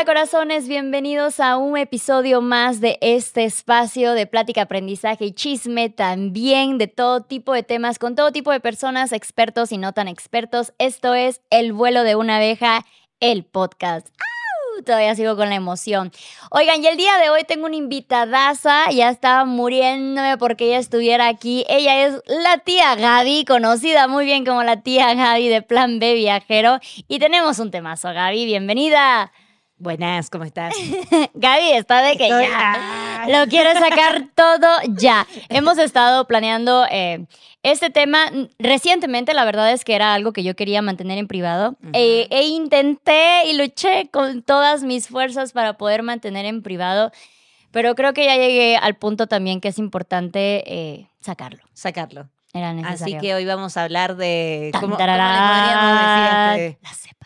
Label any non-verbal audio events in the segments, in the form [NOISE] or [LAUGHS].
onda corazones? Bienvenidos a un episodio más de este espacio de plática, aprendizaje y chisme, también de todo tipo de temas, con todo tipo de personas, expertos y no tan expertos. Esto es El vuelo de una abeja, el podcast todavía sigo con la emoción. Oigan, y el día de hoy tengo una invitadaza, ya estaba muriéndome porque ella estuviera aquí. Ella es la tía Gaby, conocida muy bien como la tía Gaby de Plan B Viajero. Y tenemos un temazo, Gaby, bienvenida. Buenas, ¿cómo estás? [LAUGHS] Gaby está de que ya lo quiere sacar [LAUGHS] todo ya. Hemos estado planeando eh, este tema recientemente, la verdad es que era algo que yo quería mantener en privado eh, e intenté y luché con todas mis fuerzas para poder mantener en privado, pero creo que ya llegué al punto también que es importante eh, sacarlo. Sacarlo. Era necesario. Así que hoy vamos a hablar de cómo, ¿cómo le podríamos decir este? La separación.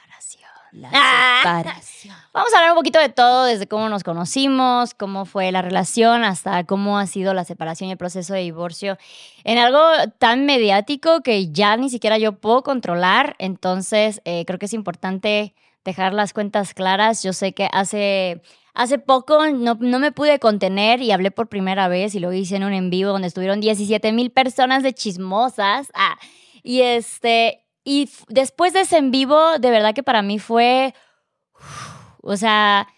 La ah. separación. Vamos a hablar un poquito de todo, desde cómo nos conocimos, cómo fue la relación, hasta cómo ha sido la separación y el proceso de divorcio en algo tan mediático que ya ni siquiera yo puedo controlar. Entonces, eh, creo que es importante dejar las cuentas claras. Yo sé que hace, hace poco no, no, me pude contener y hablé por primera vez y lo hice en un en vivo donde estuvieron 17 mil personas de chismosas. Ah, y este, y después de ese en vivo, de verdad que para mí fue o sea,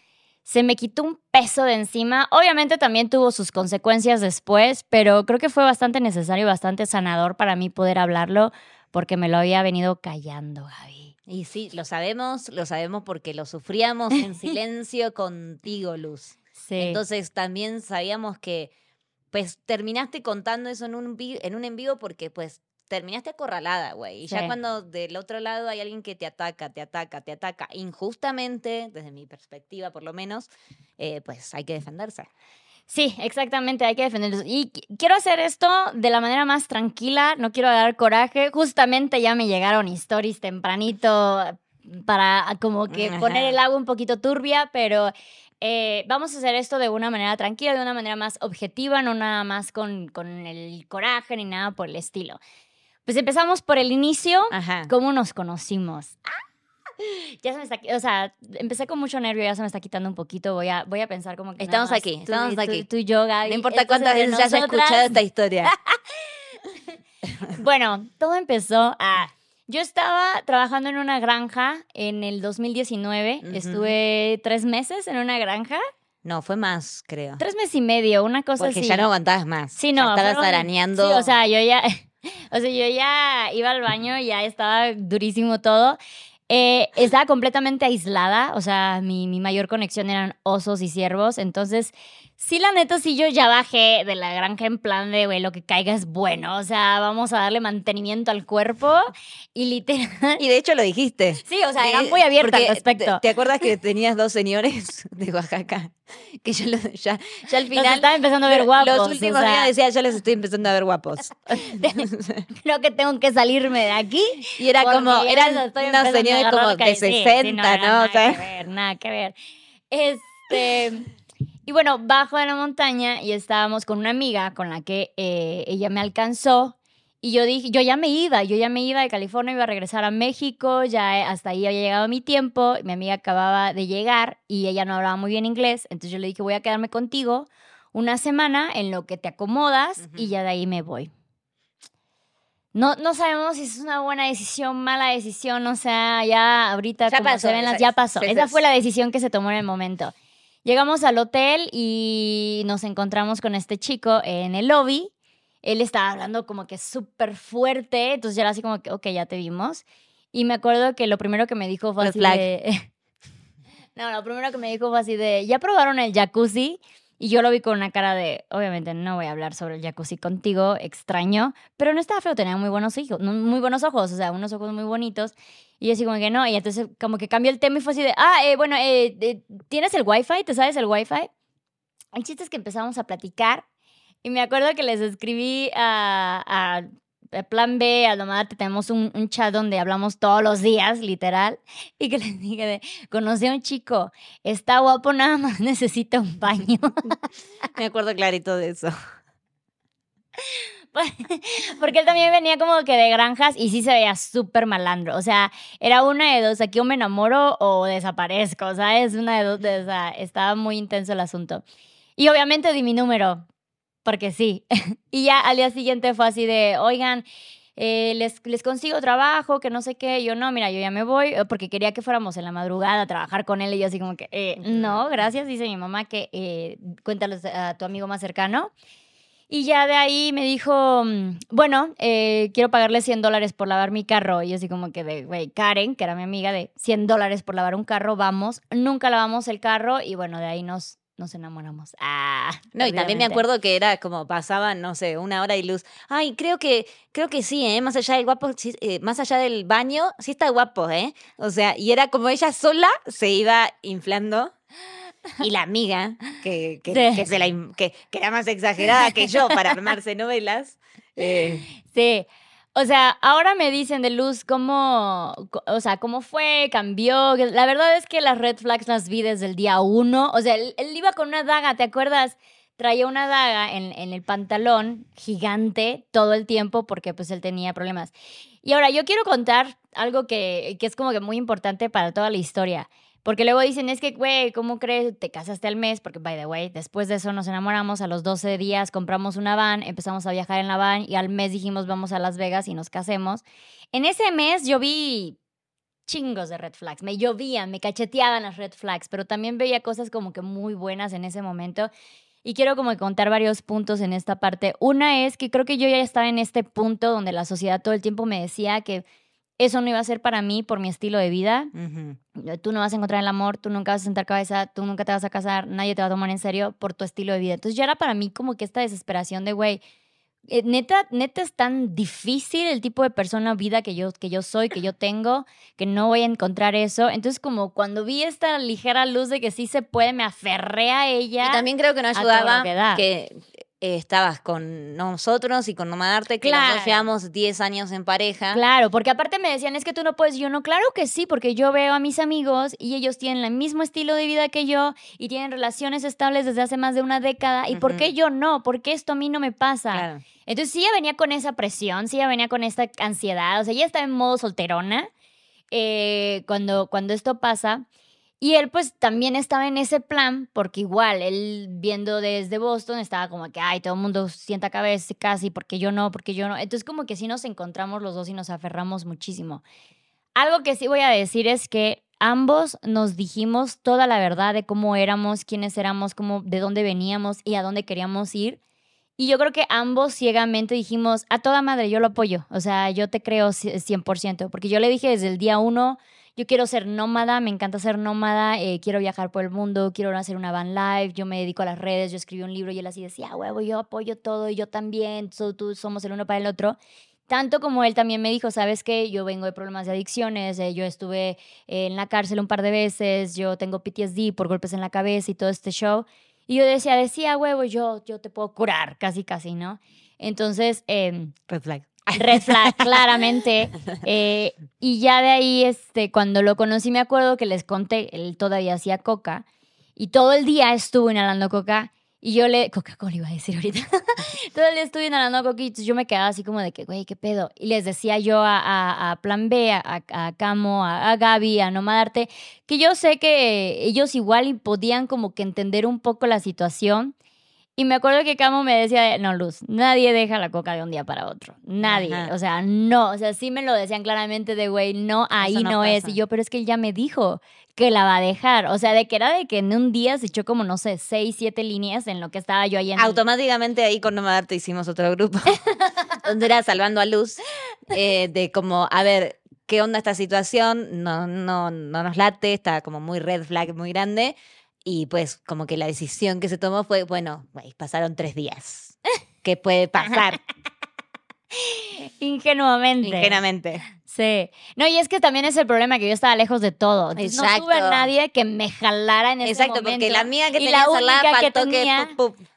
se me quitó un peso de encima. Obviamente también tuvo sus consecuencias después, pero creo que fue bastante necesario y bastante sanador para mí poder hablarlo porque me lo había venido callando, Gaby. Y sí, lo sabemos, lo sabemos porque lo sufríamos en [LAUGHS] silencio contigo, Luz. Sí. Entonces también sabíamos que pues terminaste contando eso en un, en un en vivo porque pues terminaste acorralada, güey. Y ya cuando del otro lado hay alguien que te ataca, te ataca, te ataca injustamente, desde mi perspectiva por lo menos, eh, pues hay que defenderse. Sí, exactamente, hay que defenderse. Y quiero hacer esto de la manera más tranquila, no quiero dar coraje. Justamente ya me llegaron stories tempranito para como que poner el agua un poquito turbia, pero eh, vamos a hacer esto de una manera tranquila, de una manera más objetiva, no nada más con, con el coraje ni nada por el estilo. Pues empezamos por el inicio, cómo nos conocimos. ¡Ah! Ya se me está, o sea, empecé con mucho nervio, ya se me está quitando un poquito. Voy a, voy a pensar como que. Estamos aquí, estamos aquí. Tú, y yo, Gaby. No importa cuántas veces has escuchado esta historia. [LAUGHS] bueno, todo empezó a. Yo estaba trabajando en una granja en el 2019. Estuve tres meses en una granja. No, fue más, creo. Tres meses y medio, una cosa Porque así. ya no aguantabas más. Sí, no. estabas arañando. Sí, o sea, yo ya. [LAUGHS] O sea, yo ya iba al baño, ya estaba durísimo todo. Eh, estaba completamente aislada, o sea, mi, mi, mayor conexión eran osos y ciervos, entonces sí, la neta, sí, yo ya bajé de la granja en plan de, güey, lo que caiga es bueno. O sea, vamos a darle mantenimiento al cuerpo y literal. [LAUGHS] Y de hecho lo dijiste. Sí, o sea, era muy abierta al respecto. Te, acuerdas que tenías dos señores [LAUGHS] de Oaxaca? [LAUGHS] Que ya, ya al final. Los estaba empezando a ver guapos. Los últimos días decía, yo les estoy empezando a ver guapos. [LAUGHS] Creo que tengo que salirme de aquí. Y era como, eran unos señores como de 60, ¿no? Nada que ver, nada que ver. Este. Y bueno, bajo de la montaña y estábamos con una amiga con la que eh, ella me alcanzó. Y yo dije, yo ya me iba, yo ya me iba de California, iba a regresar a México, ya hasta ahí había llegado mi tiempo, mi amiga acababa de llegar y ella no hablaba muy bien inglés, entonces yo le dije, voy a quedarme contigo una semana en lo que te acomodas y ya de ahí me voy. No, no sabemos si es una buena decisión, mala decisión, o sea, ya ahorita ya pasó, se ven las, ya pasó. Esa fue la decisión que se tomó en el momento. Llegamos al hotel y nos encontramos con este chico en el lobby. Él estaba hablando como que súper fuerte, entonces ya era así como que, ok, ya te vimos. Y me acuerdo que lo primero que me dijo fue así de... [LAUGHS] no, lo primero que me dijo fue así de, ¿ya probaron el jacuzzi? Y yo lo vi con una cara de, obviamente no voy a hablar sobre el jacuzzi contigo, extraño, pero no estaba feo, tenía muy buenos hijos, muy buenos ojos, o sea, unos ojos muy bonitos. Y yo así como que no, y entonces como que cambió el tema y fue así de, ah, eh, bueno, eh, ¿tienes el wifi? ¿Te sabes el wifi? El chiste es que empezamos a platicar y me acuerdo que les escribí a, a Plan B, a Domarte, tenemos un, un, chat donde hablamos todos los días, literal, y que [LAUGHS] les dije de, conocí a un chico, está guapo, nada más [LAUGHS] necesita un baño. [LAUGHS] Me acuerdo clarito de eso. Porque él también venía como que de granjas y sí se veía súper malandro. O sea, era una de dos, aquí o me enamoro o desaparezco, ¿sabes? Una de dos, o sea, estaba muy intenso el asunto. Y obviamente di mi número, porque sí. [LAUGHS] y ya al día siguiente fue así de, oigan, eh, les, les consigo trabajo, que no sé qué. Yo no, mira, yo ya me voy, eh, porque quería que fuéramos en la madrugada a trabajar con él. Y yo así como que, eh, no, gracias, dice mi mamá, que eh, cuéntales a tu amigo más cercano. Y ya de ahí me dijo, mm, bueno, eh, quiero pagarle 100 dólares por lavar mi carro. Y yo así como que de, güey, Karen, que era mi amiga, de 100 dólares por lavar un carro, vamos. Nunca lavamos el carro y bueno, de ahí nos, nos enamoramos. Ah, no, y también me acuerdo que era como pasaban, no sé, una hora y luz. Ay, creo que, creo que sí, ¿eh? Más allá del guapo, eh, más allá del baño, sí está guapo, ¿eh? O sea, y era como ella sola se iba inflando y la amiga, que, que, que, era más exagerada que yo para armarse novelas. [LAUGHS] Eh. Sí. O sea, ahora me dicen de Luz cómo, o sea, cómo fue, cambió. La verdad es que las red flags las vi desde el día uno. O sea, él, iba con una daga, ¿te acuerdas? Traía una daga en, en, el pantalón gigante todo el tiempo porque pues él tenía problemas. Y ahora yo quiero contar algo que, que es como que muy importante para toda la historia. Porque luego dicen, es que, güey, ¿cómo crees? Te casaste al mes, porque, by the way, después de eso nos enamoramos, a los 12 días compramos una van, empezamos a viajar en la van y al mes dijimos, vamos a Las Vegas y nos casemos. En ese mes yo vi chingos de red flags, me llovían, me cacheteaban las red flags, pero también veía cosas como que muy buenas en ese momento. Y quiero como contar varios puntos en esta parte. Una es que creo que yo ya estaba en este punto donde la sociedad todo el tiempo me decía que eso no iba a ser para mí por mi estilo de vida. Tú no vas a encontrar el amor, tú nunca vas a sentar cabeza, tú nunca te vas a casar, nadie te va a tomar en serio por tu estilo de vida. Entonces ya era para mí como que esta desesperación de, güey, eh, neta, neta es tan difícil el tipo de persona vida que yo, que yo soy, que yo [LAUGHS] tengo, que no voy a encontrar eso. Entonces como cuando vi esta ligera luz de que sí se puede, me aferré a ella. Y también creo que no ayudaba que, eh, estabas con nosotros y con Nomadarte, que claro. llevamos 10 años en pareja. Claro, porque aparte me decían, es que tú no puedes, yo no, claro que sí, porque yo veo a mis amigos y ellos tienen el mismo estilo de vida que yo y tienen relaciones estables desde hace más de una década, ¿y por qué yo no? ¿Por qué esto a mí no me pasa? Entonces sí, ella venía con esa presión, sí, ella venía con esta ansiedad, o sea, ella estaba en modo solterona eh, cuando, cuando esto pasa. Y él pues también estaba en ese plan, porque igual, él viendo desde Boston estaba como que, ay, todo el mundo sienta cabeza casi, porque yo no, porque yo no. Entonces como que sí nos encontramos los dos y nos aferramos muchísimo. Algo que sí voy a decir es que ambos nos dijimos toda la verdad de cómo éramos, quiénes éramos, cómo, de dónde veníamos y a dónde queríamos ir. Y yo creo que ambos ciegamente dijimos, a toda madre, yo lo apoyo. O sea, yo te creo 100%, porque yo le dije desde el día uno, yo quiero ser nómada, me encanta ser nómada, eh, quiero viajar por el mundo, quiero hacer una van live, yo me dedico a las redes, yo escribí un libro y él así decía, huevo, yo apoyo todo y yo también, tú somos el uno para el otro. Tanto como él también me dijo, sabes que yo vengo de problemas de adicciones, eh, yo estuve en la cárcel un par de veces, yo tengo PTSD por golpes en la cabeza y todo este show. Y yo decía, decía, huevo, yo, yo te puedo curar, casi, casi, ¿no? Entonces... Eh, Red flag. [LAUGHS] Red flag, claramente. Eh, y ya de ahí, este, cuando lo conocí, me acuerdo que les conté, él todavía hacía coca. Y todo el día estuvo inhalando coca. Y yo le. Coca-Cola iba a decir ahorita. [LAUGHS] todo el día estuve inhalando coquitos. Yo me quedaba así como de que, güey, ¿qué pedo? Y les decía yo a, a, Plan B, a, a Camo, a, Gaby, a Nomadarte, que yo sé que ellos igual podían como que entender un poco la situación y me acuerdo que Camo me decía, no, Luz, nadie deja la coca de un día para otro. Nadie. O sea, no. O sea, sí me lo decían claramente de, güey, no, ahí no, es. Y yo, pero es que él ya me dijo que la va a dejar. O sea, de que era de que en un día se echó como, no sé, seis, siete líneas en lo que estaba yo ahí en Automáticamente ahí con Nomadarte hicimos otro grupo. [LAUGHS] donde era Salvando a Luz. Eh, de como, a ver, ¿qué onda esta situación? No, no, no nos late, está como muy red flag, muy grande y pues como que la decisión que se tomó fue, bueno, pasaron tres días. [LAUGHS] ¿Qué puede pasar? [LAUGHS] Ingenuamente. Ingenuamente. Sí. No, y es que también es el problema que yo estaba lejos de todo. Exacto. No tuve a nadie que me jalara en ese Exacto, porque la mía que tenía la única que tenía,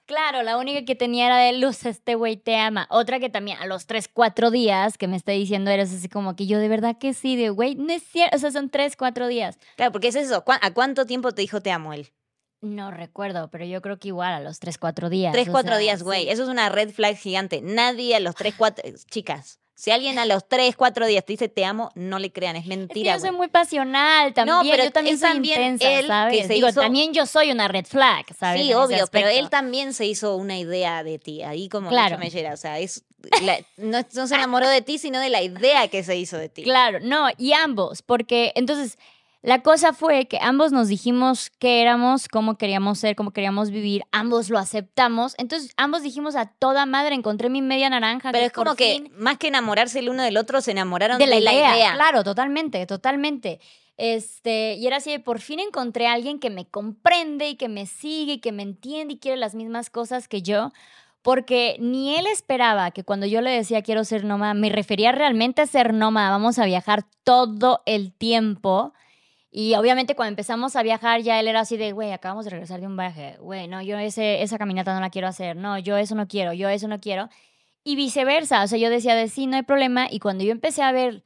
Claro, la única que tenía era de luz, este güey te ama. Otra que también a los tres, cuatro días que me está diciendo eres así como que yo de verdad que sí, de güey, no es cierto. O sea, son tres, cuatro días. Claro, porque es eso. ¿A cuánto tiempo te dijo te amo él? No recuerdo, pero yo creo que igual a los 3, 4 días. 3, 4 días, güey. Eso es una red flag gigante. Nadie a los 3, 4... Chicas, si alguien a los 3, 4 días te dice te amo, no le crean, es mentira. Es que yo soy muy pasional también. No, pero yo también soy intensa, él ¿sabes? Digo, también yo soy una red flag, ¿sabes? Sí, obvio, pero él también se hizo una idea de ti, ahí como claro. me O sea, es, no, no se enamoró de ti, sino de la idea que se hizo de ti. Claro, no, y ambos, porque entonces la cosa fue que ambos nos dijimos qué éramos, cómo queríamos ser, cómo queríamos vivir, ambos lo aceptamos, entonces ambos dijimos a toda madre, encontré mi media naranja. Pero es como que más que enamorarse el uno del otro, se enamoraron de, la, idea. Claro, totalmente, totalmente. Este, y era así, por fin encontré a alguien que me comprende y que me sigue y que me entiende y quiere las mismas cosas que yo porque ni él esperaba que cuando yo le decía quiero ser nómada, me refería realmente a ser nómada, vamos a viajar todo el tiempo y obviamente cuando empezamos a viajar ya él era así de, güey, acabamos de regresar de un viaje, güey, no, yo ese, esa caminata no la quiero hacer, no, yo eso no quiero, yo eso no quiero. Y viceversa, o sea, yo decía de sí, no hay problema. Y cuando yo empecé a ver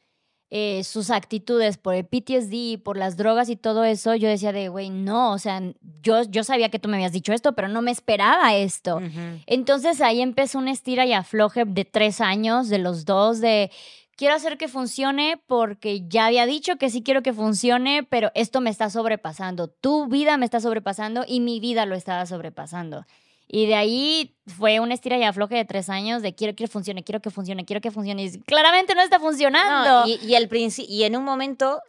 eh, sus actitudes por el PTSD, por las drogas y todo eso, yo decía de, güey, no, o sea, yo, yo sabía que tú me habías dicho esto, pero no me esperaba esto. Entonces ahí empezó una estira y afloje de tres años de los dos, de quiero hacer que funcione porque ya había dicho que sí quiero que funcione, pero esto me está sobrepasando. Tu vida me está sobrepasando y mi vida lo estaba sobrepasando. Y de ahí fue una estira y afloje de tres años de quiero que funcione, quiero que funcione, quiero que funcione. Y claramente no está funcionando. y, y, el y en un momento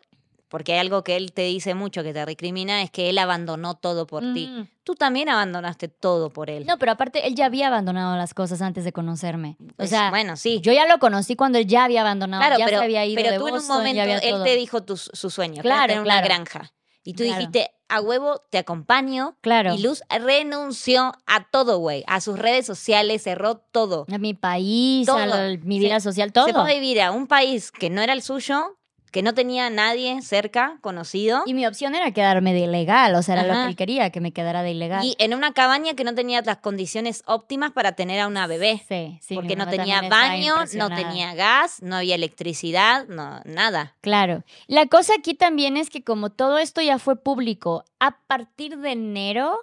porque hay algo que él te dice mucho que te recrimina es que él abandonó todo por ti. Mm. Tú también abandonaste todo por él. No, pero aparte él ya había abandonado las cosas antes de conocerme. o pues, sea, bueno, sí. Yo ya lo conocí cuando él ya había abandonado, claro, ya pero, se había ido Pero tú en un momento él te dijo tu, su sueño, claro, tener una granja. Y tú dijiste, a huevo, te acompaño. Claro. Y Luz renunció a todo, güey. A sus redes sociales, cerró todo. A mi país, a mi vida social, todo. Se fue a vivir a un país que no era el suyo, que no tenía nadie cerca, conocido. Y mi opción era quedarme de ilegal, o sea, era lo que él quería, que me quedara de ilegal. Y en una cabaña que no tenía las condiciones óptimas para tener a una bebé. Sí, sí. Porque no tenía baño, no tenía gas, no había electricidad, no, nada. Claro. La cosa aquí también es que como todo esto ya fue público, a partir de enero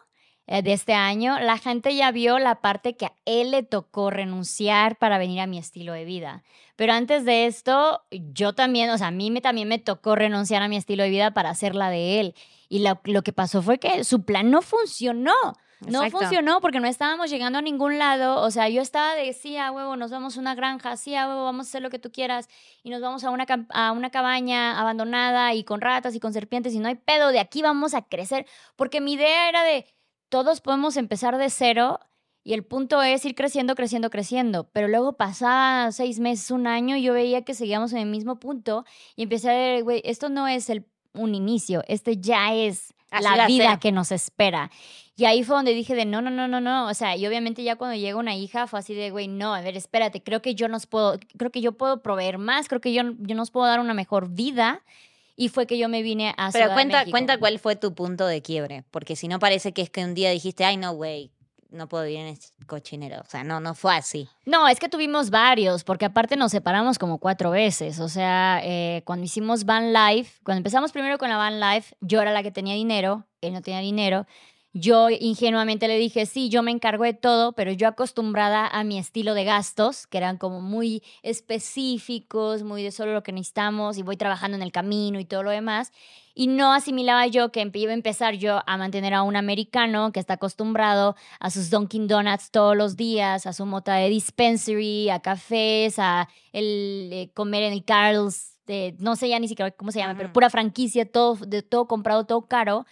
de este año, la gente ya vio la parte que a él le tocó renunciar para venir a mi estilo de vida. Pero antes de esto, yo también, o sea, a mí me, también me tocó renunciar a mi estilo de vida para hacer la de él. Y lo, lo que pasó fue que su plan no funcionó. No funcionó porque no estábamos llegando a ningún lado. O sea, yo estaba de, sí, a huevo, nos vamos a una granja, sí, a huevo, vamos a hacer lo que tú quieras. Y nos vamos a una, a una cabaña abandonada y con ratas y con serpientes y no hay pedo, de aquí vamos a crecer. Porque mi idea era de, todos podemos empezar de cero y el punto es ir creciendo, creciendo, creciendo. Pero luego pasaba seis meses, un año, y yo veía que seguíamos en el mismo punto y empecé a ver, güey, esto no es el, un inicio, este ya es la vida que nos espera. Y ahí fue donde dije de no, no, no, no, no. O sea, y obviamente ya cuando llega una hija fue así de, güey, no, a ver, espérate, creo que yo nos puedo, creo que yo puedo proveer más, creo que yo, yo nos puedo dar una mejor vida y fue que yo me vine a Pero cuenta, cuenta cuál fue tu punto de quiebre, porque si no parece que es que un día dijiste, ay, no, güey, no puedo vivir en este cochinero. O sea, no, no fue así. No, es que tuvimos varios, porque aparte nos separamos como cuatro veces. O sea, eh, cuando hicimos Van Life, cuando empezamos primero con la Van Life, yo era la que tenía dinero, él no tenía dinero. Yo ingenuamente le dije, sí, yo me encargo de todo, pero yo acostumbrada a mi estilo de gastos, que eran como muy específicos, muy de solo lo que necesitamos y voy trabajando en el camino y todo lo demás. Y no asimilaba yo que iba a empezar yo a mantener a un americano que está acostumbrado a sus Dunkin' Donuts todos los días, a su mota de dispensary, a cafés, a el, eh, comer en el Carl's, no sé ya ni siquiera cómo se llama, pero pura franquicia, todo, de todo comprado, todo caro.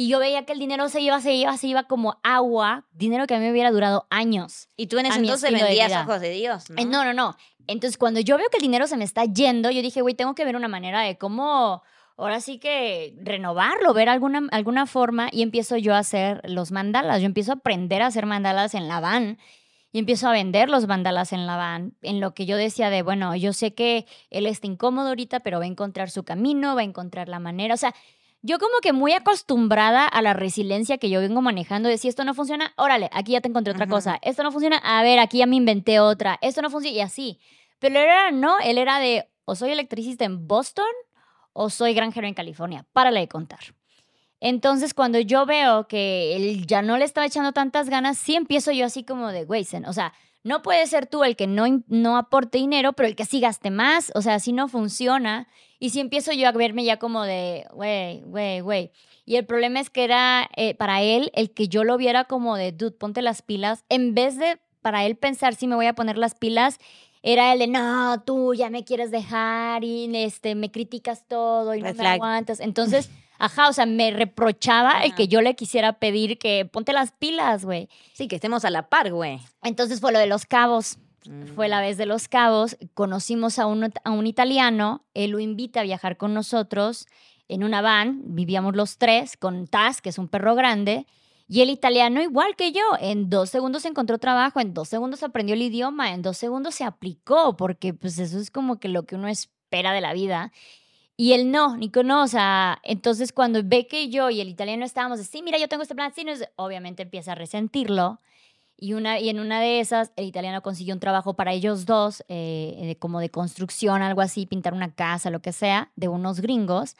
Y yo veía que el dinero se iba, se iba, se iba como agua, dinero que a mí me hubiera durado años. Y tú en ese entonces vendías ojos de Dios, ¿no? no, no, no. Entonces, cuando yo veo que el dinero se me está yendo, yo dije, güey, tengo que ver una manera de cómo, ahora sí que renovarlo, ver alguna, alguna forma. Y empiezo yo a hacer los mandalas. Yo empiezo a aprender a hacer mandalas en la van. Y empiezo a vender los mandalas en la van, en lo que yo decía de, bueno, yo sé que él está incómodo ahorita, pero va a encontrar su camino, va a encontrar la manera. O sea, yo como que muy acostumbrada a la resiliencia que yo vengo manejando de si esto no funciona, órale, aquí ya te encontré otra cosa. Esto no funciona, a ver, aquí ya me inventé otra. Esto no funciona y así. Pero él era, no, él era de o soy electricista en Boston o soy granjero en California. Párale de contar. Entonces, cuando yo veo que él ya no le estaba echando tantas ganas, sí empiezo yo así como de, güey, o sea, no puede ser tú el que no, no aporte dinero, pero el que sí gaste más. O sea, así no funciona. Y si empiezo yo a verme ya como de, güey, güey, güey. Y el problema es que era eh, para él el que yo lo viera como de, dude, ponte las pilas. En vez de para él pensar si me voy a poner las pilas, era el de, no, tú ya me quieres dejar y este, me criticas todo y no me aguantas. Entonces... [LAUGHS] Ajá, o sea, me reprochaba el que yo le quisiera pedir que ponte las pilas, güey. Sí, que estemos a la par, güey. Entonces fue lo de los cabos. Fue la mm. vez de los cabos. Conocimos a un, a un italiano. Él lo invita a viajar con nosotros en una van. Vivíamos los tres con Taz, que es un perro grande. Y el italiano, igual que yo, en dos segundos encontró trabajo, en dos segundos aprendió el idioma, en dos segundos se aplicó, porque pues eso es como que lo que uno espera de la vida. Y él no, Nico no, o sea, entonces cuando ve que yo y el italiano estábamos así, mira, yo tengo este plan, sí, no obviamente empieza a resentirlo. Y, una, y en una de esas, el italiano consiguió un trabajo para ellos dos, eh, como de construcción, algo así, pintar una casa, lo que sea, de unos gringos.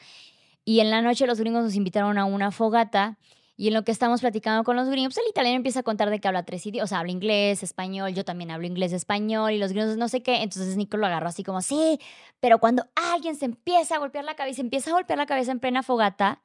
Y en la noche los gringos nos invitaron a una fogata y en lo que estamos platicando con los gringos, pues el italiano empieza a contar de que habla tres idiomas, o sea, habla inglés, español, yo también hablo inglés, español, y los gringos no sé qué. Entonces Nico lo agarró así como, sí, pero cuando alguien se empieza a golpear la cabeza, empieza a golpear la cabeza en plena fogata,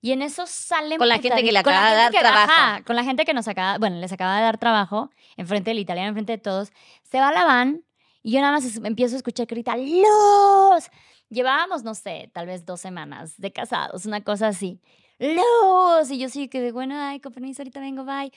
y en eso salen... Con la gente que le acaba de dar trabajo. con la gente que nos acaba, bueno, les acaba de dar trabajo, enfrente del italiano, enfrente de todos, se va a la van, y yo nada más empiezo a escuchar que grita, ¡Luz! Llevábamos, no sé, tal vez dos semanas de casados, una cosa así. ¡Luz! Y yo sí que de bueno, ay, con permiso, ahorita vengo, bye.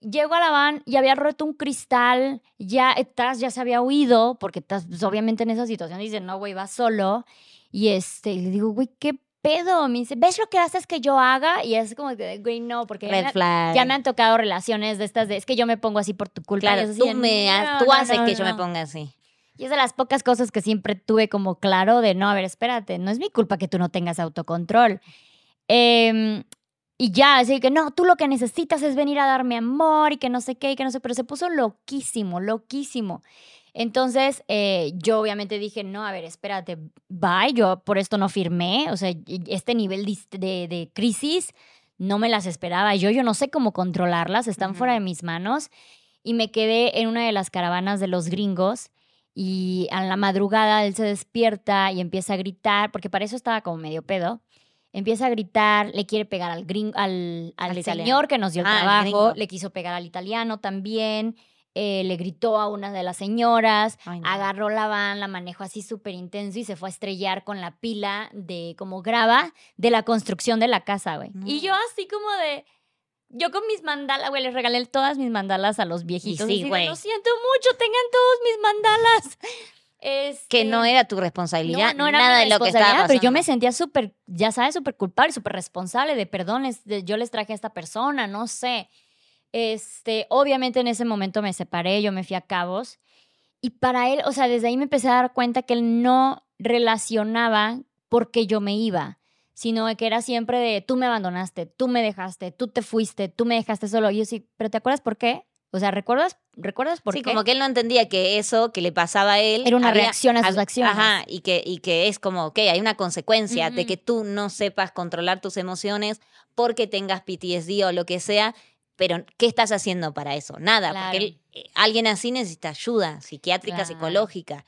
Llego a la van y había roto un cristal, ya estás, ya se había huido, porque estás, pues, obviamente en esa situación dice, no, güey, va solo. Y este, le digo, güey, ¿qué pedo? Me dice, ¿ves lo que haces que yo haga? Y es como que, güey, no, porque ya me, han tocado relaciones de estas de, es que yo me pongo así por tu culpa. Claro, tú, me, tú haces que yo me ponga así. Y es de las pocas cosas que siempre tuve como claro de, no, a ver, espérate, no es mi culpa que tú no tengas autocontrol. Em, y ya, así que no, tú lo que necesitas es venir a darme amor y que no sé qué, y que no sé, pero se puso loquísimo, loquísimo. Entonces, eh, yo obviamente dije, no, a ver, espérate, bye, yo por esto no firmé, o sea, este nivel de, de, crisis no me las esperaba yo, yo no sé cómo controlarlas, están fuera de mis manos. Y me quedé en una de las caravanas de los gringos y a la madrugada él se despierta y empieza a gritar, porque para eso estaba como medio pedo empieza a gritar, le quiere pegar al, al, al, señor que nos dio el ah, trabajo, le quiso pegar al italiano también, eh, le gritó a una de las señoras, agarró la van, la manejó así súper intenso y se fue a estrellar con la pila de como grava de la construcción de la casa, güey. Y yo así como de... Yo con mis mandalas, güey, les regalé todas mis mandalas a los viejitos. sí, güey. Lo siento mucho, tengan todos mis mandalas que no era tu responsabilidad, no, era nada de lo que estaba Pero yo me sentía súper, ya sabes, súper culpable, súper responsable de perdones, yo les traje a esta persona, no sé. Este, obviamente en ese momento me separé, yo me fui a Cabos. Y para él, o sea, desde ahí me empecé a dar cuenta que él no relacionaba porque yo me iba, sino que era siempre de tú me abandonaste, tú me dejaste, tú te fuiste, tú me dejaste solo. Y yo sí, pero ¿te acuerdas por qué? O sea, ¿recuerdas, ¿recuerdas por sí, qué? Sí, como que él no entendía que eso que le pasaba a él... Era una reacción a sus acciones. Ajá, y que, y que es como, ok, hay una consecuencia de que tú no sepas controlar tus emociones porque tengas PTSD o lo que sea, pero ¿qué estás haciendo para eso? Nada, porque eh, alguien así necesita ayuda psiquiátrica, psicológica.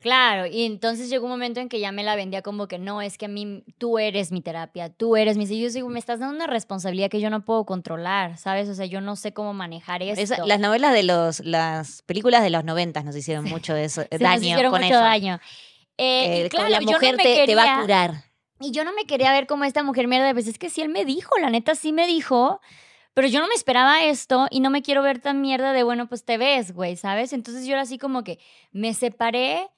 Claro, y entonces llegó un momento en que ya me la vendía como que no, es que a mí tú eres mi terapia, tú eres mi... Y yo digo, me estás dando una responsabilidad que yo no puedo controlar, ¿sabes? O sea, yo no sé cómo manejar esto. las novelas de los, las películas de los noventas nos hicieron mucho de eso, daño nos hicieron mucho daño. Eh, claro, la mujer te, va a curar. Y yo no me quería ver como esta mujer mierda, pues es que sí él me dijo, la neta sí me dijo, pero yo no me esperaba esto y no me quiero ver tan mierda de, bueno, pues te ves, güey, ¿sabes? Entonces yo era así como que me separé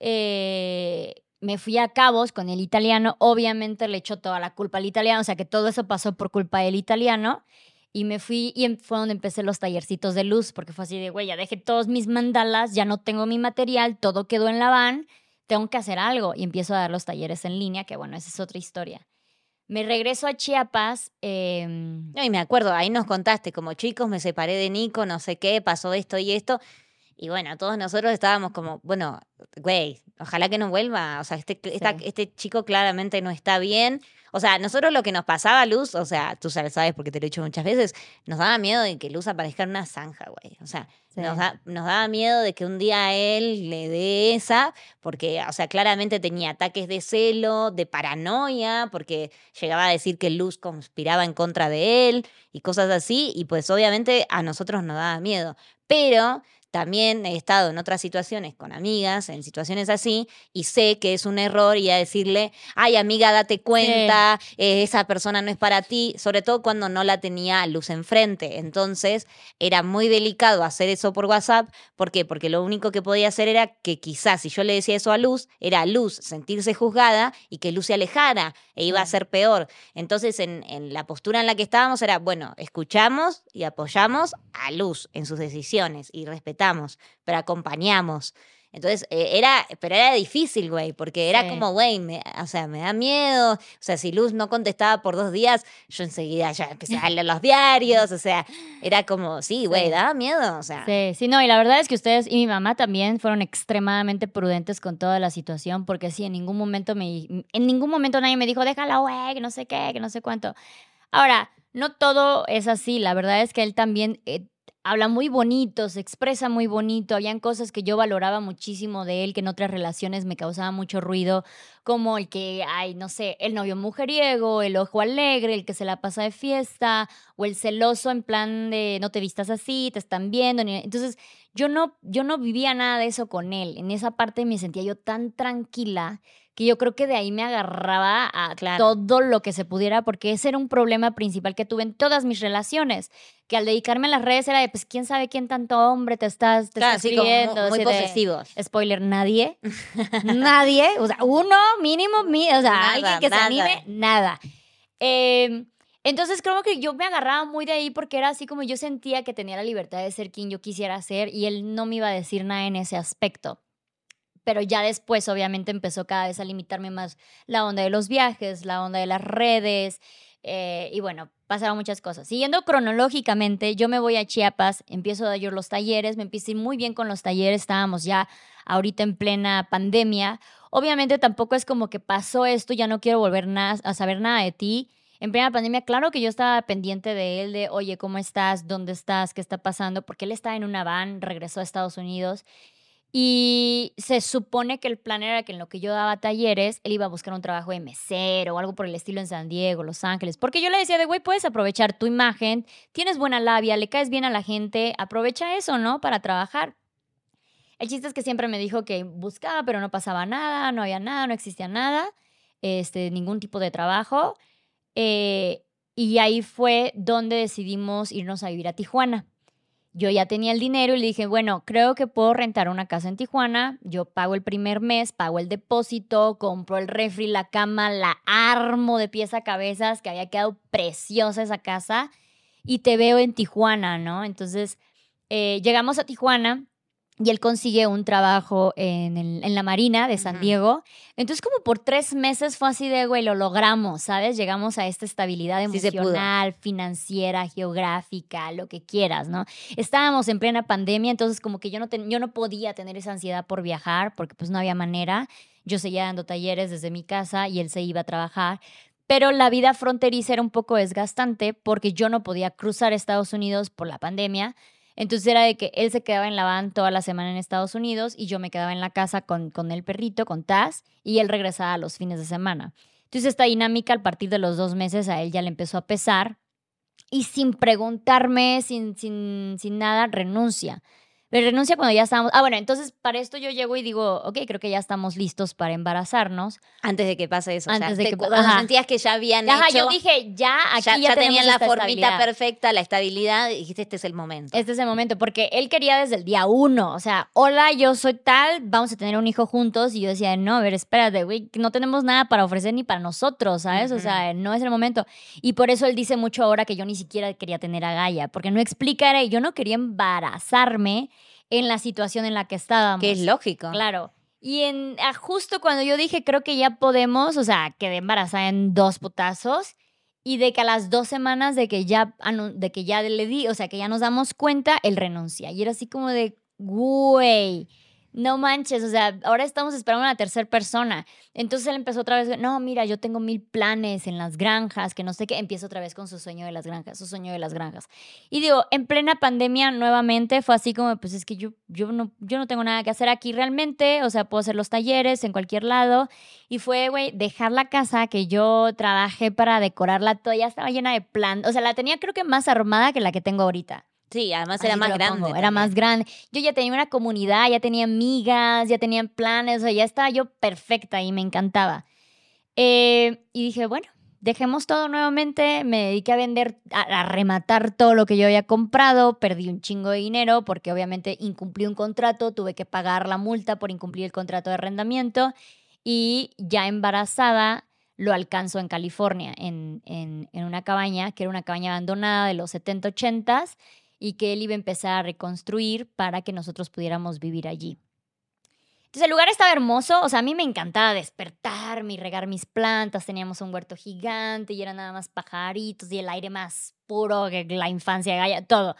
eh, me fui a Cabos con el italiano, obviamente le echó toda la culpa al italiano, o sea que todo eso pasó por culpa del italiano. Y me fui y em, fue donde empecé los tallercitos de luz, porque fue así de, güey, ya dejé todos mis mandalas, ya no tengo mi material, todo quedó en la van, tengo que hacer algo. Y empiezo a dar los talleres en línea, que bueno, esa es otra historia. Me regreso a Chiapas. Eh, y me acuerdo, ahí nos contaste, como chicos, me separé de Nico, no sé qué, pasó esto y esto. Y bueno, todos nosotros estábamos como, bueno, güey, ojalá que no vuelva. O sea, este, este chico claramente no está bien. O sea, nosotros lo que nos pasaba, Luz, o sea, tú sabes porque te lo he dicho muchas veces, nos daba miedo de que Luz aparezca en una zanja, güey. O sea, nos, nos, daba miedo de que un día él le dé esa, porque, o sea, claramente tenía ataques de celo, de paranoia, porque llegaba a decir que Luz conspiraba en contra de él y cosas así, y pues obviamente a nosotros nos daba miedo. Pero también he estado en otras situaciones con amigas, en situaciones así, y sé que es un error y a decirle, ay amiga, date cuenta, eh, esa persona no es para ti, sobre todo cuando no la tenía luz enfrente. Entonces era muy delicado hacer eso por WhatsApp. ¿Por qué? Porque lo único que podía hacer era que quizás si yo le decía eso a Luz, era Luz sentirse juzgada y que Luz se alejara e iba a ser peor. Entonces en, en la postura en la que estábamos era, bueno, escuchamos y apoyamos a Luz en sus decisiones y respetamos pero acompañamos. Entonces, eh, era, pero era difícil, güey, porque era como, güey, o sea, me da miedo. O sea, si Luz no contestaba por dos días, yo enseguida ya empecé a leer los diarios. O sea, era como, sí, güey, daba miedo. O sea. Sí, sí, no, y la verdad es que ustedes y mi mamá también fueron extremadamente prudentes con toda la situación, porque sí, en ningún momento me, en ningún momento nadie me dijo, déjala, güey, que no sé qué, que no sé cuánto. Ahora, no todo es así. La verdad es que él también eh, habla muy bonito, se expresa muy bonito. Habían cosas que yo valoraba muchísimo de él, que en otras relaciones me causaba mucho ruido, como el que hay, no sé, el novio mujeriego, el ojo alegre, el que se la pasa de fiesta, o el celoso en plan de no te vistas así, te están viendo. Entonces, yo no, yo no vivía nada de eso con él. En esa parte me sentía yo tan tranquila que yo creo que de ahí me agarraba a todo lo que se pudiera, porque ese era un problema principal que tuve en todas mis relaciones, que al dedicarme a las redes era de, pues, ¿quién sabe quién tanto hombre te estás, te escribiendo? muy, posesivos. spoiler, nadie, [LAUGHS] nadie, o sea, uno mínimo, o sea, alguien que se anime, nada. Em, entonces creo que yo me agarraba muy de ahí porque era así como yo sentía que tenía la libertad de ser quien yo quisiera ser y él no me iba a decir nada en ese aspecto pero ya después obviamente empezó cada vez a limitarme más la onda de los viajes, la onda de las redes, eh, y bueno, pasaron muchas cosas. Siguiendo cronológicamente, yo me voy a Chiapas, empiezo a dar los talleres, me ir muy bien con los talleres, estábamos ya ahorita en plena pandemia. Obviamente tampoco es como que pasó esto, ya no quiero volver a saber nada de ti. En plena pandemia, claro que yo estaba pendiente de él, de, oye, ¿cómo estás? ¿Dónde estás? ¿Qué está pasando? Porque él estaba en una van, regresó a Estados Unidos y se supone que el plan era que en lo que yo daba talleres, él iba a buscar un trabajo de mesero o algo por el estilo en San Diego, Los Ángeles. Porque yo le decía de, güey, puedes aprovechar tu imagen, tienes buena labia, le caes bien a la gente, aprovecha eso, ¿no? Para trabajar. El chiste es que siempre me dijo que buscaba, pero no pasaba nada, no había nada, no existía nada, este, ningún tipo de trabajo. Eh, y ahí fue donde decidimos irnos a vivir a Tijuana yo ya tenía el dinero y le dije, bueno, creo que puedo rentar una casa en Tijuana, yo pago el primer mes, pago el depósito, compro el refri, la cama, la armo de pieza a cabezas, que había quedado preciosa esa casa, y te veo en Tijuana, ¿no? Entonces, eh, llegamos a Tijuana y él consigue un trabajo en, en la Marina de San Diego. Entonces, como por tres meses fue así de, güey, lo logramos, ¿sabes? Llegamos a esta estabilidad emocional, financiera, geográfica, lo que quieras, ¿no? Estábamos en plena pandemia, entonces como que yo no, yo no podía tener esa ansiedad por viajar, porque pues no había manera. Yo seguía dando talleres desde mi casa y él se iba a trabajar. Pero la vida fronteriza era un poco desgastante porque yo no podía cruzar Estados Unidos por la pandemia entonces era de que él se quedaba en la van toda la semana en Estados Unidos y yo me quedaba en la casa con, con el perrito, con Taz, y él regresaba los fines de semana. Entonces esta dinámica al partir de los dos meses a él ya le empezó a pesar y sin preguntarme, sin, sin, sin nada, renuncia. Pero renuncia cuando ya estábamos. Ah, bueno, entonces para esto yo llego y digo, ok, creo que ya estamos listos para embarazarnos. Antes de que pase eso. Antes de que cuando sentías que ya habían ajá, yo dije, ya aquí ya, tenían la formita perfecta, la estabilidad, y dijiste, este es el momento. Este es el momento, porque él quería desde el día uno. O sea, hola, yo soy tal, vamos a tener un hijo juntos. Y yo decía, no, a ver, espérate, güey, no tenemos nada para ofrecer ni para nosotros, ¿sabes? O sea, no es el momento. Y por eso él dice mucho ahora que yo ni siquiera quería tener a Gaia, porque no explica, yo no quería embarazarme en la situación en la que estábamos. Que es lógico. Claro. Y en, ah, justo cuando yo dije, creo que ya podemos, o sea, quedé embarazada en dos putazos y de que a las dos semanas de que ya, de que ya le di, o sea, que ya nos damos cuenta, él renuncia. Y era así como de, güey no manches, o sea, ahora estamos esperando una tercera persona. Entonces él empezó otra vez, no, mira, yo tengo mil planes en las granjas, que no sé qué, empieza otra vez con su sueño de las granjas, su sueño de las granjas. Y digo, en plena pandemia nuevamente fue así como, pues es que yo, yo, no, yo no tengo nada que hacer aquí realmente, o sea, puedo hacer los talleres en cualquier lado. Y fue, güey, dejar la casa que yo trabajé para decorarla toda, ya estaba llena de plantas, o sea, la tenía creo que más armada que la que tengo ahorita. Sí, además era más grande. era más grande. Yo ya tenía una comunidad, ya tenía amigas, ya tenía planes, o sea, ya estaba yo perfecta y me encantaba. Eh, y dije, bueno, dejemos todo nuevamente. Me dediqué a vender, a, rematar todo lo que yo había comprado. Perdí un chingo de dinero porque obviamente incumplí un contrato, tuve que pagar la multa por incumplir el contrato de arrendamiento. Y ya embarazada, lo alcanzo en California, en, en, en, una cabaña, que era una cabaña abandonada de los 70, 80s, y que él iba a empezar a reconstruir para que nosotros pudiéramos vivir allí. Entonces el lugar estaba hermoso, o sea, a mí me encantaba despertarme y regar mis plantas, teníamos un huerto gigante y era nada más pajaritos y el aire más puro que la infancia Gaia, todo.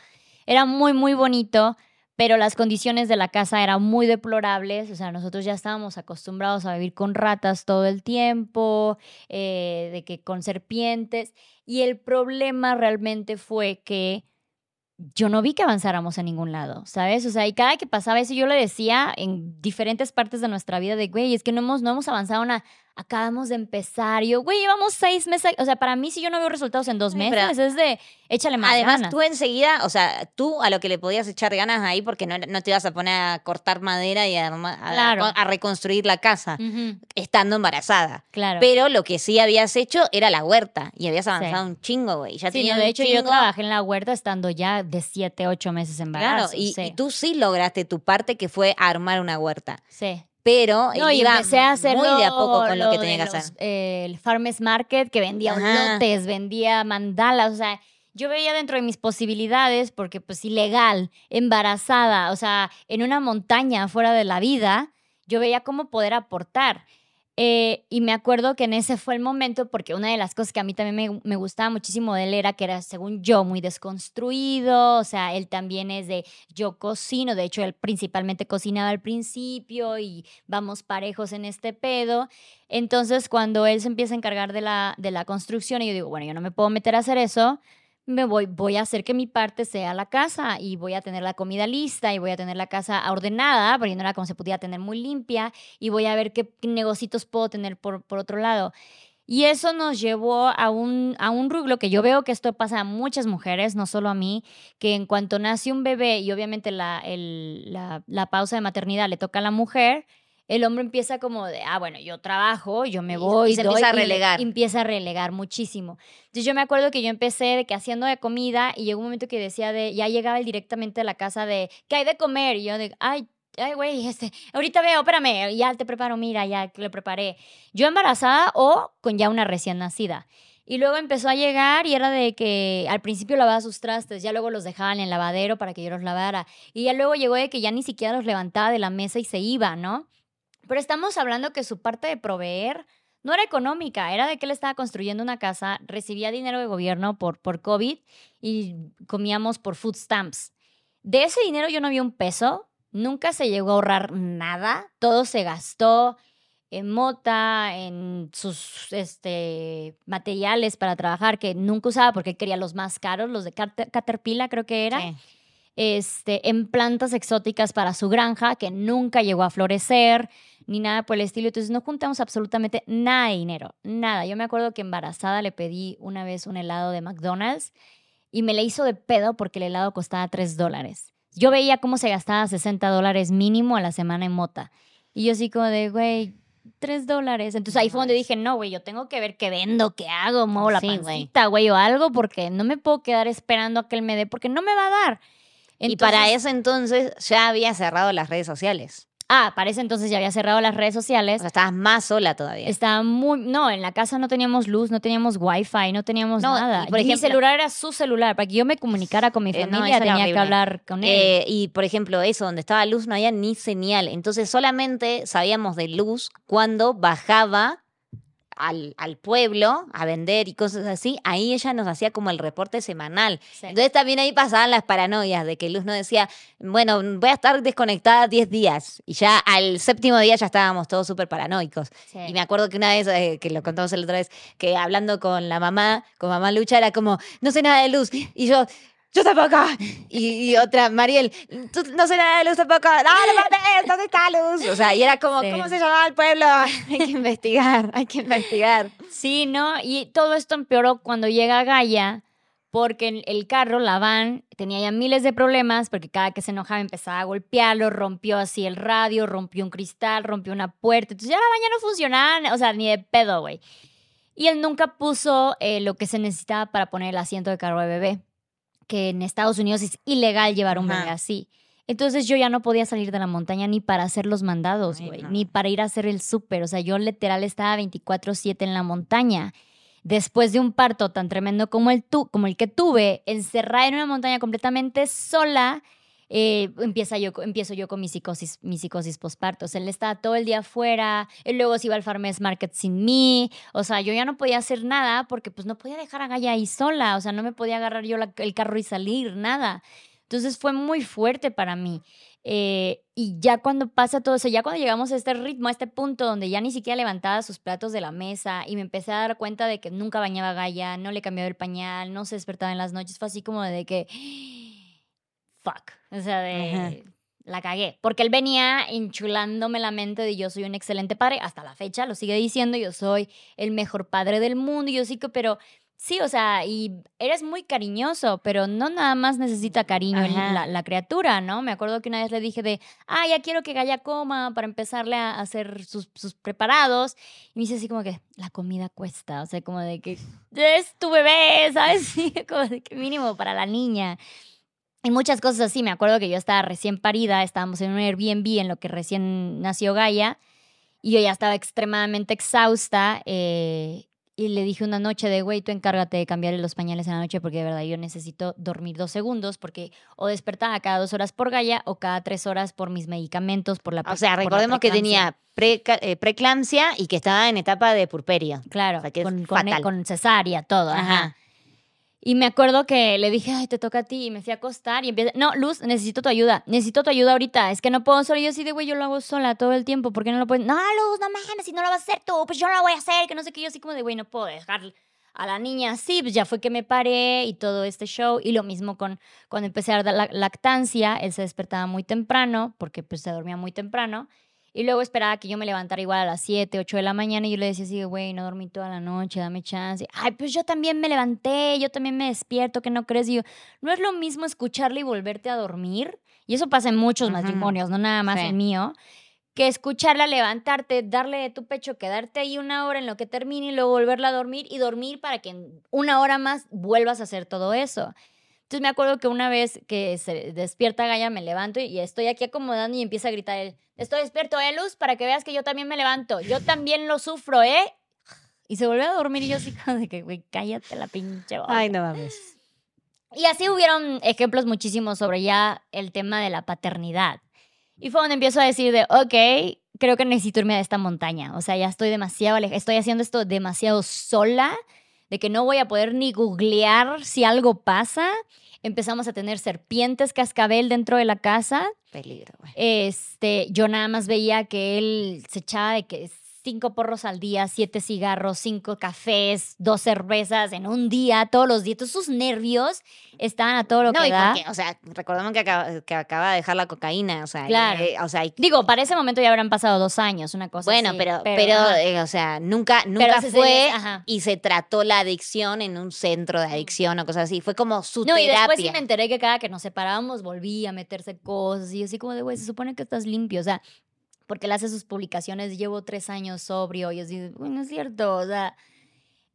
Era muy, muy bonito, pero las condiciones de la casa eran muy deplorables, o sea, nosotros ya estábamos acostumbrados a vivir con ratas todo el tiempo, eh, de que con serpientes, y el problema realmente fue que yo no vi que avanzáramos a ningún lado, ¿sabes? O sea, y cada que pasaba eso yo le decía en diferentes partes de nuestra vida de, güey, es que no hemos, no hemos avanzado una, acabamos de empezar. yo, güey, llevamos seis meses. O sea, para mí, si yo no veo resultados en dos meses, es de échale más Además, tú enseguida, o sea, tú a lo que le podías echar ganas ahí, porque no, no te ibas a poner a cortar madera y a, a, reconstruir la casa, estando embarazada. Claro. Pero lo que sí habías hecho era la huerta y habías avanzado un chingo, güey. Ya sí, de hecho, yo trabajé en la huerta estando ya de siete, ocho meses embarazo. Claro, y, y tú sí lograste tu parte que fue armar una huerta. Sí pero no, y empecé a muy de a poco con lo, que tenía que hacer. el Farmers Market, que vendía lotes, vendía mandalas, o sea, yo veía dentro de mis posibilidades, porque pues ilegal, embarazada, o sea, en una montaña fuera de la vida, yo veía cómo poder aportar. Eh, y me acuerdo que en ese fue el momento, porque una de las cosas que a mí también me, gustaba muchísimo de él era que era, según yo, muy desconstruido. O sea, él también es de yo cocino. De hecho, él principalmente cocinaba al principio y vamos parejos en este pedo. Entonces, cuando él se empieza a encargar de la, de la construcción, y yo digo, bueno, yo no me puedo meter a hacer eso me voy, voy a hacer que mi parte sea la casa y voy a tener la comida lista y voy a tener la casa ordenada, porque no era como se podía tener muy limpia, y voy a ver qué negocios puedo tener por, por otro lado. Y eso nos llevó a un, a un rublo que yo veo que esto pasa a muchas mujeres, no solo a mí, que en cuanto nace un bebé y obviamente la, el, la pausa de maternidad le toca a la mujer, el hombre empieza como de, ah, bueno, yo trabajo, yo me voy. Y se empieza a relegar. Y empieza a relegar muchísimo. Entonces yo me acuerdo que yo empecé de que haciendo de comida y llegó un momento que decía de, ya llegaba directamente a la casa de, ¿qué hay de comer? Y yo de, ay, ay, güey, este, ahorita veo, espérame, ya te preparo, mira, ya lo preparé. Yo embarazada o con ya una recién nacida. Y luego empezó a llegar y era de que al principio lavaba sus trastes, ya luego los dejaba en el lavadero para que yo los lavara. Y ya luego llegó de que ya ni siquiera los levantaba de la mesa y se iba, ¿no? Pero estamos hablando que su parte de proveer no era económica, era de que él estaba construyendo una casa, recibía dinero de gobierno por, por COVID y comíamos por food stamps. De ese dinero yo no vi un peso, nunca se llegó a ahorrar nada, todo se gastó en mota, en sus este, materiales para trabajar que nunca usaba porque quería los más caros, los de Caterpillar creo que era. Este, en plantas exóticas para su granja que nunca llegó a florecer ni nada por el estilo. Entonces no juntamos absolutamente nada de dinero, nada. Yo me acuerdo que embarazada le pedí una vez un helado de McDonald's y me le hizo de pedo porque el helado costaba 3 dólares. Yo veía cómo se gastaba 60 dólares mínimo a la semana en mota. Y yo así como de, güey, 3 dólares. Entonces ahí fue donde dije, no, güey, yo tengo que ver qué vendo, qué hago, muevo la pancita, güey, o algo, porque no me puedo quedar esperando a que él me dé, porque no me va a dar. y para eso entonces ya había cerrado las redes sociales. Ah, para ese entonces ya había cerrado las redes sociales. O sea, estabas más sola todavía. Estaba muy. No, en la casa no teníamos luz, no teníamos wifi, no teníamos nada. por ejemplo, mi celular era su celular. Para que yo me comunicara con mi eh, familia tenía que hablar con él. Eh, y por ejemplo, eso, donde estaba luz no había ni señal. Entonces solamente sabíamos de luz cuando bajaba al, al, pueblo a vender y cosas así, ahí ella nos hacía como el reporte semanal. Entonces también ahí pasaban las paranoias de que Luz nos decía, bueno, voy a estar desconectada 10 días. Y ya al séptimo día ya estábamos todos súper paranoicos. Y me acuerdo que una vez, eh, que lo contamos la otra vez, que hablando con la mamá, con mamá Lucha, era como, no sé nada de Luz. Y yo, yo tampoco. Y, y, otra, Mariel, tú no sé nada de luz tampoco. No, no ¿dónde está luz? O sea, y era como, ¿cómo se llamaba el pueblo? [LAUGHS] hay que investigar, hay que investigar. Sí, ¿no? Y todo esto empeoró cuando llega Gaia, porque el carro, la van, tenía ya miles de problemas, porque cada que se enojaba empezaba a golpearlo, rompió así el radio, rompió un cristal, rompió una puerta. Entonces ya la ya no funcionaba, o sea, ni de pedo, güey. Y él nunca puso eh, lo que se necesitaba para poner el asiento de carro de bebé que en Estados Unidos es ilegal llevar un bebé así. Entonces yo ya no podía salir de la montaña ni para hacer los mandados, güey, ni para ir a hacer el súper. O sea, yo literal estaba 24/7 en la montaña. Después de un parto tan tremendo como el, tu como el que tuve, encerrada en una montaña completamente sola, eh, empieza yo, empiezo yo con mi psicosis, mi psicosis postparto. O él estaba todo el día afuera, él luego se iba al Farmers Market sin mí. O sea, yo ya no podía hacer nada porque pues no podía dejar a Gaya ahí sola. O sea, no me podía agarrar yo el carro y salir, nada. Entonces fue muy fuerte para mí. Eh, y ya cuando pasa todo eso, ya cuando llegamos a este ritmo, a este punto donde ya ni siquiera levantaba sus platos de la mesa y me empecé a dar cuenta de que nunca bañaba a Gaia, no le cambiaba el pañal, no se despertaba en las noches, fue así como de que fuck. O sea, de. La cagué. Porque él venía enchulándome la mente de yo soy un excelente padre. Hasta la fecha lo sigue diciendo. Yo soy el mejor padre del mundo. Y yo sí que, pero sí, o sea, y eres muy cariñoso, pero no nada más necesita cariño la, criatura, ¿no? Me acuerdo que una vez le dije de, ah, ya quiero que Gaya coma para empezarle a hacer sus, sus, preparados. Y me dice así como que, la comida cuesta, o sea, como de que, es tu bebé, ¿sabes? [LAUGHS] como de que mínimo para la niña. Y muchas cosas así. Me acuerdo que yo estaba recién parida, estábamos en un Airbnb en lo que recién nació Gaia y yo ya estaba extremadamente exhausta. Eh, y le dije una noche de, güey, tú encárgate de cambiarle los pañales en la noche porque de verdad yo necesito dormir dos segundos porque o despertaba cada dos horas por Gaia o cada tres horas por mis medicamentos, por la O sea, recordemos que tenía eh, preeclampsia y que estaba en etapa de purperia. Claro, con, con, cesárea, todo. ajá. Y me acuerdo que le dije, ay, te toca a ti. Y me fui a acostar y empieza, no, Luz, necesito tu ayuda. Necesito tu ayuda ahorita. Es que no puedo solo. Yo así de, güey, yo lo hago sola todo el tiempo. ¿Por qué no lo puedes? No, Luz, no mames, si no lo vas a hacer tú, pues yo lo voy a hacer. Que no sé qué. Yo así como de, güey, no puedo dejar a la niña así. Pues ya fue que me paré y todo este show. Y lo mismo con cuando empecé a dar la lactancia. Él se despertaba muy temprano porque pues se dormía muy temprano. Y luego esperaba que yo me levantara igual a las 7, 8 de la mañana y yo le decía así, güey, no dormí toda la noche, dame chance. Ay, pues yo también me levanté, yo también me despierto, que no crees. Y yo, no es lo mismo escucharle y volverte a dormir. Y eso pasa en muchos matrimonios, no nada más el mío. Que escucharla levantarte, darle de tu pecho, quedarte ahí una hora en lo que termine y luego volverla a dormir y dormir para que en una hora más vuelvas a hacer todo eso. Entonces me acuerdo que una vez que se despierta Gaia, me levanto y estoy aquí acomodando y empieza a gritar él, estoy despierto, ¿eh, Luz? Para que veas que yo también me levanto. Yo también lo sufro, ¿eh? Y se volvió a dormir y yo así como de que, güey, cállate la pinche boca. Ay, no mames. Y así hubieron ejemplos muchísimos sobre ya el tema de la paternidad. Y fue donde empiezo a decir de, ok, creo que necesito irme a esta montaña. O sea, ya estoy demasiado estoy haciendo esto demasiado sola de que no voy a poder ni googlear si algo pasa. Empezamos a tener serpientes cascabel dentro de la casa. Peligro, güey. Este, yo nada más veía que él se echaba de que cinco porros al día, siete cigarros, cinco cafés, dos cervezas en un día, todos los días. sus nervios estaban a todo lo que da. o sea, recordamos que acaba, que acaba, de dejar la cocaína, o sea, claro. Eh, o sea, digo, para ese momento ya habrán pasado dos años, una cosa bueno, así. pero, pero, eh, o sea, nunca, nunca fue y se trató la adicción en un centro de adicción o cosas así. Fue como su no, terapia. y después sí me enteré que cada que nos separábamos volvía a meterse cosas y así como de, güey, se supone que estás limpio, o sea, porque él hace sus publicaciones, llevo tres años sobrio, y yo digo, bueno, es cierto, o sea.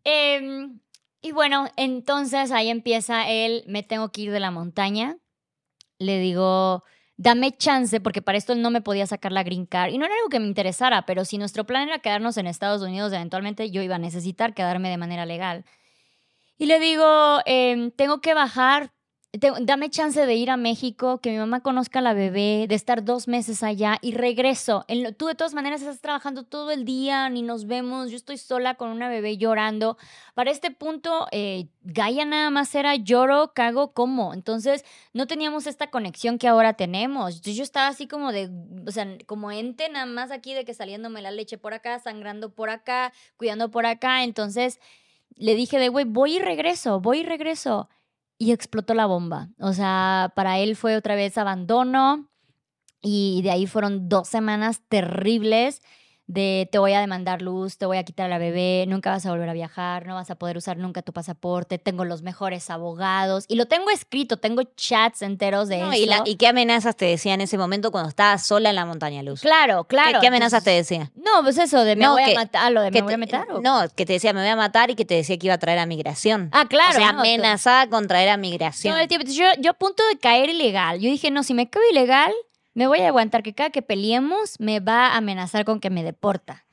Em, y bueno, entonces ahí empieza él, me tengo que ir de la montaña. Le digo, dame chance, porque para esto él no me podía sacar la green card. Y no era algo que me interesara, pero si nuestro plan era quedarnos en Estados Unidos, eventualmente yo iba a necesitar quedarme de manera legal. Y le digo, em, tengo que bajar dame chance de ir a México, que mi mamá conozca a la bebé, de estar dos meses allá y regreso. tú de todas maneras estás trabajando todo el día, ni nos vemos, yo estoy sola con una bebé llorando. Para este punto, eh, Gaia nada más era lloro, cago, como. Entonces, no teníamos esta conexión que ahora tenemos. yo estaba así como de, o sea, como ente nada más aquí de que saliéndome la leche por acá, sangrando por acá, cuidando por acá. Entonces, le dije de, güey, voy y regreso, voy y regreso y explotó la bomba. O sea, para él fue otra vez abandono y de ahí fueron dos semanas terribles de te voy a demandar luz, te voy a quitar a la bebé, nunca vas a volver a viajar, no vas a poder usar nunca tu pasaporte, tengo los mejores abogados y lo tengo escrito, tengo chats enteros de eso. Y, ¿Y, qué amenazas te decía en ese momento cuando estabas sola en la montaña luz? Claro, claro. ¿Qué, amenazas te decía? No, pues eso de me voy a matar, lo de me voy a matar. No, que te decía me voy a matar y que te decía que iba a traer a migración. Ah, claro. O sea, amenazada con traer a migración. yo, yo a punto de caer ilegal. Yo dije, no, si me quedo ilegal, me voy a aguantar que cada que peleemos me va a amenazar con que me deporta.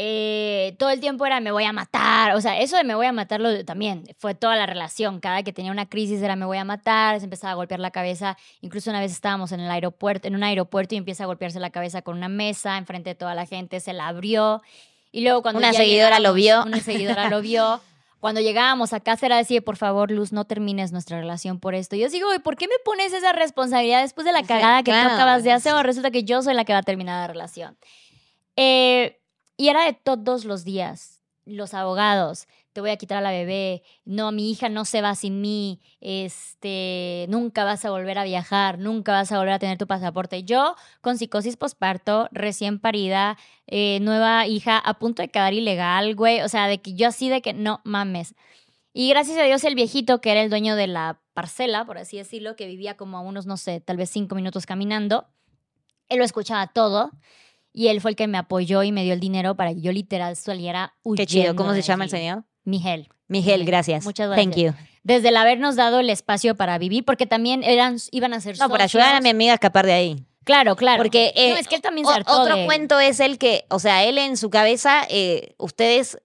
Eh, todo el tiempo era me voy a matar, o sea, eso de me voy a matarlo también fue toda la relación, cada que tenía una crisis era me voy a matar, se empezaba a golpear la cabeza, incluso una vez estábamos en el aeropuerto, en un aeropuerto y empieza a golpearse la cabeza con una mesa enfrente de toda la gente, se la abrió y luego cuando una seguidora lo vio, una seguidora lo [LAUGHS] vio. Cuando llegábamos a casa era decir, por favor, Luz, no termines nuestra relación por esto. Y yo digo, ¿por qué me pones esa responsabilidad después de la [LAUGHS] cagada que tú acabas de hacer? O resulta que yo soy la que va a terminar la relación. Eh, y era de todos los días. Los abogados, te voy a quitar a la bebé, no, mi hija no se va sin mí, este, nunca vas a volver a viajar, nunca vas a volver a tener tu pasaporte. Yo, con psicosis posparto, recién parida, eh, nueva hija, a punto de quedar ilegal, güey, o sea, de que yo así de que no mames. Y gracias a Dios el viejito, que era el dueño de la parcela, por así decirlo, que vivía como a unos, no sé, tal vez cinco minutos caminando, él lo escuchaba todo y él fue el que me apoyó y me dio el dinero para que yo literal saliera huyendo. Qué chido. ¿Cómo se llama el señor? Miguel. Miguel, gracias. Muchas gracias. Thank you. Desde el habernos dado el espacio para vivir, porque también eran, iban a ser No, para ayudar a mi amiga a escapar de ahí. Claro, claro. Porque no, es que él también se Otro cuento es el que, o sea, él en su cabeza, eh, ustedes,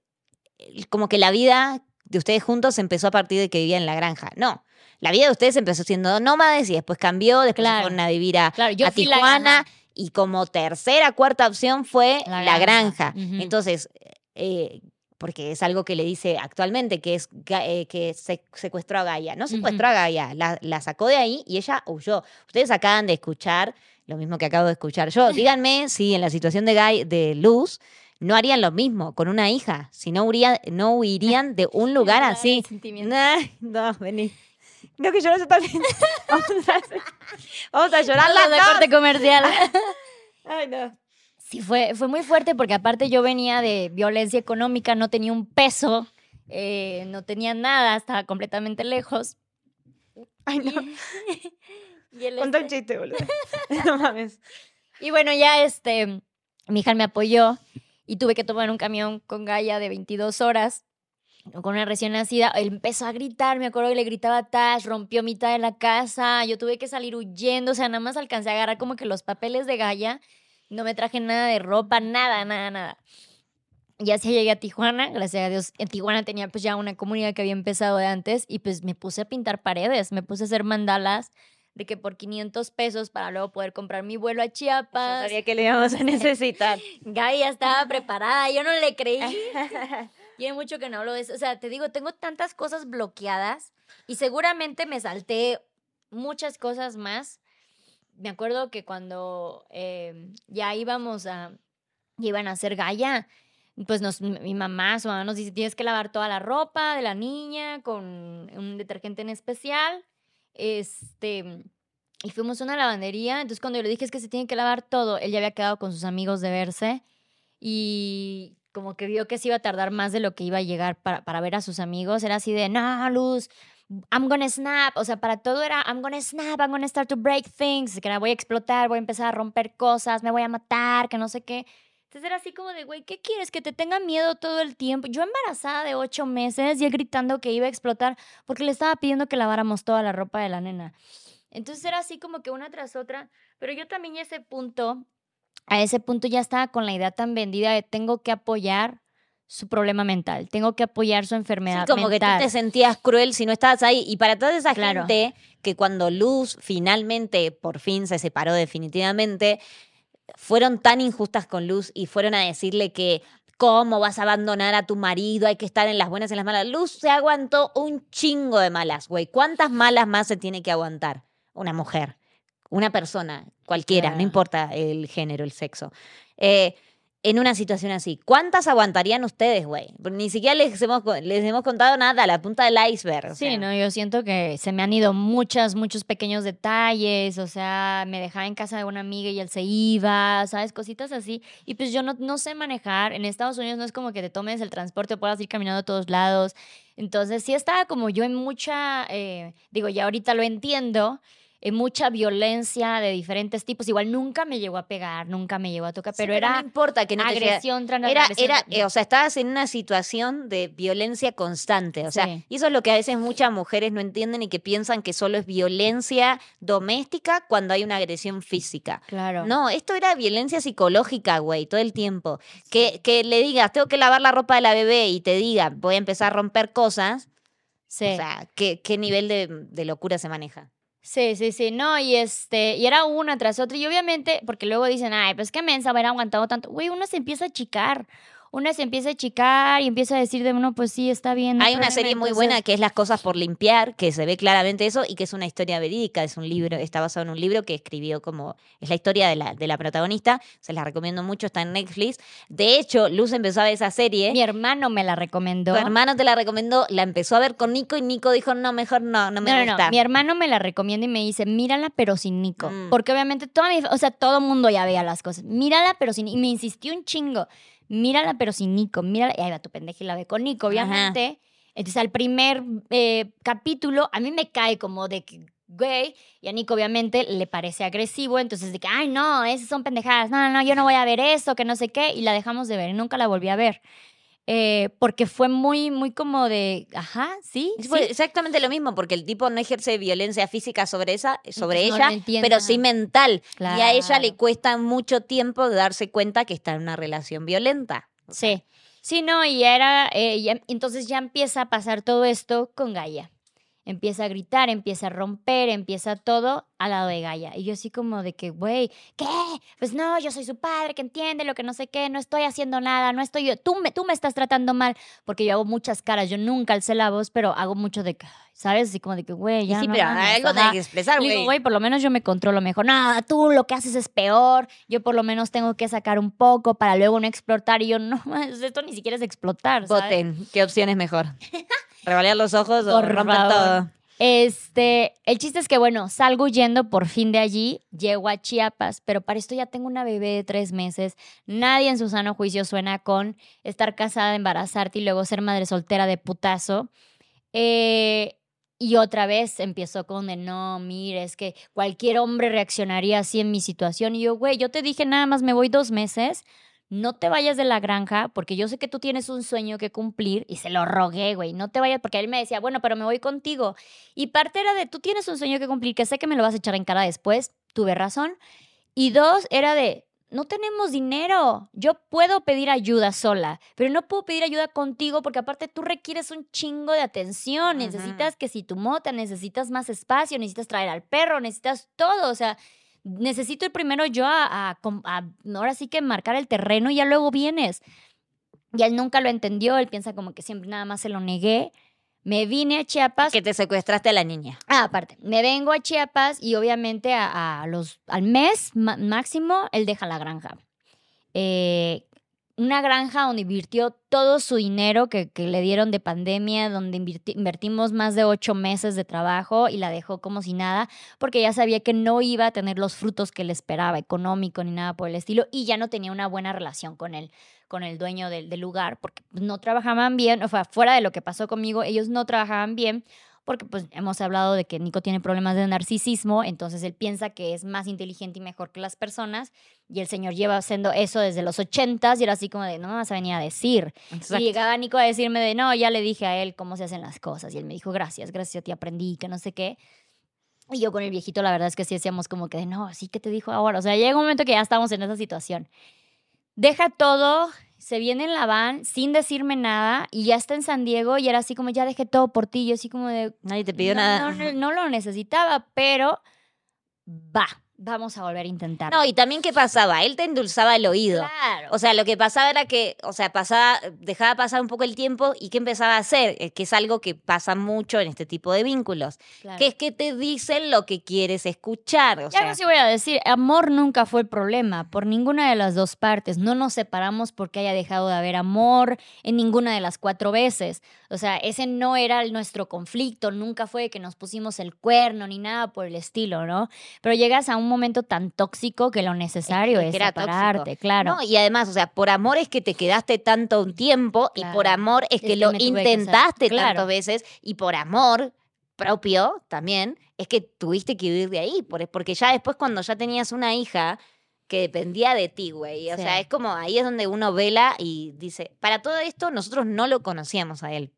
como que la vida de ustedes juntos empezó a partir de que vivían en la granja. No. La vida de ustedes empezó siendo nómades y después cambió, después fueron a vivir a, a Tijuana y como tercera, cuarta opción fue la granja. Entonces, eh, porque es algo que le dice actualmente, que es eh, que se secuestró a Gaia. No secuestró a Gaia, la, sacó de ahí y ella huyó. Ustedes acaban de escuchar lo mismo que acabo de escuchar yo. [LAUGHS] Díganme si en la situación de, de Luz no harían lo mismo con una hija, si no, no huirían de un [LAUGHS] lugar así. no, vení. No, que lloras también. Vamos [LAUGHS] a, vamos a llorar la corte comercial. Ay, no. Sí, fue, fue muy fuerte porque aparte yo venía de violencia económica, no tenía un peso, eh, no tenía nada, estaba completamente lejos. Ay, no. Y, [LAUGHS] un este chiste, boludo. [LAUGHS] no mames. Y bueno, ya este, mi hija me apoyó y tuve que tomar un camión con Gaia de 22 horas con una recién nacida, él empezó a gritar, me acuerdo que le gritaba Tash, rompió mitad de la casa, yo tuve que salir huyendo, o sea, nada más alcancé a agarrar como que los papeles de Gaia, no me traje nada de ropa, nada, nada, nada. Y así llegué a Tijuana, gracias a Dios, en Tijuana tenía pues ya una comunidad que había empezado de antes y pues me puse a pintar paredes, me puse a hacer mandalas de que por 500 pesos para luego poder comprar mi vuelo a Chiapas. No sabía que le íbamos a [LAUGHS] necesitar. Gaia estaba [LAUGHS] preparada, yo no le creí. [LAUGHS] Tiene mucho que no hablo de eso. O sea, te digo, tengo tantas cosas bloqueadas y seguramente me salté muchas cosas más. Me acuerdo que cuando em, ya íbamos a, iban a hacer Gaia, pues nos, mi mamá, su mamá nos dice, tienes que lavar toda la ropa de la niña con un detergente en especial. Este, y fuimos a una lavandería, entonces cuando yo le dije es que se tiene que lavar todo, él ya había quedado con sus amigos de verse y como que vio que se iba a tardar más de lo que iba a llegar para, para ver a sus amigos, era así de, no, Luz, I'm gonna snap, o sea, para todo era, I'm gonna snap, I'm gonna start to break things, que voy a explotar, voy a empezar a romper cosas, me voy a matar, que no sé qué. Entonces era así como de, güey, ¿qué quieres? Que te tenga miedo todo el tiempo. Yo embarazada de ocho meses y él gritando que iba a explotar porque le estaba pidiendo que laváramos toda la ropa de la nena. Entonces era así como que una tras otra, pero yo también ese punto a ese punto ya estaba con la idea tan vendida de tengo que apoyar su problema mental, tengo que apoyar su enfermedad como que tú te sentías cruel si no estabas ahí. Y para toda esa gente que cuando Luz finalmente, por fin se separó definitivamente, fueron tan injustas con Luz y fueron a decirle que ¿Cómo vas a abandonar a tu marido? Hay que estar en las buenas y en las malas. Luz se aguantó un chingo de malas, güey. ¿Cuántas malas más se tiene que aguantar una mujer? Una persona, cualquiera, no importa el género, el sexo. Eh, en una situación así. ¿Cuántas aguantarían ustedes, güey? Ni siquiera les hemos, les hemos contado nada, la punta del iceberg. sí, no, yo siento que se me han ido muchas, muchos pequeños detalles, o sea, me dejaba en casa de una amiga y él se iba, ¿sabes? Cositas así. Y pues yo no, no sé manejar. En Estados Unidos no es como que te tomes el transporte o puedas ir caminando a todos lados. Entonces sí estaba como yo en mucha, eh, digo, ya ahorita lo entiendo eh, mucha violencia de diferentes tipos. Igual nunca me llegó a pegar, nunca me llegó a tocar, pero, era no importa que no agresión tras era, Era, eh, o sea, estabas en una situación de violencia constante. O sea, y eso es lo que a veces muchas mujeres no entienden y que piensan que solo es violencia doméstica cuando hay una agresión física. Claro. No, esto era violencia psicológica, güey, todo el tiempo. Que, que le digas, tengo que lavar la ropa de la bebé y te diga, voy a empezar a romper cosas. Sí. O sea, ¿qué, qué nivel de, de locura se maneja? Sí, sí, sí, no, y este, y era una tras otra, y obviamente, porque luego dicen, ay, pues qué mensa haber aguantado tanto, güey, uno se empieza a achicar, una se empieza a chicar y empieza a decir de uno, pues sí, está bien. Hay una serie muy buena que es Las cosas por limpiar, que se ve claramente eso y que es una historia verídica, es un libro, está basado en un libro que escribió como, es la historia de la, de la protagonista, se la recomiendo mucho, está en Netflix. De hecho, Luz empezó a ver esa serie. Mi hermano me la recomendó. Tu hermano te la recomendó, la empezó a ver con Nico y Nico dijo, no, mejor no, no me no, gusta. No, mi hermano me la recomienda y me dice, mírala pero sin Nico. Mm. Porque obviamente toda mi, o sea, todo mundo ya veía las cosas. Mírala pero sin Y me insistió un chingo mírala pero sin Nico, mírala, y ahí va tu pendeja y la ve con Nico, obviamente. Entonces al primer eh, capítulo a mí me cae como de que, güey, y a Nico obviamente le parece agresivo, entonces de que, ay no, esas son pendejadas, no, no, no, yo no voy a ver eso, que no sé qué, y la dejamos de ver, y nunca la volví a ver. Eh, porque fue muy, muy como de, ajá, sí. Fue exactamente lo mismo, porque el tipo no ejerce violencia física sobre, esa, sobre ella, pero sí mental. Y a ella le cuesta mucho tiempo darse cuenta que está en una relación violenta. Sí. Sí, no, y era, eh, entonces ya empieza a pasar todo esto con Gaia empieza a gritar, empieza a romper, empieza todo al lado de Gaia. Y yo así como de que, güey, ¿qué? Pues no, yo soy su padre, que entiende lo que no sé qué, no estoy haciendo nada, no estoy yo, tú me, tú me estás tratando mal, porque yo hago muchas caras, yo nunca alcé la voz, pero hago mucho de, ¿sabes? Así como de que, güey, ya Sí, no pero algo hay que expresar, güey. güey, por lo menos yo me controlo mejor. No, tú lo que haces es peor, yo por lo menos tengo que sacar un poco para luego no explotar. Y yo, no, [LAUGHS] esto ni siquiera es explotar. Voten, ¿qué opción es mejor? [LAUGHS] Revalear los ojos o romper todo. Este, el chiste es que, bueno, salgo huyendo por fin de allí, llego a Chiapas, pero para esto ya tengo una bebé de tres meses. Nadie en su sano juicio suena con estar casada, embarazarte y luego ser madre soltera de putazo. Eh, y otra vez empiezo con de no, mire, es que cualquier hombre reaccionaría así en mi situación. Y yo, güey, yo te dije nada más me voy dos meses no te vayas de la granja porque yo sé que tú tienes un sueño que cumplir y se lo rogué, güey, no te vayas porque él me decía, bueno, pero me voy contigo. Y parte era de, tú tienes un sueño que cumplir, que sé que me lo vas a echar en cara después, tuve razón. Y dos, era de, no tenemos dinero, yo puedo pedir ayuda sola, pero no puedo pedir ayuda contigo porque aparte tú requieres un chingo de atención, necesitas que si tu mota, necesitas más espacio, necesitas traer al perro, necesitas todo, o sea necesito ir primero yo a, ahora sí que marcar el terreno y ya luego vienes. Y él nunca lo entendió, él piensa como que siempre nada más se lo negué. Me vine a Chiapas. Que te secuestraste a la niña. Ah, aparte, me vengo a Chiapas y obviamente a, los, al mes máximo él deja la granja. Eh, una granja donde invirtió todo su dinero que, le dieron de pandemia, donde invertimos más de ocho meses de trabajo y la dejó como si nada, porque ya sabía que no iba a tener los frutos que le esperaba, económico ni nada por el estilo, y ya no tenía una buena relación con él con el dueño del, del lugar, porque no trabajaban bien, o sea, fuera de lo que pasó conmigo, ellos no trabajaban bien, porque pues hemos hablado de que Nico tiene problemas de narcisismo, entonces él piensa que es más inteligente y mejor que las personas, y el señor lleva haciendo eso desde los ochentas, y era así como de, no me vas a venir a decir. Y llegaba Nico a decirme de, no, ya le dije a él cómo se hacen las cosas, y él me dijo, gracias, gracias a ti aprendí, que no sé qué. Y yo con el viejito, la verdad es que sí decíamos como que, de, no, así que te dijo ahora, o sea, llega un momento que ya estamos en esa situación. Deja todo, se viene en la van sin decirme nada y ya está en San Diego y era así como, ya dejé todo por ti. Yo así como de... Nadie te pidió nada. No, no lo necesitaba, pero va vamos a volver a intentar. No, y también qué pasaba, él te endulzaba el oído. Claro. O sea, lo que pasaba era que, o sea, pasaba, dejaba pasar un poco el tiempo y qué empezaba a hacer, que es algo que pasa mucho en este tipo de vínculos, que es que te dicen lo que quieres escuchar. O ya no sí voy a decir, amor nunca fue el problema por ninguna de las dos partes. No nos separamos porque haya dejado de haber amor en ninguna de las cuatro veces. O sea, ese no era nuestro conflicto, nunca fue que nos pusimos el cuerno ni nada por el estilo, ¿no? Pero llegas a un momento tan tóxico que lo necesario es, separarte, claro. y además, o sea, por amor es que te quedaste tanto un tiempo y por amor es, que, lo intentaste tantas veces y por amor propio también es que tuviste que vivir de ahí, porque ya después cuando ya tenías una hija que dependía de ti, güey. O sea, es como ahí es donde uno vela y dice, para todo esto nosotros no lo conocíamos a él.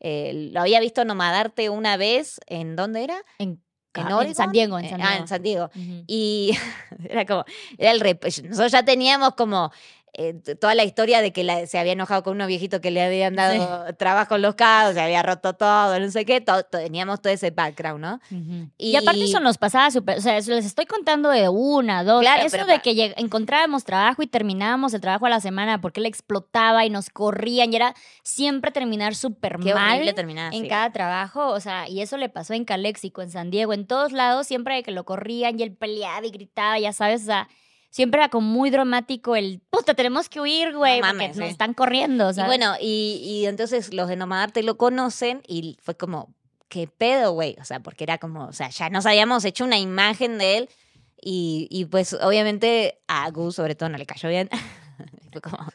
Eh, lo había visto nomadarte una vez, ¿en dónde era? En en, San Diego, en San Diego. Ah, en San Diego. Y [LAUGHS] era como, era el pues, nosotros ya teníamos como eh, toda la historia de que se había enojado con unos viejitos que le habían dado trabajo en los casos, se había roto todo, no sé qué, teníamos todo ese background, ¿no? y, aparte eso nos pasaba súper, o sea, les estoy contando de una, dos, claro, eso de que encontrábamos trabajo y terminábamos el trabajo a la semana porque él explotaba y nos corrían y era siempre terminar súper mal en cada trabajo, o sea, y eso le pasó en Caléxico, en San Diego, en todos lados, siempre que lo corrían y él peleaba y gritaba, ya sabes, o sea, siempre era como muy dramático el, puta, tenemos que huir, güey, porque nos están corriendo, ¿sabes? Y bueno, y, y entonces los de Nomadarte lo conocen y fue como, ¿qué pedo, güey? O sea, porque era como, o sea, ya nos habíamos hecho una imagen de él y, y pues obviamente a Gus sobre todo no le cayó bien. [LAUGHS] fue como... [LAUGHS]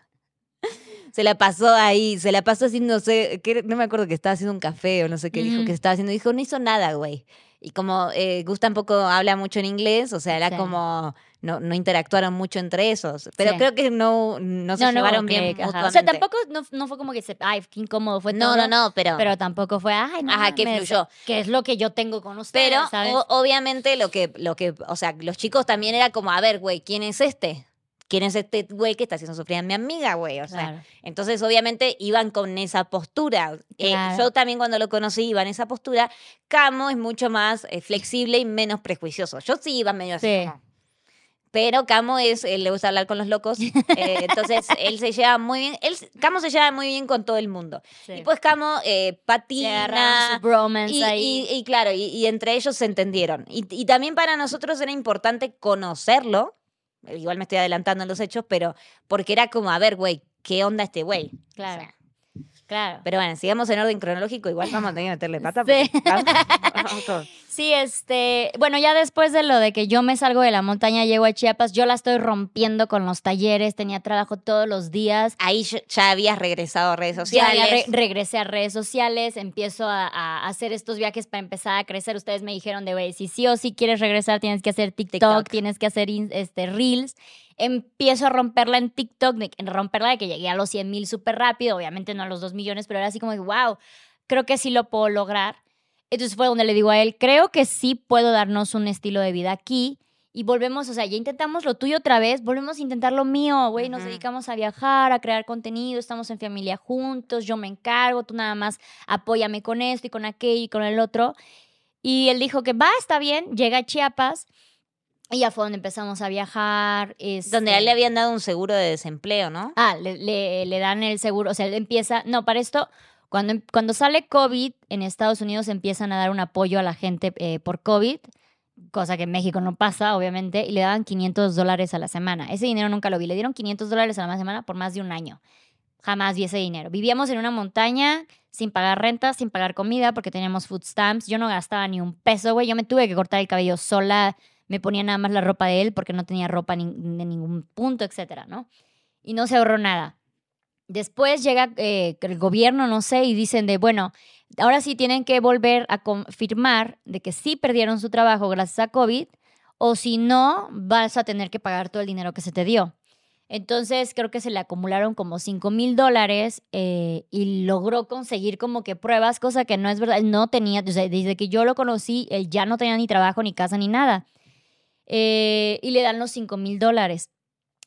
Se la pasó ahí, se la pasó haciendo, no sé, no me acuerdo que estaba haciendo un café o no sé qué dijo que estaba haciendo. Dijo, no hizo nada, güey. Y como eh, Gus tampoco habla mucho en inglés, o sea, era como no, no interactuaron mucho entre esos. Pero creo que no, no se llevaron bien O sea, tampoco no, fue como que se, ay, qué incómodo fue no, todo. No, no, pero... Pero tampoco fue, ay, no Ajá, que fluyó. Que es lo que yo tengo con ustedes, Pero obviamente lo que, lo que, o sea, los chicos también era como, a ver, güey, ¿quién es este? ¿quién es este güey que está haciendo sufrir a mi amiga, güey? O sea, entonces obviamente iban con esa postura. Eh, yo también cuando lo conocí iba en esa postura. Camo es mucho más eh, flexible y menos prejuicioso. Yo sí iba medio así. Pero Camo es, él le gusta hablar con los locos, eh, [LAUGHS] entonces él se lleva muy bien, él, Camo se lleva muy bien con todo el mundo. Y pues Camo eh, patina. y, y, y, claro, y, entre ellos se entendieron. Y, también para nosotros era importante conocerlo, igual me estoy adelantando en los hechos, pero porque era como, a ver, güey, ¿qué onda este güey? Claro. Claro. Pero bueno, sigamos en orden cronológico, igual vamos a tener que meterle pata. Sí. [LAUGHS] sí, este, bueno, ya después de lo de que yo me salgo de la montaña, llego a Chiapas, yo la estoy rompiendo con los talleres, tenía trabajo todos los días. Ahí ya habías regresado a redes sociales. Ya regresé a redes sociales, empiezo a, hacer estos viajes para empezar a crecer. Ustedes me dijeron de, güey, si sí o sí quieres regresar, tienes que hacer TikTok, tienes que hacer este, Reels empiezo a romperla en TikTok, en romperla de que llegué a los 100 mil súper rápido, obviamente no a los 2 millones, pero era así como, wow, creo que sí lo puedo lograr. Entonces fue donde le digo a él, creo que sí puedo darnos un estilo de vida aquí. Y volvemos, o sea, ya intentamos lo tuyo otra vez, volvemos a intentar lo mío, güey, nos dedicamos a viajar, a crear contenido, estamos en familia juntos, yo me encargo, tú nada más apóyame con esto y con aquello y con el otro. Y él dijo que va, está bien, llega a Chiapas y ya fue donde empezamos a viajar. Donde a él le este habían dado un seguro de desempleo, ¿no? Ah, le, le, dan el seguro, o sea, él empieza, no, para esto, cuando, cuando sale COVID en Estados Unidos empiezan a dar un apoyo a la gente eh, por COVID, cosa que en México no pasa, obviamente, y le daban 500 dólares a la semana. Ese dinero nunca lo vi, le dieron 500 dólares a la semana por más de un año. Jamás vi ese dinero. Vivíamos en una montaña sin pagar renta, sin pagar comida, porque teníamos food stamps. Yo no gastaba ni un peso, güey. Yo me tuve que cortar el cabello sola me ponía nada más la ropa de él porque no tenía ropa de ningún punto, etcétera, ¿no? Y no se ahorró nada. Después llega eh, el gobierno, no sé, y dicen de, bueno, ahora sí tienen que volver a confirmar de que sí perdieron su trabajo gracias a COVID, o si no, vas a tener que pagar todo el dinero que se te dio. Entonces creo que se le acumularon como 5 mil dólares eh, y logró conseguir como que pruebas, cosa que no es verdad. no tenía, desde que yo lo conocí, él ya no tenía ni trabajo, ni casa, ni nada. Eh, y le dan los 5 mil dólares.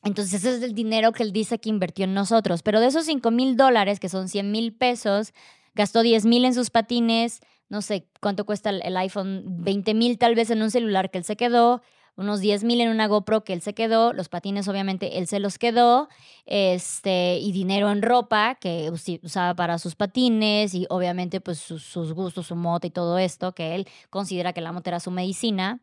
Entonces ese es el dinero que él dice que invirtió en nosotros. Pero de esos 5 mil dólares, que son 100 mil pesos, gastó 10 mil en sus patines, no sé cuánto cuesta el, iPhone, 20 mil tal vez en un celular que él se quedó, unos 10 mil en una GoPro que él se quedó, los patines obviamente él se los quedó, este, y dinero en ropa que usaba para sus patines y obviamente pues sus, sus gustos, su moto y todo esto, que él considera que la moto era su medicina.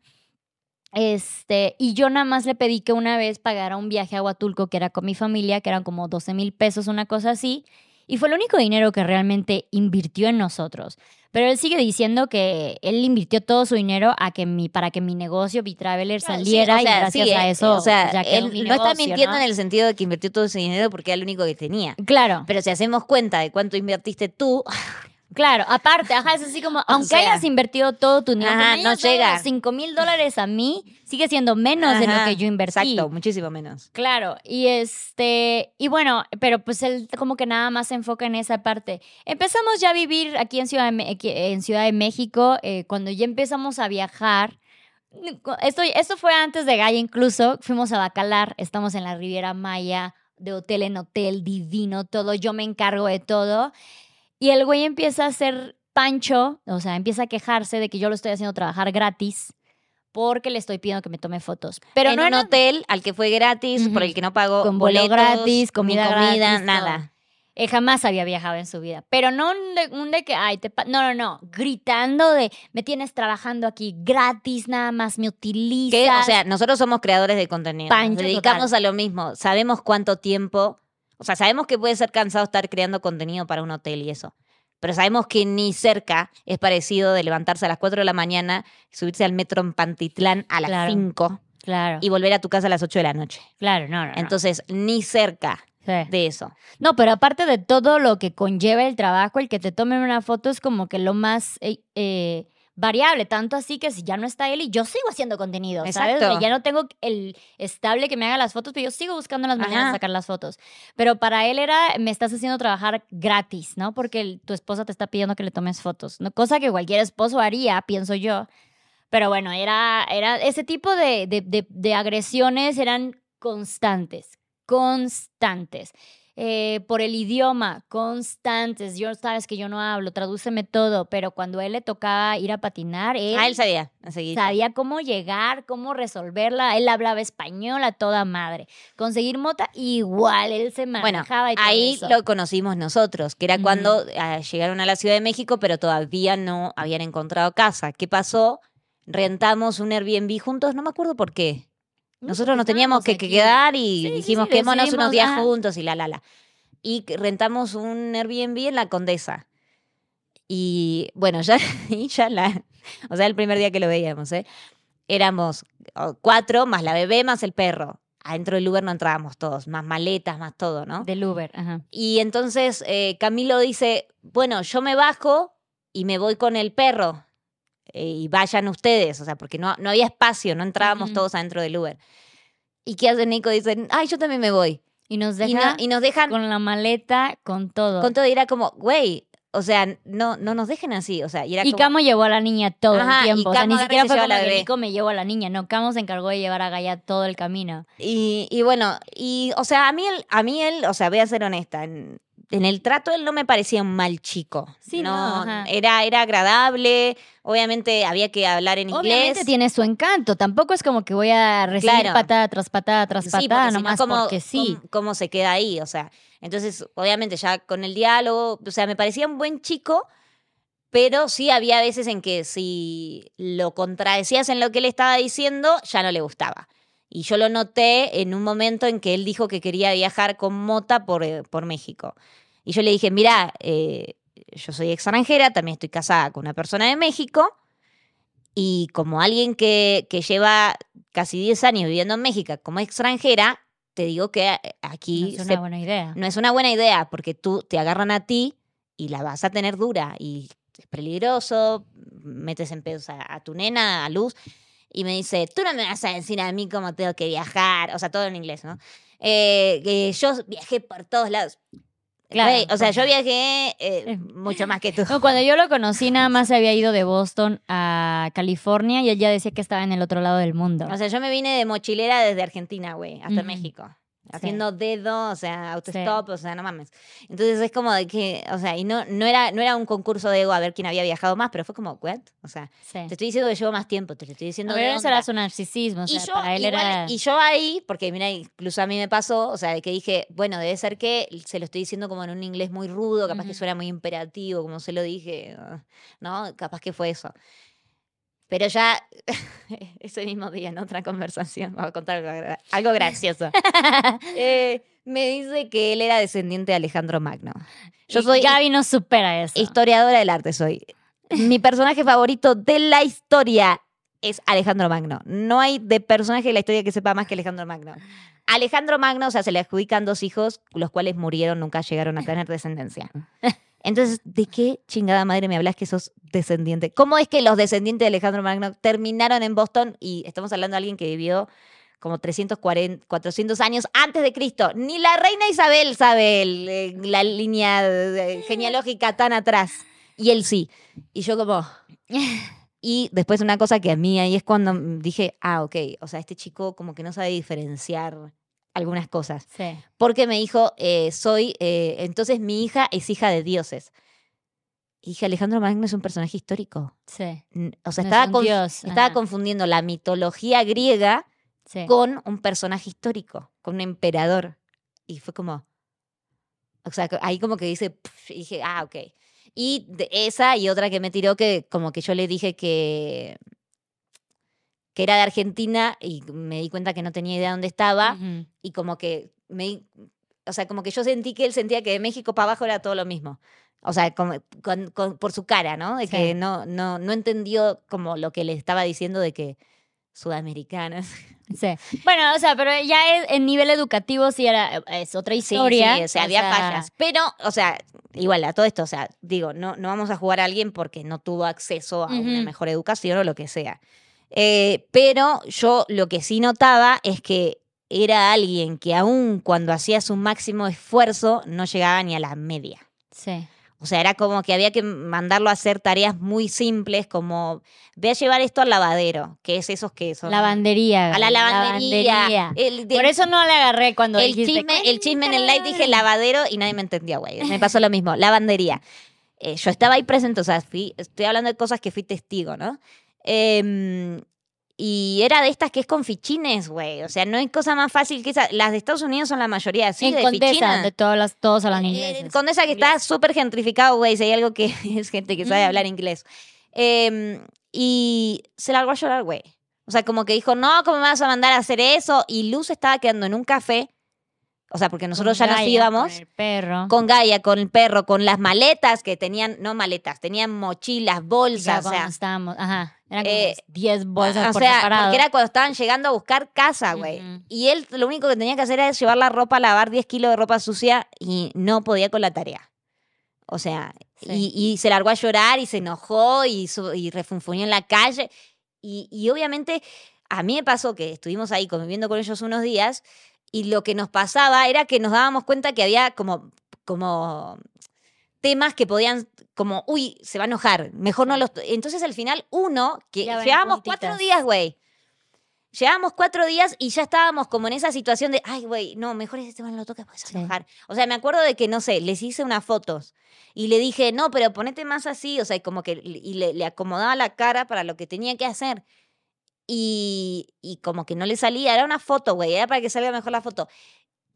Este, y yo nada más le pedí que una vez pagara un viaje a Huatulco, que era con mi familia, que eran como 12 mil pesos, una cosa así. Y fue el único dinero que realmente invirtió en nosotros. Pero él sigue diciendo que él invirtió todo su dinero a que mi, para que mi negocio, B-Traveler, saliera y gracias a eh, eso. O sea, él no está mintiendo en el sentido de que invirtió todo ese dinero porque era el único que tenía. Claro. Pero si hacemos cuenta de cuánto invertiste tú. Claro, aparte, ajá, es así como, aunque hayas invertido todo tu dinero, no llega. 5 mil dólares a mí, sigue siendo menos de lo que yo invertí. Exacto, muchísimo menos. Claro, y este, y bueno, pero pues él como que nada más se enfoca en esa parte. Empezamos ya a vivir aquí en Ciudad de, en Ciudad de México, eh, cuando ya empezamos a viajar. Esto, esto fue antes de Gaia incluso, fuimos a Bacalar, estamos en la Riviera Maya, de hotel en hotel, divino, todo, yo me encargo de todo. Y el güey empieza a hacer pancho, o sea, empieza a quejarse de que yo lo estoy haciendo trabajar gratis porque le estoy pidiendo que me tome fotos. Pero en no un hotel al que fue gratis, por el que no pagó con boletos, gratis, comida, comida nada. Él jamás había viajado en su vida. Pero no un de, que, ay, te no, no, no, gritando de, me tienes trabajando aquí gratis, nada más me utilizas. O sea, nosotros somos creadores de contenido. Pancho Nos dedicamos a lo mismo. Sabemos cuánto tiempo o sea, sabemos que puede ser cansado estar creando contenido para un hotel y eso. Pero sabemos que ni cerca es parecido de levantarse a las 4 de la mañana, subirse al metro en Pantitlán a las 5 claro. y volver a tu casa a las 8 de la noche. Claro, no, no. Entonces, ni cerca de eso. No, pero aparte de todo lo que conlleva el trabajo, el que te tomen una foto es como que lo más eh, eh variable, tanto así que si ya no está él y yo sigo haciendo contenido, ¿sabes? ya no tengo el estable que me haga las fotos, pero yo sigo buscando en las mañanas sacar las fotos. Pero para él era, me estás haciendo trabajar gratis, ¿no? Porque tu esposa te está pidiendo que le tomes fotos, ¿no? Cosa que cualquier esposo haría, pienso yo. Pero bueno, era, era ese tipo de, de, de agresiones eran constantes, constantes. Eh, por el idioma, constantes. Yo sabes que yo no hablo, tradúceme todo, pero cuando él le tocaba ir a patinar, él, ah, él sabía, sabía cómo llegar, cómo resolverla. Él hablaba español a toda madre. Conseguir mota, igual, él se manejaba bueno, Ahí lo conocimos nosotros, que era cuando ah, llegaron a la Ciudad de México, pero todavía no habían encontrado casa. ¿Qué pasó? Rentamos un Airbnb juntos, no me acuerdo por qué. Nosotros nos teníamos que, quedar y dijimos, que quémonos unos días juntos y la, la, la. Y rentamos un Airbnb en la Condesa. Y bueno, ya, [LAUGHS] ya la. O sea, el primer día que lo veíamos, ¿eh? Éramos cuatro, más la bebé, más el perro. Adentro del Uber no entrábamos todos, más maletas, más todo, ¿no? Del Uber, ajá. Y entonces eh, Camilo dice: Bueno, yo me bajo y me voy con el perro. Eh, y vayan ustedes, o sea, porque no, no había espacio, no entrábamos todos adentro del Uber. ¿Y qué hace Nico? Dicen, ay, yo también me voy. Y nos, deja y, nos dejan con la maleta, con todo. Con todo, y era como, güey, o sea, no, no nos dejen así, o sea, y era Y Camo llevó a la niña todo el tiempo, o sea, ni siquiera fue como la que Nico me llevó a la niña, no, Camo se encargó de llevar a Gaia todo el camino. Y, y bueno, y, o sea, a mí, él, a mí él, o sea, voy a ser honesta, en, en el trato él no me parecía un mal chico. Sí, no, era, era agradable. Obviamente había que hablar en inglés. Obviamente tiene su encanto. Tampoco es como que voy a recibir patada tras patada tras patada, nomás como, porque sí. Cómo, se queda ahí, o sea. Entonces, obviamente ya con el diálogo, o sea, me parecía un buen chico, pero sí había veces en que si lo contradecías en lo que él estaba diciendo, ya no le gustaba. Y yo lo noté en un momento en que él dijo que quería viajar con Mota por, eh, por México. Y yo le dije, mira, eh, yo soy extranjera, también estoy casada con una persona de México. Y como alguien que, que lleva casi 10 años viviendo en México como extranjera, te digo que eh, aquí... No es una buena idea. No es una buena idea porque tú te agarran a ti y la vas a tener dura y es peligroso, metes en pedos a tu nena, a luz y me dice, tú no me vas a decir a mí cómo tengo que viajar, o sea, todo en inglés, ¿no? Eh, que yo viajé por todos lados. Claro. o sea, yo viajé eh, mucho más que tú. cuando yo lo conocí, nada más se había ido de Boston a California y él ya decía que estaba en el otro lado del mundo. O sea, yo me vine de mochilera desde Argentina, güey, hasta México. Haciendo dedo, o sea, autostop, o sea, no mames. Entonces es como de que, o sea, y no, no, era, no era un concurso de ego a ver quién había viajado más, pero fue como, ¿what? O sea, te estoy diciendo que llevo más tiempo, te estoy diciendo. Pero eso era su narcisismo, o sea, y yo, para él era... Y yo ahí, porque mira, incluso a mí me pasó, o sea, de que dije, bueno, debe ser que se lo estoy diciendo como en un inglés muy rudo, capaz que suena muy imperativo, como se lo dije, ¿no? Capaz que fue eso. Pero ya [LAUGHS] ese mismo día, en otra conversación, vamos a contar algo, gracioso. [LAUGHS] Eh, me dice que él era descendiente de Alejandro Magno. Yo soy. Gaby no supera eso. Historiadora del arte soy. Mi personaje favorito de la historia es Alejandro Magno. No hay de personaje de la historia que sepa más que Alejandro Magno. Alejandro Magno, o sea, se le adjudican dos hijos, los cuales murieron, nunca llegaron a tener descendencia. Entonces, ¿de qué chingada madre me hablas que sos descendiente? ¿Cómo es que los descendientes de Alejandro Magno terminaron en Boston? Y estamos hablando de alguien que vivió como 340, 400 años antes de Cristo. Ni la reina Isabel sabe eh, la línea genealógica tan atrás. Y él sí. Y yo como... Y después una cosa que a mí ahí es cuando dije, ah, ok, o sea, este chico como que no sabe diferenciar algunas cosas. Sí. Porque me dijo, eh, soy, eh, entonces mi hija es hija de dioses. Y dije, Alejandro Magno es un personaje histórico. Sí. O sea, estaba, estaba confundiendo la mitología griega con un personaje histórico, con un emperador. Y fue como, o sea, ahí como que dice, y dije, ah, ok. Y de esa y otra que me tiró que como que yo le dije que que era de Argentina y me di cuenta que no tenía idea de dónde estaba y como que me o sea, como que yo sentí que él sentía que de México para abajo era todo lo mismo. O sea, como, por su cara, ¿no? De que no, no, no entendió como lo que le estaba diciendo de que sudamericanas. [LAUGHS] Sí. Bueno, o sea, pero ya en nivel educativo sí era, es otra historia. Sí, o sea, había fallas. Pero, o sea, igual a todo esto, o sea, digo, no, no vamos a jugar a alguien porque no tuvo acceso a una mejor educación o lo que sea. Eh, pero yo lo que sí notaba es que era alguien que aún cuando hacía su máximo esfuerzo no llegaba ni a la media. Sí. O sea, era como que había que mandarlo a hacer tareas muy simples, como ve a llevar esto al lavadero, que es esos que son. Lavandería. A la lavandería. Por eso no le agarré cuando el chisme, el chisme en el live dije lavadero y nadie me entendía, güey. Me pasó lo mismo, lavandería. Eh, yo estaba ahí presente, o sea, estoy hablando de cosas que fui testigo, ¿no? Eh, y era de estas que es con fichines, güey. O sea, no hay cosa más fácil que esa. Las de Estados Unidos son la mayoría así, en de Condesa, de todas las, todos hablan eh, inglés. Condesa que está súper gentrificado, güey. Si hay algo que [LAUGHS] es gente que sabe hablar inglés. Eh, y se largó a llorar, güey. O sea, como que dijo, no, ¿cómo me vas a mandar a hacer eso? Y Luz estaba quedando en un café o sea, porque nosotros ya nos íbamos. Con el perro. Con Gaia, con el perro, con las maletas que tenían, no maletas, tenían mochilas, bolsas. o sea, estábamos, ajá. Eran como 10 eh, bolsas o por sea, separado. porque era cuando estaban llegando a buscar casa, güey. Y él lo único que tenía que hacer era llevar la ropa a lavar 10 kilos de ropa sucia y no podía con la tarea. O sea, y, se largó a llorar y se enojó y, y refunfuñó en la calle. Y, y obviamente a mí me pasó que estuvimos ahí conviviendo con ellos unos días y lo que nos pasaba era que nos dábamos cuenta que había como, como temas que podían, como, uy, se va a enojar, mejor no los... Entonces al final uno, que llevábamos cuatro días, güey. Llevábamos cuatro días y ya estábamos como en esa situación de, ay, güey, no, mejor ese tema no lo toca porque se va a enojar. O sea, me acuerdo de que, no sé, les hice unas fotos y le dije, no, pero ponete más así, o sea, como que y le, le acomodaba la cara para lo que tenía que hacer. Y, y como que no le salía, era una foto, güey, era para que salga mejor la foto.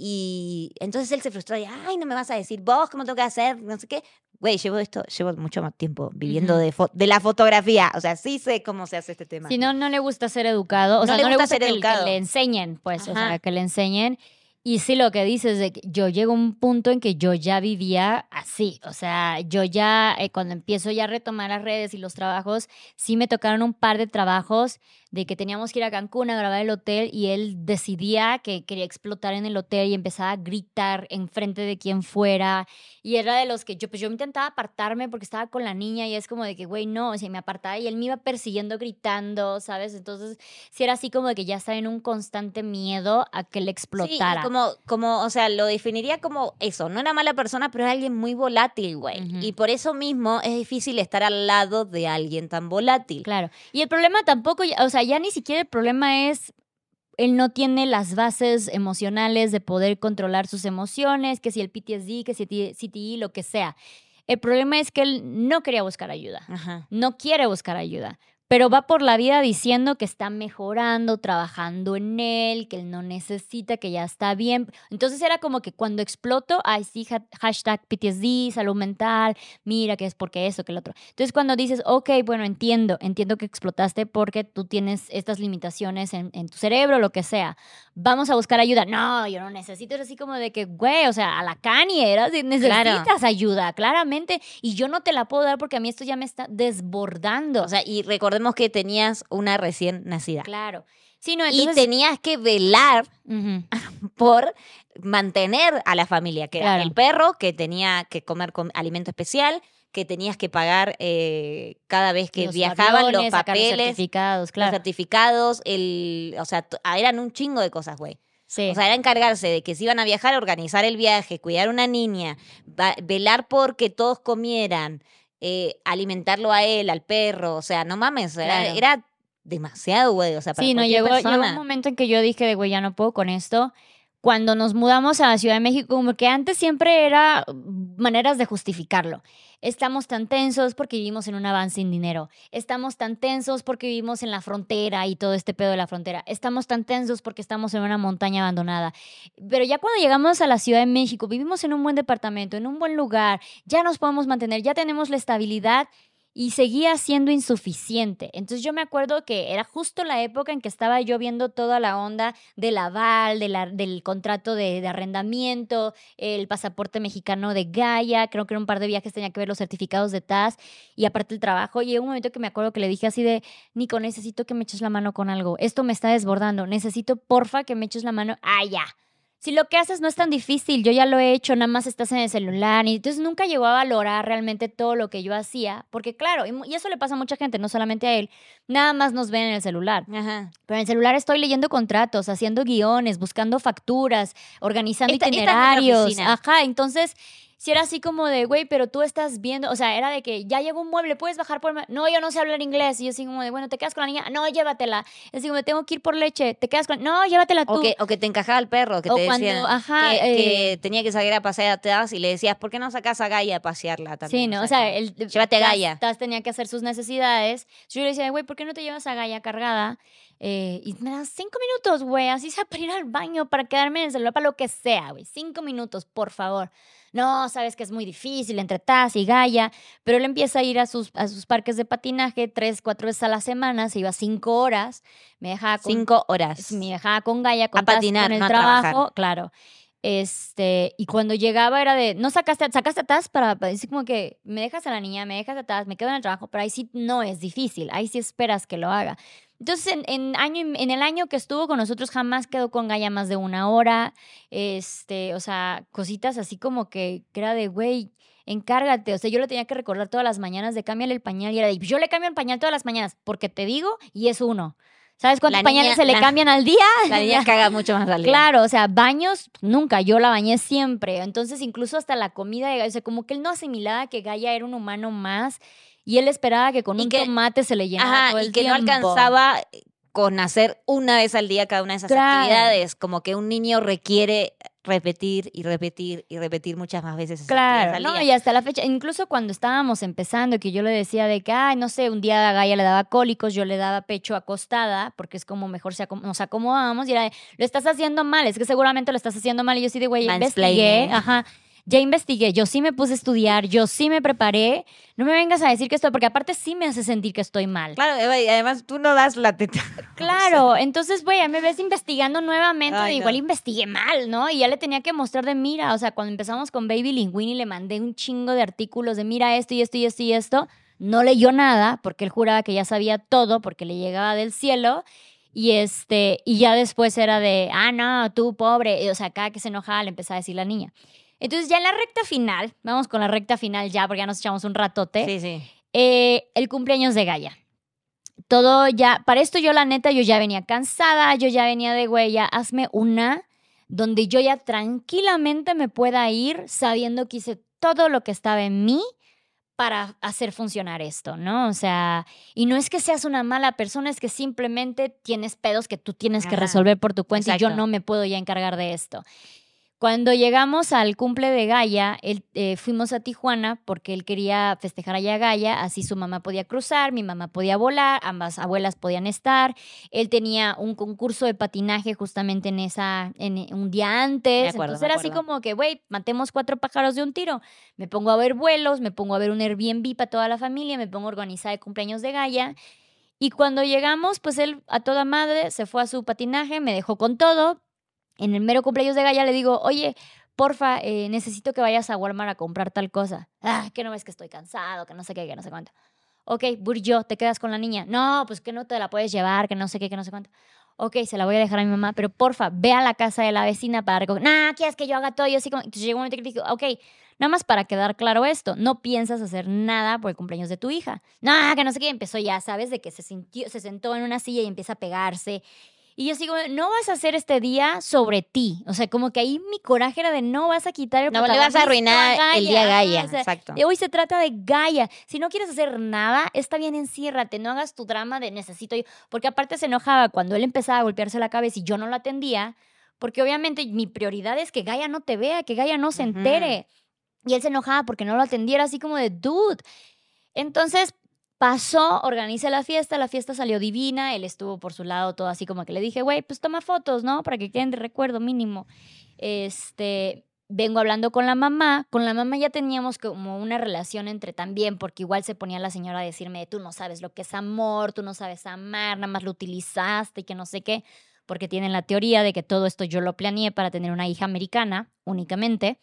Y entonces él se frustró y, ay, no me vas a decir vos cómo tengo que hacer, no sé qué. Güey, llevo esto, llevo mucho más tiempo viviendo de, de la fotografía. O sea, sí sé cómo se hace este tema. Si no, no le gusta ser educado. O sea, no le gusta, ser educado. que le enseñen, pues, o sea, que le enseñen. Y sí, lo que dices de que yo llego a un punto en que yo ya vivía así. O sea, yo ya, eh, cuando empiezo ya a retomar las redes y los trabajos, sí me tocaron un par de trabajos de que teníamos que ir a Cancún a grabar el hotel y él decidía que quería explotar en el hotel y empezaba a gritar enfrente de quien fuera. Y era de los que yo, pues yo intentaba apartarme porque estaba con la niña y es como de que, güey, no, o sea, me apartaba y él me iba persiguiendo gritando, ¿sabes? Entonces, sí era así como de que ya estaba en un constante miedo a que le explotara. Sí, como, como, o sea, lo definiría como eso, no era mala persona, pero era alguien muy volátil, güey. Y por eso mismo es difícil estar al lado de alguien tan volátil. Claro. Y el problema tampoco, o sea, ya ni siquiera el problema es él no tiene las bases emocionales de poder controlar sus emociones, que si el PTSD, que si el CTI, lo que sea. El problema es que él no quería buscar ayuda, no quiere buscar ayuda pero va por la vida diciendo que está mejorando, trabajando en él, que él no necesita, que ya está bien. Entonces era como que cuando exploto, ay sí, hashtag PTSD, salud mental, mira que es porque eso, que el otro. Entonces cuando dices, ok, bueno, entiendo, entiendo que explotaste porque tú tienes estas limitaciones en, tu cerebro, lo que sea, vamos a buscar ayuda. No, yo no necesito, es así como de que, güey, o sea, a la era, necesitas ayuda, claramente, y yo no te la puedo dar porque a mí esto ya me está desbordando. O sea, y recordemos que tenías una recién nacida. Claro. Sí, Y tenías que velar [LAUGHS] por mantener a la familia, que era el perro, que tenía que comer con alimento especial, que tenías que pagar eh, cada vez que viajaban los papeles, los certificados, claro. los certificados, el, o sea, eran un chingo de cosas, güey. O sea, era encargarse de que si iban a viajar, organizar el viaje, cuidar a una niña, velar por que todos comieran, eh, alimentarlo a él, al perro, o sea, no mames, era, demasiado, güey, o sea, para Sí, no, llegó, llegó un momento en que yo dije, de güey, ya no puedo con esto, cuando nos mudamos a la Ciudad de México, como que antes siempre era maneras de justificarlo. Estamos tan tensos porque vivimos en un avance sin dinero. Estamos tan tensos porque vivimos en la frontera y todo este pedo de la frontera. Estamos tan tensos porque estamos en una montaña abandonada. Pero ya cuando llegamos a la Ciudad de México, vivimos en un buen departamento, en un buen lugar, ya nos podemos mantener, ya tenemos la estabilidad y seguía siendo insuficiente. Entonces yo me acuerdo que era justo la época en que estaba yo viendo toda la onda del aval, de la, del contrato de, arrendamiento, el pasaporte mexicano de Gaia, creo que era un par de viajes, tenía que ver los certificados de TAS y aparte el trabajo. Y en un momento que me acuerdo que le dije así de, Nico, necesito que me eches la mano con algo, esto me está desbordando, necesito porfa que me eches la mano. Ah, si lo que haces no es tan difícil, yo ya lo he hecho, nada más estás en el celular, y entonces nunca llegó a valorar realmente todo lo que yo hacía, porque claro, y, eso le pasa a mucha gente, no solamente a él, nada más nos ven en el celular. Pero en el celular estoy leyendo contratos, haciendo guiones, buscando facturas, organizando itinerarios. Ajá, entonces si era así como de, güey, pero tú estás viendo, o sea, era de que ya llegó un mueble, puedes bajar por... No, yo no sé hablar inglés. Y yo así como de, bueno, ¿te quedas con la niña? No, llévatela. Es como, tengo que ir por leche, ¿te quedas con... No, llévatela tú. O que, o que te encajaba el perro, que te decían ajá, que, eh, tenía que salir a pasear atrás y le decías, ¿por qué no sacas a Gaia a pasearla también? Sí, no, o sea, el, llévate a Gaia. Taz tenía que hacer sus necesidades. Yo le decía, güey, ¿por qué no te llevas a Gaia cargada? Eh, y me das cinco minutos, güey, así sea [LAUGHS] para ir al baño, para quedarme en el celular, para lo que sea, güey. Cinco minutos, por favor no, sabes que es muy difícil entre Taz y Gaia, pero él empieza a ir a sus, a sus parques de patinaje tres, cuatro veces a la semana, se iba cinco horas, me dejaba con... Cinco horas. Me dejaba con Gaia, con, a patinar, con el trabajo, claro. Este, y cuando llegaba era de, no sacaste, sacaste a Taz para, decir como que me dejas a la niña, me dejas a Taz, me quedo en el trabajo, pero ahí sí no es difícil, ahí sí esperas que lo haga. Entonces, en, año, en el año que estuvo con nosotros, jamás quedó con Gaia más de una hora. Este, o sea, cositas así como que, era de, güey, encárgate. O sea, yo le tenía que recordar todas las mañanas de cámbiale el pañal y era de, yo le cambio el pañal todas las mañanas porque te digo y es uno. ¿Sabes cuántos pañales se le cambian al día? [LAUGHS] La niña [LAUGHS] caga mucho más al día. Claro, o sea, baños nunca, yo la bañé siempre. Entonces, incluso hasta la comida de Gaia, o sea, como que él no asimilaba que Gaia era un humano más y él esperaba que con un tomate se le llenara todo el y que no alcanzaba con hacer una vez al día cada una de esas actividades, como que un niño requiere repetir y repetir y repetir muchas más veces. Claro, no, y hasta la fecha, incluso cuando estábamos empezando, que yo le decía de que, ay, no sé, un día a Gaia le daba cólicos, yo le daba pecho acostada, porque es como mejor se nos acomodábamos, y era de, lo estás haciendo mal, es que seguramente lo estás haciendo mal, y yo sí de, güey, investigué, ajá, ya investigué, yo sí me puse a estudiar, yo sí me preparé. No me vengas a decir que estoy, porque aparte sí me hace sentir que estoy mal. Claro, y además tú no das la teta. [LAUGHS] Claro, entonces, güey, ya me ves investigando nuevamente, igual investigué mal, ¿no? Y ya le tenía que mostrar de, mira, o sea, cuando empezamos con Baby Linguini le mandé un chingo de artículos de, mira esto y esto y esto y esto. No leyó nada, porque él juraba que ya sabía todo, porque le llegaba del cielo. Y este, y ya después era de, ah, no, tú pobre. o sea, cada que se enojaba le empezaba a decir la niña. Entonces ya en la recta final, vamos con la recta final ya, porque ya nos echamos un ratote. Sí, sí. Eh, el cumpleaños de Gaia. Todo ya, para esto yo la neta, yo ya venía cansada, yo ya venía de, güey, ya hazme una donde yo ya tranquilamente me pueda ir sabiendo que hice todo lo que estaba en mí para hacer funcionar esto, ¿no? O sea, y no es que seas una mala persona, es que simplemente tienes pedos que tú tienes que resolver por tu cuenta y yo no me puedo ya encargar de esto. Cuando llegamos al cumple de Gaia, eh, fuimos a Tijuana porque él quería festejar allá a Gaia, así su mamá podía cruzar, mi mamá podía volar, ambas abuelas podían estar. Él tenía un concurso de patinaje justamente en esa, en un día antes. Entonces era así como que, güey, matemos cuatro pájaros de un tiro. Me pongo a ver vuelos, me pongo a ver un Airbnb para toda la familia, me pongo a organizar el cumpleaños de Gaia. Y cuando llegamos, pues él a toda madre se fue a su patinaje, me dejó con todo, en el mero cumpleaños de Gaia le digo, oye, porfa, eh, necesito que vayas a Walmart a comprar tal cosa. Ah, que no ves que estoy cansado, que no sé qué, que no sé cuánto. Ok, yo, ¿te quedas con la niña? No, pues que no te la puedes llevar, que no sé qué, que no sé cuánto. Ok, se la voy a dejar a mi mamá, pero porfa, ve a la casa de la vecina para recoger. Nah, ¿quieres que yo haga todo? Y así como. Entonces llegó un momento que digo, ok, nada más para quedar claro esto, no piensas hacer nada por el cumpleaños de tu hija. No, que no sé qué. Empezó ya, ¿sabes? De que se, sintió, se sentó en una silla y empieza a pegarse y yo sigo, no vas a hacer este día sobre ti. O sea, como que ahí mi coraje era de no vas a quitar el No le vas a arruinar el día Gaia. Exacto. hoy se trata de Gaia. Si no quieres hacer nada, está bien, enciérrate. No hagas tu drama de necesito yo. Porque aparte se enojaba cuando él empezaba a golpearse la cabeza y yo no lo atendía. Porque obviamente mi prioridad es que Gaia no te vea, que Gaia no se entere. Y él se enojaba porque no lo atendiera, así como de dude. Entonces, Pasó, organicé la fiesta, la fiesta salió divina, él estuvo por su lado todo así como que le dije, güey, pues toma fotos, ¿no? Para que queden de recuerdo mínimo. Este, vengo hablando con la mamá, con la mamá ya teníamos como una relación entre también, porque igual se ponía la señora a decirme, tú no sabes lo que es amor, tú no sabes amar, nada más lo utilizaste y que no sé qué, porque tienen la teoría de que todo esto yo lo planeé para tener una hija americana únicamente.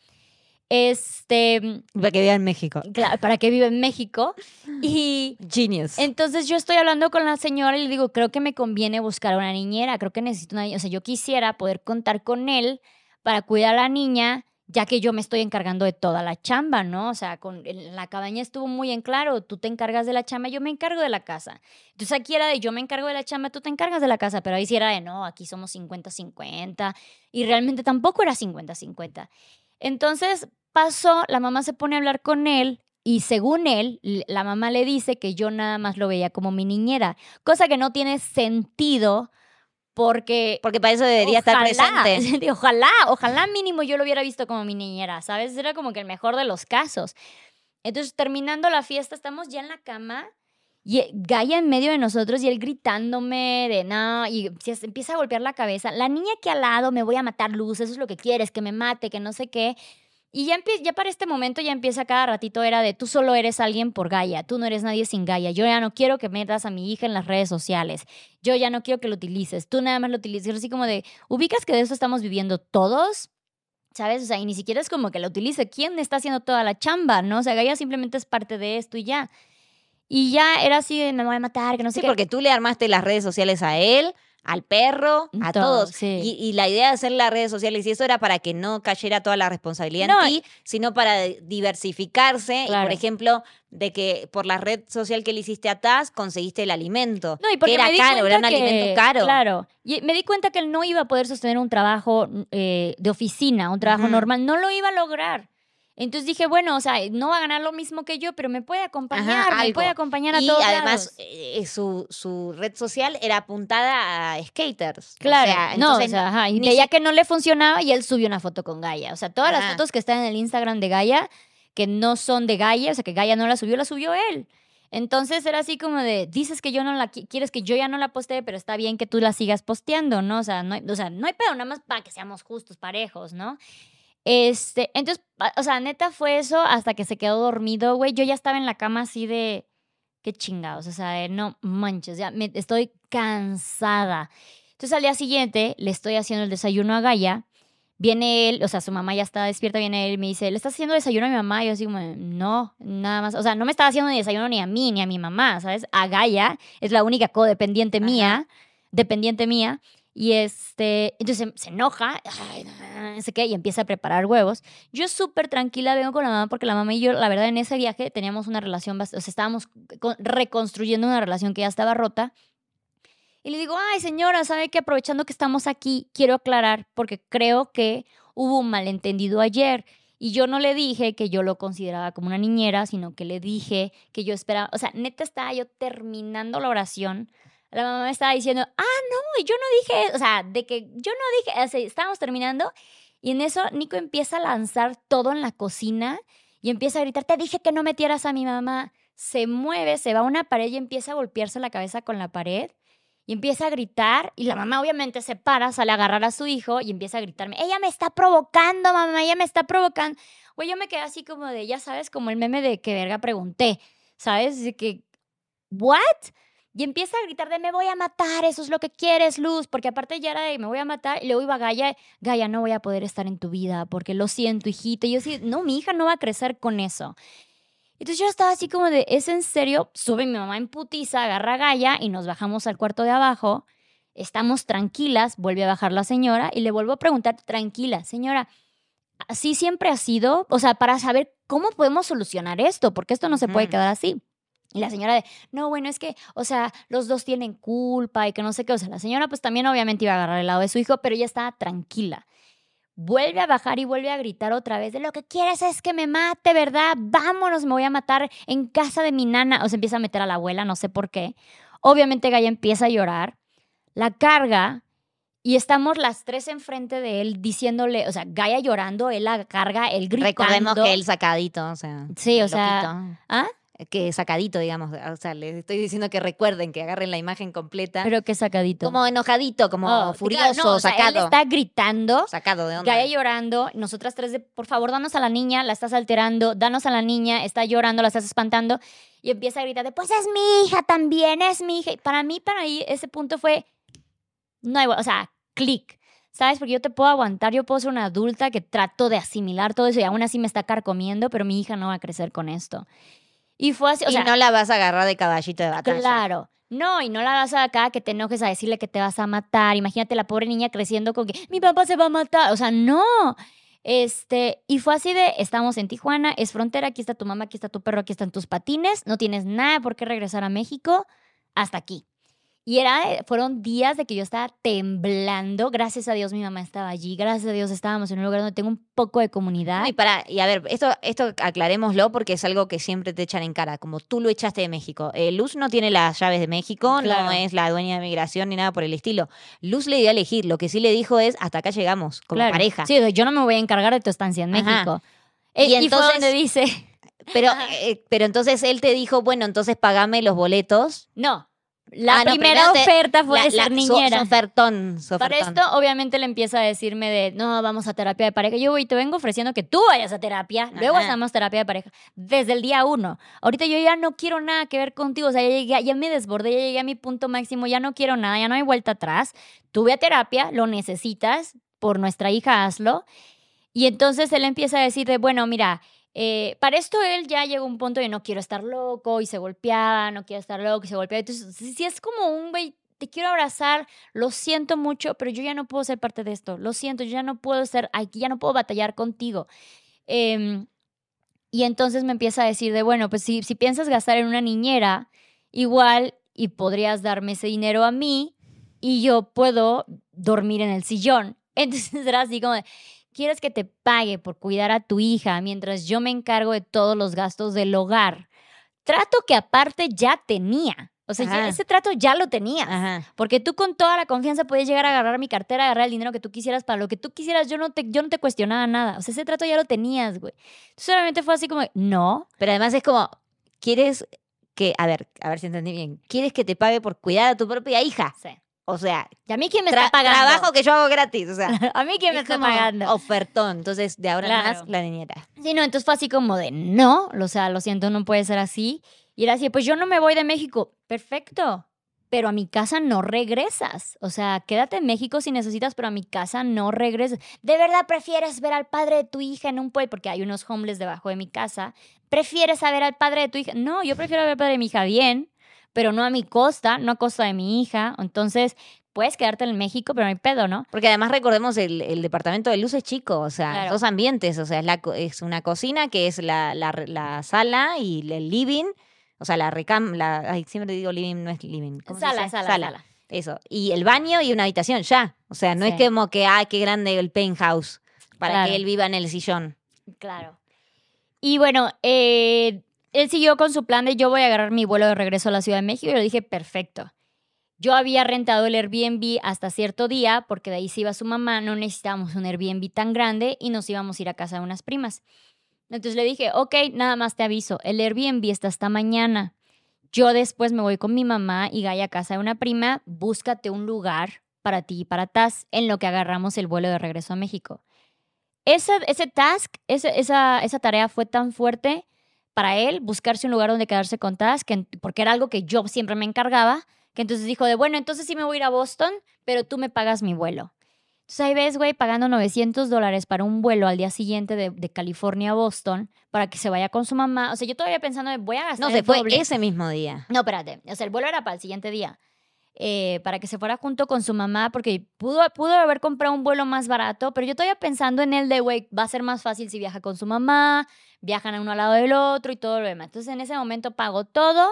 Este. Para que viva en México. Claro, para que viva en México. Y. Genius. Entonces yo estoy hablando con la señora y le digo, creo que me conviene buscar una niñera, creo que necesito una. O sea, yo quisiera poder contar con él para cuidar a la niña, ya que yo me estoy encargando de toda la chamba, ¿no? O sea, con, la cabaña estuvo muy en claro, tú te encargas de la chamba, yo me encargo de la casa. Entonces aquí era de yo me encargo de la chamba, tú te encargas de la casa, pero ahí sí era de no, aquí somos 50-50 y realmente tampoco era 50-50. Entonces pasó, la mamá se pone a hablar con él y según él, la mamá le dice que yo nada más lo veía como mi niñera, cosa que no tiene sentido porque... Porque para eso debería estar presente. [LAUGHS] Ojalá, ojalá mínimo yo lo hubiera visto como mi niñera, ¿sabes? Era como que el mejor de los casos. Entonces, terminando la fiesta, estamos ya en la cama y Gaia en medio de nosotros y él gritándome de no, y se empieza a golpear la cabeza. La niña que al lado me voy a matar luz, eso es lo que quieres, que me mate, que no sé qué. Y ya, ya para este momento ya empieza cada ratito era de tú solo eres alguien por Gaia, tú no eres nadie sin Gaia. Yo ya no quiero que metas a mi hija en las redes sociales. Yo ya no quiero que lo utilices. Tú nada más lo utilices. Así como de, ubicas que de eso estamos viviendo todos. ¿Sabes? O sea, y ni siquiera es como que lo utilice. ¿Quién está haciendo toda la chamba? ¿No? O sea, Gaia simplemente es parte de esto y ya. Y ya era así de me voy a matar, que no sé sí, porque tú le armaste las redes sociales a él, al perro, a todos. Y, la idea de hacer las redes sociales y eso era para que no cayera toda la responsabilidad en ti, sino para diversificarse. Y, por ejemplo, de que por la red social que le hiciste a Taz conseguiste el alimento. No, y porque era caro, era un alimento caro. Claro. Y me di cuenta que él no iba a poder sostener un trabajo eh, de oficina, un trabajo normal. No lo iba a lograr. Entonces dije, bueno, o sea, no va a ganar lo mismo que yo, pero me puede acompañar, me puede acompañar a todos. Y además, eh, su, su, red social era apuntada a skaters. Claro, no, o sea, ajá, y veía que no le funcionaba y él subió una foto con Gaia. O sea, todas las fotos que están en el Instagram de Gaia, que no son de Gaia, o sea, que Gaia no la subió, la subió él. Entonces era así como de, dices que yo no la quieres que yo ya no la postee, pero está bien que tú la sigas posteando, ¿no? O sea, no hay, o sea, no hay pedo, nada más para que seamos justos, parejos, ¿no? Este, entonces, o sea, neta fue eso hasta que se quedó dormido, güey. Yo ya estaba en la cama así de, qué chingados, o sea, no manches, ya me, estoy cansada. Entonces al día siguiente le estoy haciendo el desayuno a Gaia. Viene él, o sea, su mamá ya está despierta, viene él y me dice, ¿le estás haciendo desayuno a mi mamá? Y yo así como, no, nada más. O sea, no me estaba haciendo ni desayuno ni a mí, ni a mi mamá, ¿sabes? A Gaia es la única codependiente mía, dependiente mía. Y este, entonces se, enoja, no sé qué, y empieza a preparar huevos. Yo súper tranquila vengo con la mamá porque la mamá y yo, la verdad, en ese viaje teníamos una relación, o sea, estábamos reconstruyendo una relación que ya estaba rota. Y le digo, ay señora, ¿sabe que aprovechando que estamos aquí, quiero aclarar porque creo que hubo un malentendido ayer. Y yo no le dije que yo lo consideraba como una niñera, sino que le dije que yo esperaba, o sea, neta estaba yo terminando la oración. La mamá me estaba diciendo, ah, no, yo no dije, o sea, de que yo no dije, estábamos terminando. Y en eso Nico empieza a lanzar todo en la cocina y empieza a gritar, te dije que no metieras a mi mamá. Se mueve, se va a una pared y empieza a golpearse la cabeza con la pared y empieza a gritar y la mamá obviamente se para, sale a agarrar a su hijo y empieza a gritarme, ella me está provocando, mamá, ella me está provocando. Güey, yo me quedé así como de, ya sabes, como el meme de que verga pregunté, ¿sabes? De que, ¿what? Y empieza a gritar de me voy a matar, eso es lo que quieres, Luz, porque aparte ya era de me voy a matar, y luego iba Gaia, Gaia, no voy a poder estar en tu vida, porque lo siento, hijita. Y yo sí, no, mi hija no va a crecer con eso. Entonces yo estaba así como de, ¿es en serio? Sube mi mamá en putiza, agarra a Gaia y nos bajamos al cuarto de abajo. Estamos tranquilas, vuelve a bajar la señora y le vuelvo a preguntar, tranquila, señora, ¿así siempre ha sido? O sea, para saber cómo podemos solucionar esto, porque esto no se puede quedar así. Y la señora de, no, bueno, es que, o sea, los dos tienen culpa y que no sé qué. O sea, la señora pues también obviamente iba a agarrar el lado de su hijo, pero ella estaba tranquila vuelve a bajar y vuelve a gritar otra vez de lo que quieres es que me mate, ¿verdad? Vámonos, me voy a matar en casa de mi nana. O se empieza a meter a la abuela, no sé por qué. Obviamente Gaia empieza a llorar, la carga y estamos las tres enfrente de él diciéndole, o sea, Gaia llorando, él la carga, él gritando. Recordemos que él sacadito, o sea. Sí, o sea. ¿Ah? Que sacadito, digamos. O sea, les estoy diciendo que recuerden, que agarren la imagen completa. Pero que sacadito. Como enojadito, como oh, furioso, sacado. él está gritando. Sacado de onda. Gaia llorando. Nosotras tres de, por favor, danos a la niña, la estás alterando. Danos a la niña, está llorando, la estás espantando. Y empieza a gritar de, pues es mi hija también, es mi hija. Y para mí, para ahí, ese punto fue, no hay, o sea, clic. ¿Sabes? Porque yo te puedo aguantar, yo puedo ser una adulta que trato de asimilar todo eso y aún así me está carcomiendo, pero mi hija no va a crecer con esto. Y fue así. O y no la vas a agarrar de caballito de batalla. Claro. No, y no la vas a acá que te enojes a decirle que te vas a matar. Imagínate la pobre niña creciendo con que mi papá se va a matar. O sea, no. Este, y fue así de, estamos en Tijuana, es frontera, aquí está tu mamá, aquí está tu perro, aquí están tus patines, no tienes nada por qué regresar a México, hasta aquí. Y era, eh, fueron días de que yo estaba temblando. Gracias a Dios mi mamá estaba allí. Gracias a Dios estábamos en un lugar donde tengo un poco de comunidad. y para, y a ver, esto, esto aclarémoslo porque es algo que siempre te echan en cara, como tú lo echaste de México. Eh, Luz no tiene las llaves de México, no es la dueña de migración ni nada por el estilo. Luz le dio a elegir. Lo que sí le dijo es, hasta acá llegamos, como pareja. Sí, yo no me voy a encargar de tu estancia en México. Y, entonces, fue donde dice... Pero, eh, pero entonces él te dijo, bueno, entonces pagame los boletos. No, la ah, primera oferta fue de ser niñera. ofertón, Para esto, obviamente, le empieza a decirme de, no, vamos a terapia de pareja. Yo, voy te vengo ofreciendo que tú vayas a terapia. Luego hacemos terapia de pareja. Desde el día uno. Ahorita yo ya no quiero nada que ver contigo. O sea, ya, llegué, ya me desbordé, ya llegué a mi punto máximo. Ya no quiero nada, ya no hay vuelta atrás. Tuve a terapia, lo necesitas. Por nuestra hija, hazlo. Y entonces él empieza a decir de, bueno, mira, eh, para esto él ya llegó a un punto de no quiero estar loco y se golpeaba, no quiero estar loco y se golpeaba. Entonces, si es como un güey, te quiero abrazar, lo siento mucho, pero yo ya no puedo ser parte de esto. Lo siento, yo ya no puedo ser aquí, ya no puedo batallar contigo. Em, y entonces me empieza a decir de, bueno, pues si, si piensas gastar en una niñera, igual y podrías darme ese dinero a mí y yo puedo dormir en el sillón. [LAUGHS] Entonces era así como de, quieres que te pague por cuidar a tu hija mientras yo me encargo de todos los gastos del hogar. Trato que aparte ya tenía. O sea, ese trato ya lo tenías. Porque tú con toda la confianza podías llegar a agarrar mi cartera, agarrar el dinero que tú quisieras para lo que tú quisieras. Yo no te, yo no te cuestionaba nada. O sea, ese trato ya lo tenías, güey. Solamente fue así como, no. Pero además es como, ¿quieres que, a ver, a ver si entendí bien, ¿quieres que te pague por cuidar a tu propia hija? Sí. O sea, ¿y a mí quién me está pagando? Trabajo que yo hago gratis, o sea. [LAUGHS] a mí quién me está pagando. Ofertón, entonces de ahora en más la niñera. Sí, no, entonces fue así como de, no, o sea, lo siento, no puede ser así. Y era así, pues yo no me voy de México. Perfecto, pero a mi casa no regresas. O sea, quédate en México si necesitas, pero a mi casa no regresas. ¿De verdad prefieres ver al padre de tu hija en un pueblo? Porque hay unos homeless debajo de mi casa. ¿Prefieres ver al padre de tu hija? No, yo prefiero ver al padre de mi hija bien pero no a mi costa, no a costa de mi hija. Entonces, puedes quedarte en México, pero no hay pedo, ¿no? Porque además recordemos, el, departamento de luz es chico, o sea, dos ambientes, o sea, es, la, es una cocina que es la, la, sala y el living, o sea, la recam, la, ay, siempre digo living, no es living. Sala, sala, sala, Eso, y el baño y una habitación, ya. O sea, no es como que, ay, qué grande el penthouse para que él viva en el sillón. Claro. Y bueno, eh, él siguió con su plan de yo voy a agarrar mi vuelo de regreso a la Ciudad de México y yo dije, perfecto. Yo había rentado el Airbnb hasta cierto día porque de ahí se iba su mamá, no necesitábamos un Airbnb tan grande y nos íbamos a ir a casa de unas primas. Entonces le dije, ok, nada más te aviso, el Airbnb está hasta mañana. Yo después me voy con mi mamá y Gaia a casa de una prima, búscate un lugar para ti y para Taz en lo que agarramos el vuelo de regreso a México. Ese, ese task, esa, esa tarea fue tan fuerte para él, buscarse un lugar donde quedarse con Taz, que, porque era algo que yo siempre me encargaba, que entonces dijo de, bueno, entonces sí me voy a ir a Boston, pero tú me pagas mi vuelo. Entonces ahí ves, güey, pagando 900 dólares para un vuelo al día siguiente de, de, California a Boston para que se vaya con su mamá. O sea, yo todavía pensando, voy a gastar. No, se fue ese mismo día. No, espérate. O sea, el vuelo era para el siguiente día. Eh, para que se fuera junto con su mamá, porque pudo, pudo haber comprado un vuelo más barato, pero yo todavía pensando en el de, güey, va a ser más fácil si viaja con su mamá, viajan uno al lado del otro y todo lo demás. Entonces en ese momento pago todo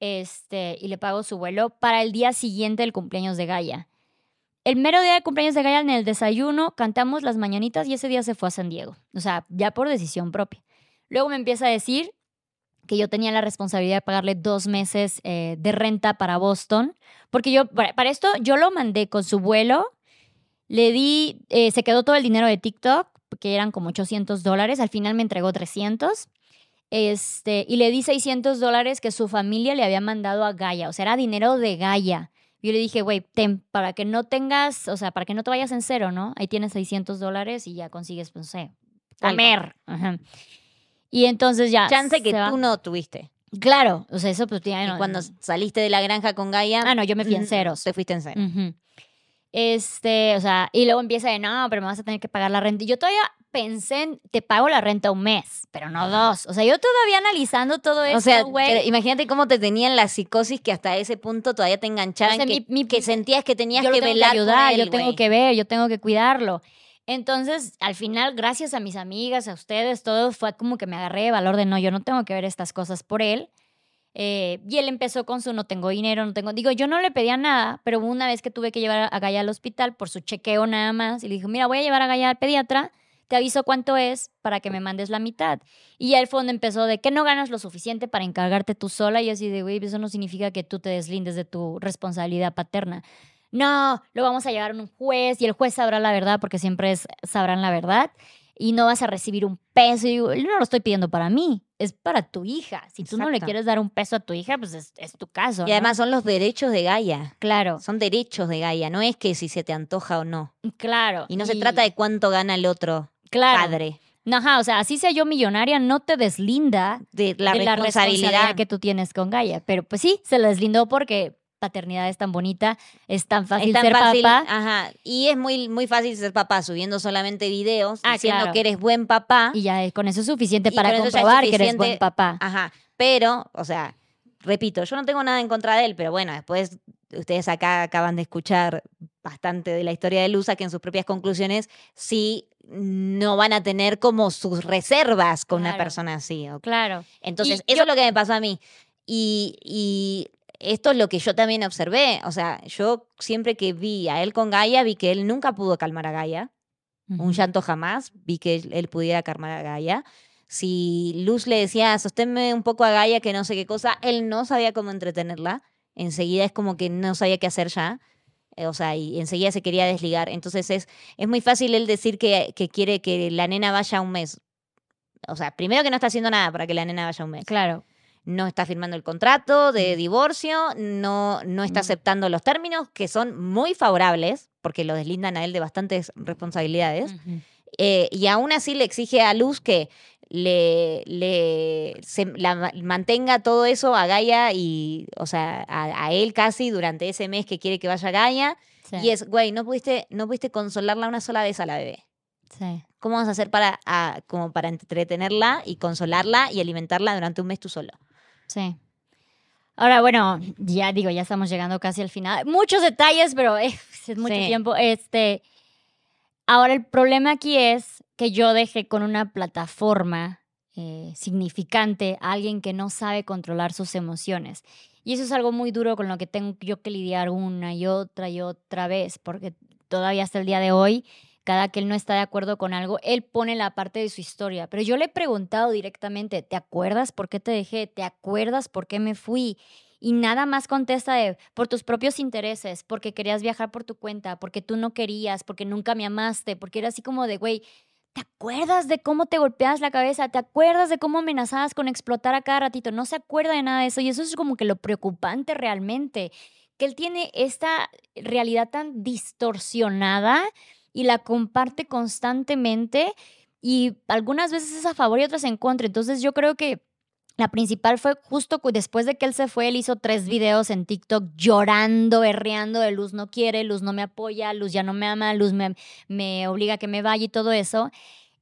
este, y le pago su vuelo para el día siguiente del cumpleaños de Gaia. El mero día de cumpleaños de Gaia, en el desayuno, cantamos las mañanitas y ese día se fue a San Diego. O sea, ya por decisión propia. Luego me empieza a decir que yo tenía la responsabilidad de pagarle dos meses eh, de renta para Boston, porque yo, para esto, yo lo mandé con su vuelo, le di, eh, se quedó todo el dinero de TikTok, que eran como 800 dólares, al final me entregó 300, este, y le di 600 dólares que su familia le había mandado a Gaia, o sea, era dinero de Gaia. Yo le dije, güey, para que no tengas, o sea, para que no te vayas en cero, ¿no? Ahí tienes 600 dólares y ya consigues, pues, no sé, comer. Y entonces ya. Chance que tú no tuviste. Claro, o sea, eso pues tiene. cuando saliste de la granja con Gaia. Ah, no, yo me fui en ceros. Te fuiste en cero. Este, o sea, y luego empieza de no, pero me vas a tener que pagar la renta. Y yo todavía pensé en, te pago la renta un mes, pero no dos. O sea, yo todavía analizando todo esto, O sea, güey. imagínate cómo te tenían la psicosis que hasta ese punto todavía te enganchaban, que, sentías que tenías que velar que ayudar, yo tengo que ver, yo tengo que cuidarlo. Entonces, al final, gracias a mis amigas, a ustedes, todo fue como que me agarré de valor de no, yo no tengo que ver estas cosas por él. Eh, y él empezó con su no tengo dinero, no tengo. Digo, yo no le pedía nada, pero una vez que tuve que llevar a Gaya al hospital por su chequeo nada más, y le dijo, mira, voy a llevar a Gaya al pediatra, te aviso cuánto es para que me mandes la mitad. Y ya el fondo empezó de que no ganas lo suficiente para encargarte tú sola, y así de, güey, eso no significa que tú te deslindes de tu responsabilidad paterna no, lo vamos a llevar a un juez y el juez sabrá la verdad porque siempre es, sabrán la verdad y no vas a recibir un peso. Y yo no lo estoy pidiendo para mí, es para tu hija. Si tú no le quieres dar un peso a tu hija, pues es, tu caso. Y además son los derechos de Gaia. Claro. Son derechos de Gaia, no es que si se te antoja o no. Claro. Y no se trata de cuánto gana el otro padre. No, ajá, o sea, así sea yo millonaria, no te deslinda de la, responsabilidad. que tú tienes con Gaia. Pero pues sí, se la deslindó porque paternidad es tan bonita, es tan fácil ser papá. Ajá, y es muy, muy fácil ser papá subiendo solamente videos ah, diciendo que eres buen papá. Y ya con eso es suficiente para comprobar que eres buen papá. Ajá, pero, o sea, repito, yo no tengo nada en contra de él, pero bueno, después ustedes acá acaban de escuchar bastante de la historia de Lusa, que en sus propias conclusiones sí no van a tener como sus reservas con una persona así. Claro. Entonces, eso es lo que me pasó a mí. Y, y esto es lo que yo también observé. O sea, yo siempre que vi a él con Gaia, vi que él nunca pudo calmar a Gaia. Un llanto jamás. Vi que él, pudiera calmar a Gaia. Si Luz le decía, sosténme un poco a Gaia, que no sé qué cosa, él no sabía cómo entretenerla. Enseguida es como que no sabía qué hacer ya. Eh, o sea, y enseguida se quería desligar. Entonces es, es muy fácil él decir que, que quiere que la nena vaya un mes. O sea, primero que no está haciendo nada para que la nena vaya un mes. Claro no está firmando el contrato de mm. divorcio, no, no está mm. aceptando los términos, que son muy favorables, porque lo deslindan a él de bastantes responsabilidades. Eh, y aún así le exige a Luz que le, le mantenga todo eso a Gaia y, o sea, a, él casi durante ese mes que quiere que vaya a Gaia. Y es, güey, no pudiste, no pudiste consolarla una sola vez a la bebé. Sí. ¿Cómo vas a hacer para, como para entretenerla y consolarla y alimentarla durante un mes tú solo? Sí. Ahora, bueno, ya digo, ya estamos llegando casi al final. Muchos detalles, pero es mucho tiempo. Este, ahora, el problema aquí es que yo dejé con una plataforma eh, significante a alguien que no sabe controlar sus emociones. Y eso es algo muy duro con lo que tengo yo que lidiar una y otra y otra vez, porque todavía hasta el día de hoy cada que él no está de acuerdo con algo, él pone la parte de su historia. Pero yo le he preguntado directamente, ¿te acuerdas por qué te dejé? ¿Te acuerdas por qué me fui? Y nada más contesta de por tus propios intereses, porque querías viajar por tu cuenta, porque tú no querías, porque nunca me amaste, porque era así como de, güey, ¿te acuerdas de cómo te golpeabas la cabeza? ¿Te acuerdas de cómo amenazabas con explotar a cada ratito? No se acuerda de nada de eso y eso es como que lo preocupante realmente, que él tiene esta realidad tan distorsionada y la comparte constantemente y algunas veces es a favor y otras en contra. Entonces yo creo que la principal fue justo después de que él se fue, él hizo tres videos en TikTok llorando, berreando de Luz no quiere, Luz no me apoya, Luz ya no me ama, Luz me, me obliga a que me vaya y todo eso.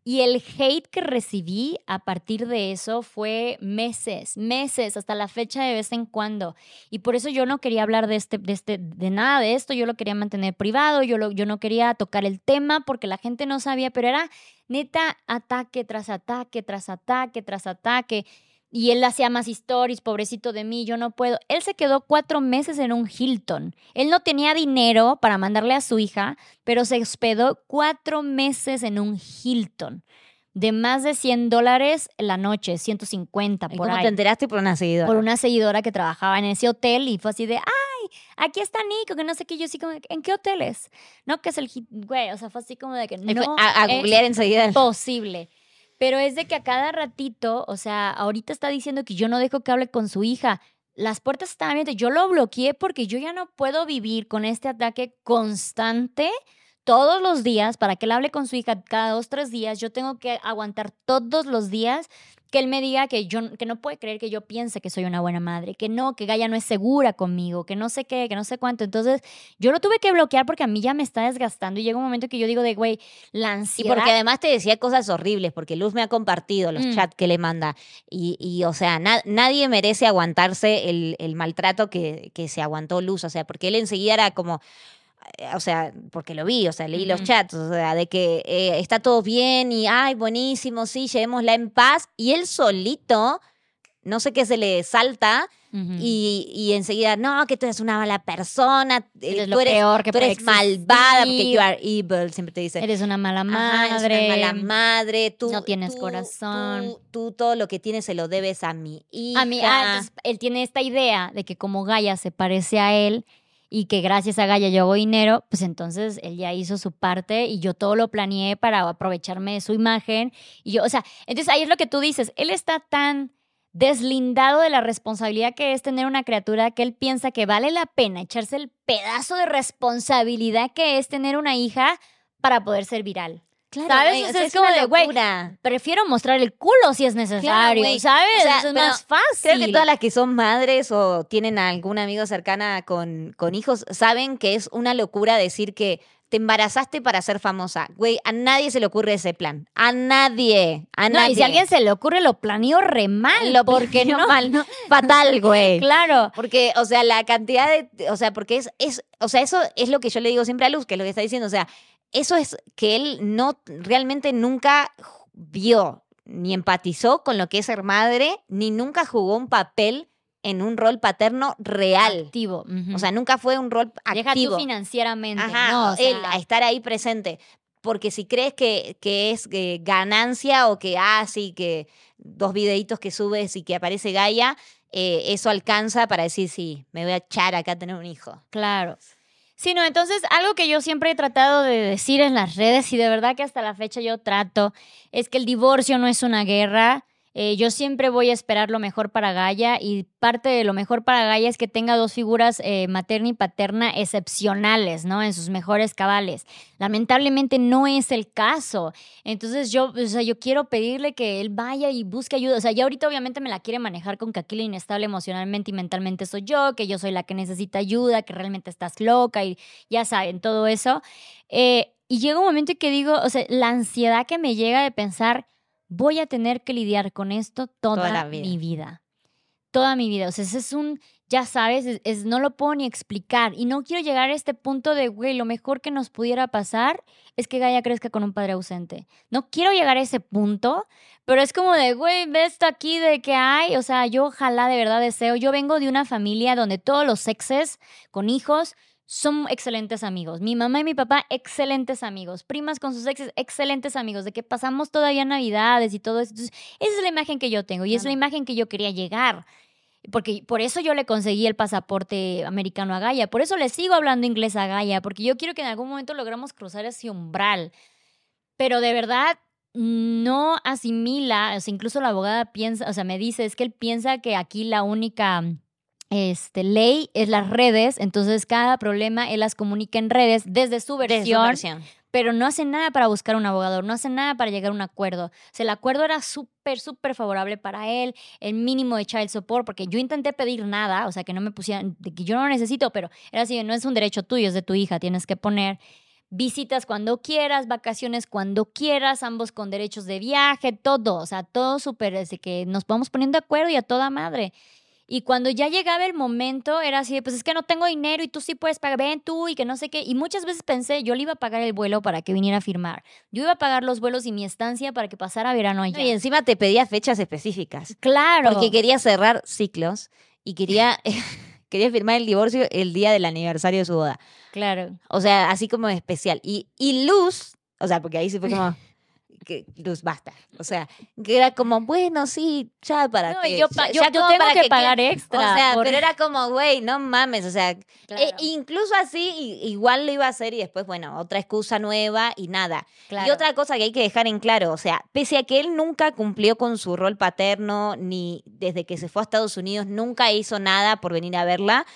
Y el hate que recibí a partir de eso fue meses, meses, hasta la fecha de vez en cuando. Y por eso yo no quería hablar de, este, de, este, de nada de esto, yo lo quería mantener privado, yo, lo, yo no quería tocar el tema porque la gente no sabía, pero era neta ataque tras ataque, tras ataque, tras ataque y él hacía más stories, pobrecito de mí, yo no puedo. Él se quedó cuatro meses en un Hilton. Él no tenía dinero para mandarle a su hija, pero se hospedó cuatro meses en un Hilton de más de 100 dólares la noche, 150 por ¿Cómo te enteraste por una seguidora? Por una seguidora que trabajaba en ese hotel y fue así de, ay, aquí está Nico, que no sé qué, yo sí como, ¿en qué hoteles? No, que es el, güey, o sea, fue así como de que no. A, a googlear enseguida. Posible. Pero es de que a cada ratito, o sea, ahorita está diciendo que yo no dejo que hable con su hija. Las puertas están abiertas. Yo lo bloqueé porque yo ya no puedo vivir con este ataque constante todos los días para que él hable con su hija cada dos, tres días. Yo tengo que aguantar todos los días que él me diga que yo que no puede creer que yo piense que soy una buena madre, que no, que Gaia no es segura conmigo, que no sé qué, que no sé cuánto. Entonces, yo lo tuve que bloquear porque a mí ya me está desgastando y llega un momento que yo digo de, güey, la ansiedad. Y porque además te decía cosas horribles, porque Luz me ha compartido los mm. chats que le manda. Y, y o sea, nadie merece aguantarse el, el maltrato que, que se aguantó Luz, o sea, porque él enseguida era como o sea, porque lo vi, o sea, leí los chats, o sea, de que eh, está todo bien y, ay, buenísimo, sí, llevémosla en paz. Y él solito, no sé qué se le salta, y, y, enseguida, no, que tú eres una mala persona, eh, eres lo peor que tú eres malvada, porque you are evil, siempre te dice. Eres una mala madre. eres una mala madre, tú. No tienes corazón. Tú, todo lo que tienes se lo debes a mi hija. A mí, ah, él tiene esta idea de que como Gaia se parece a él, y que gracias a Gaia yo hago dinero, pues entonces él ya hizo su parte y yo todo lo planeé para aprovecharme de su imagen. Y yo, o sea, entonces ahí es lo que tú dices, él está tan deslindado de la responsabilidad que es tener una criatura que él piensa que vale la pena echarse el pedazo de responsabilidad que es tener una hija para poder ser viral. ¿Sabes? es, como de, güey, prefiero mostrar el culo si es necesario, ¿sabes? es más fácil. Creo que todas las que son madres o tienen algún amigo cercana con, con hijos saben que es una locura decir que te embarazaste para ser famosa. Güey, a nadie se le ocurre ese plan. A nadie. A nadie. y si a alguien se le ocurre, lo planeó re mal. Lo porque no, [LAUGHS] mal. No. Fatal, [LAUGHS] güey. claro. Porque, o sea, la cantidad de. O sea, porque es, es. O sea, eso es lo que yo le digo siempre a Luz, que es lo que está diciendo. O sea, eso es que él no realmente nunca vio ni empatizó con lo que es ser madre, ni nunca jugó un papel en un rol paterno real. Activo. O sea, nunca fue un rol activo. Deja tú financieramente. no, él, a estar ahí presente. Porque si crees que, que es eh, ganancia o que, ah, sí, que dos videitos que subes y que aparece Gaia, eh, eso alcanza para decir, sí, me voy a echar acá a tener un hijo. Claro. Sí, no, entonces algo que yo siempre he tratado de decir en las redes y de verdad que hasta la fecha yo trato es que el divorcio no es una guerra, eh, yo siempre voy a esperar lo mejor para Gaia y parte de lo mejor para Gaia es que tenga dos figuras eh, materna y paterna excepcionales, ¿no? En sus mejores cabales. Lamentablemente no es el caso. Entonces yo, o sea, yo quiero pedirle que él vaya y busque ayuda. O sea, ya ahorita obviamente me la quiere manejar con que aquí la inestable emocionalmente y mentalmente soy yo, que yo soy la que necesita ayuda, que realmente estás loca y ya saben, todo eso. Eh, y llega un momento en que digo, o sea, la ansiedad que me llega de pensar voy a tener que lidiar con esto toda, mi vida. Toda mi vida. O sea, ese es un, ya sabes, es, no lo puedo ni explicar. Y no quiero llegar a este punto de, güey, lo mejor que nos pudiera pasar es que Gaia crezca con un padre ausente. No quiero llegar a ese punto, pero es como de, güey, ve esto aquí de que hay. O sea, yo ojalá de verdad deseo. Yo vengo de una familia donde todos los exes con hijos son excelentes amigos. Mi mamá y mi papá, excelentes amigos. Primas con sus exes, excelentes amigos. De que pasamos todavía Navidades y todo eso. esa es la imagen que yo tengo y es la imagen que yo quería llegar. Porque por eso yo le conseguí el pasaporte americano a Gaia. Por eso le sigo hablando inglés a Gaia. Porque yo quiero que en algún momento logramos cruzar ese umbral. Pero de verdad, no asimila, o sea, incluso la abogada piensa, o sea, me dice, es que él piensa que aquí la única este, ley es las redes, entonces cada problema él las comunica en redes desde su versión, pero no hace nada para buscar un abogado, no hace nada para llegar a un acuerdo. O sea, el acuerdo era súper, súper favorable para él, el mínimo de child support, porque yo intenté pedir nada, o sea, que no me pusieran, que yo no lo necesito, pero era así, no es un derecho tuyo, es de tu hija, tienes que poner visitas cuando quieras, vacaciones cuando quieras, ambos con derechos de viaje, todo, o sea, todo súper, desde que nos vamos poniendo de acuerdo y a toda madre. Y cuando ya llegaba el momento, era así, pues es que no tengo dinero y tú sí puedes pagar, ven tú y que no sé qué. Y muchas veces pensé, yo le iba a pagar el vuelo para que viniera a firmar. Yo iba a pagar los vuelos y mi estancia para que pasara verano allá. y encima te pedía fechas específicas. Claro. Porque quería cerrar ciclos y quería, [LAUGHS] quería firmar el divorcio el día del aniversario de su boda. Claro. O sea, así como especial. Y, y Luz, o sea, porque ahí sí fue como que luz basta. O sea, que era como, bueno, sí, ya para no, que. Yo, yo, tengo que, pagar extra. O sea, pero era [LAUGHS] como, güey, no mames. O sea, e incluso así, igual lo iba a hacer y después, bueno, otra excusa nueva y nada. Y otra cosa que hay que dejar en claro, o sea, pese a que él nunca cumplió con su rol paterno, ni desde que se fue a Estados Unidos, nunca hizo nada por venir a verla.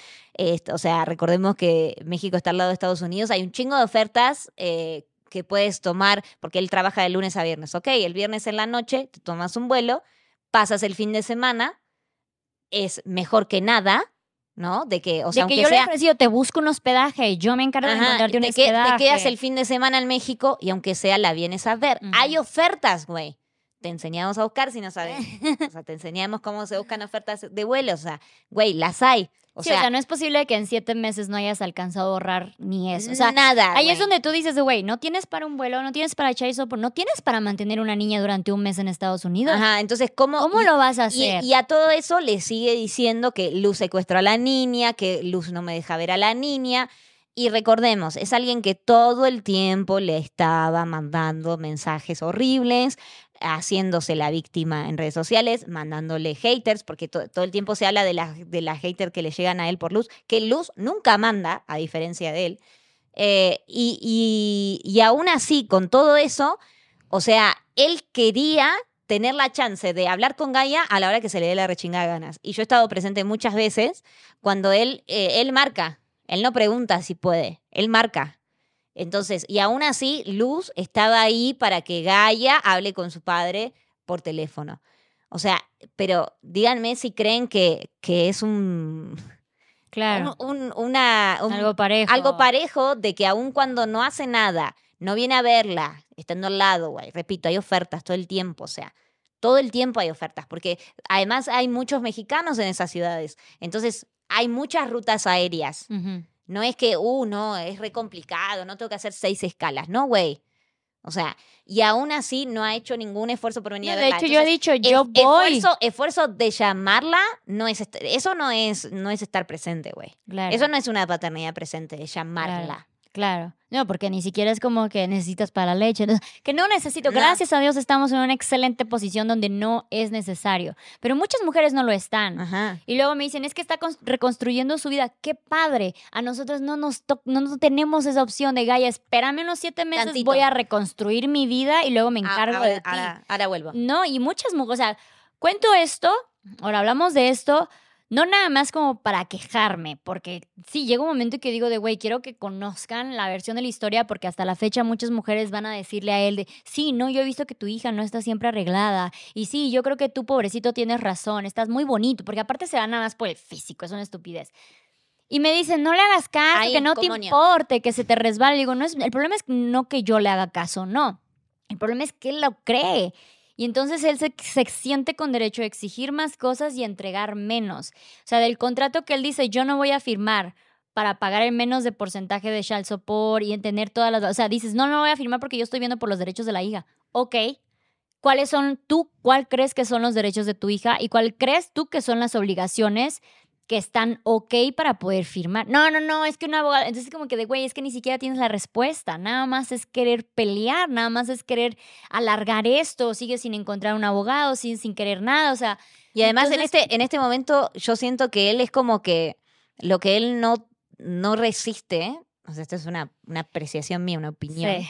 o sea, recordemos que México está al lado de Estados Unidos. Hay un chingo de ofertas eh, que puedes tomar, porque él trabaja de lunes a viernes. Ok, el viernes en la noche te tomas un vuelo, pasas el fin de semana, es mejor que nada, ¿no? De que, o sea, que yo le he ofrecido, te busco un hospedaje, yo me encargo de encontrarte un hospedaje. te quedas el fin de semana en México y aunque sea la vienes a ver. Hay ofertas, güey. Te enseñamos a buscar si no sabes. [LAUGHS] o sea, te enseñamos cómo se buscan ofertas de vuelo. O sea, güey, las hay. O, sea, no es posible que en siete meses no hayas alcanzado a ahorrar ni eso. O sea, nada. Ahí es donde tú dices, güey, no tienes para un vuelo, no tienes para echar eso, no tienes para mantener una niña durante un mes en Estados Unidos. Ajá, entonces, ¿cómo, ¿Cómo lo vas a hacer? Y, a todo eso le sigue diciendo que Luz secuestró a la niña, que Luz no me deja ver a la niña. Y recordemos, es alguien que todo el tiempo le estaba mandando mensajes horribles, haciéndose la víctima en redes sociales, mandándole haters, porque todo el tiempo se habla de las de la haters que le llegan a él por Luz, que Luz nunca manda, a diferencia de él. Eh, y, y, aún así, con todo eso, o sea, él quería tener la chance de hablar con Gaia a la hora que se le dé la rechingada ganas. Y yo he estado presente muchas veces cuando él, eh, él marca, él no pregunta si puede, él marca. Entonces, y aún así, Luz estaba ahí para que Gaia hable con su padre por teléfono. O sea, pero díganme si creen que, que es un... Claro. Un, una, algo parejo. Algo parejo de que aun cuando no hace nada, no viene a verla, estando al lado, güey. Repito, hay ofertas todo el tiempo, o sea, todo el tiempo hay ofertas, porque además hay muchos mexicanos en esas ciudades. Entonces, hay muchas rutas aéreas. No es que, uh, no, es re complicado, no tengo que hacer seis escalas. No, güey. O sea, y aún así no ha hecho ningún esfuerzo por venir a verla. De hecho, yo he dicho, yo voy. Esfuerzo, esfuerzo de llamarla, no es eso no es, no es estar presente, güey. Eso no es una paternidad presente, de llamarla. Claro. No, porque ni siquiera es como que necesitas para la leche. [LAUGHS] Que no necesito. Gracias a Dios estamos en una excelente posición donde no es necesario. Pero muchas mujeres no lo están. Y luego me dicen, es que está reconstruyendo su vida. ¡Qué padre! A nosotros no nos no, tenemos esa opción de Gaia. Espérame unos siete meses, voy a reconstruir mi vida y luego me encargo de ti. Ahora, ahora vuelvo. No, y muchas mujeres, o sea, cuento esto, ahora hablamos de esto no nada más como para quejarme, porque sí, llega un momento que digo de, güey, quiero que conozcan la versión de la historia, porque hasta la fecha muchas mujeres van a decirle a él de, sí, no, yo he visto que tu hija no está siempre arreglada, y sí, yo creo que tú, pobrecito, tienes razón, estás muy bonito, porque aparte se va nada más por el físico, es una estupidez. Y me dicen, no le hagas caso, que no te importe, que se te resbale. digo, no es, el problema es no que yo le haga caso, no. El problema es que él lo cree. Y entonces él se, siente con derecho a exigir más cosas y entregar menos. O sea, del contrato que él dice, yo no voy a firmar para pagar el menos de porcentaje de child support y tener todas las... O sea, dices, no, no voy a firmar porque yo estoy viendo por los derechos de la hija. Ok, ¿cuáles son tú, cuál crees que son los derechos de tu hija y cuál crees tú que son las obligaciones que están ok para poder firmar. No, no, no, es que un abogado, entonces como que de, güey, es que ni siquiera tienes la respuesta, nada más es querer pelear, nada más es querer alargar esto, sigues sin encontrar un abogado, sin, sin querer nada, o sea... Y además en, este, en este momento yo siento que él es como que lo que él no, no resiste, o sea, esto es una, una apreciación mía, una opinión,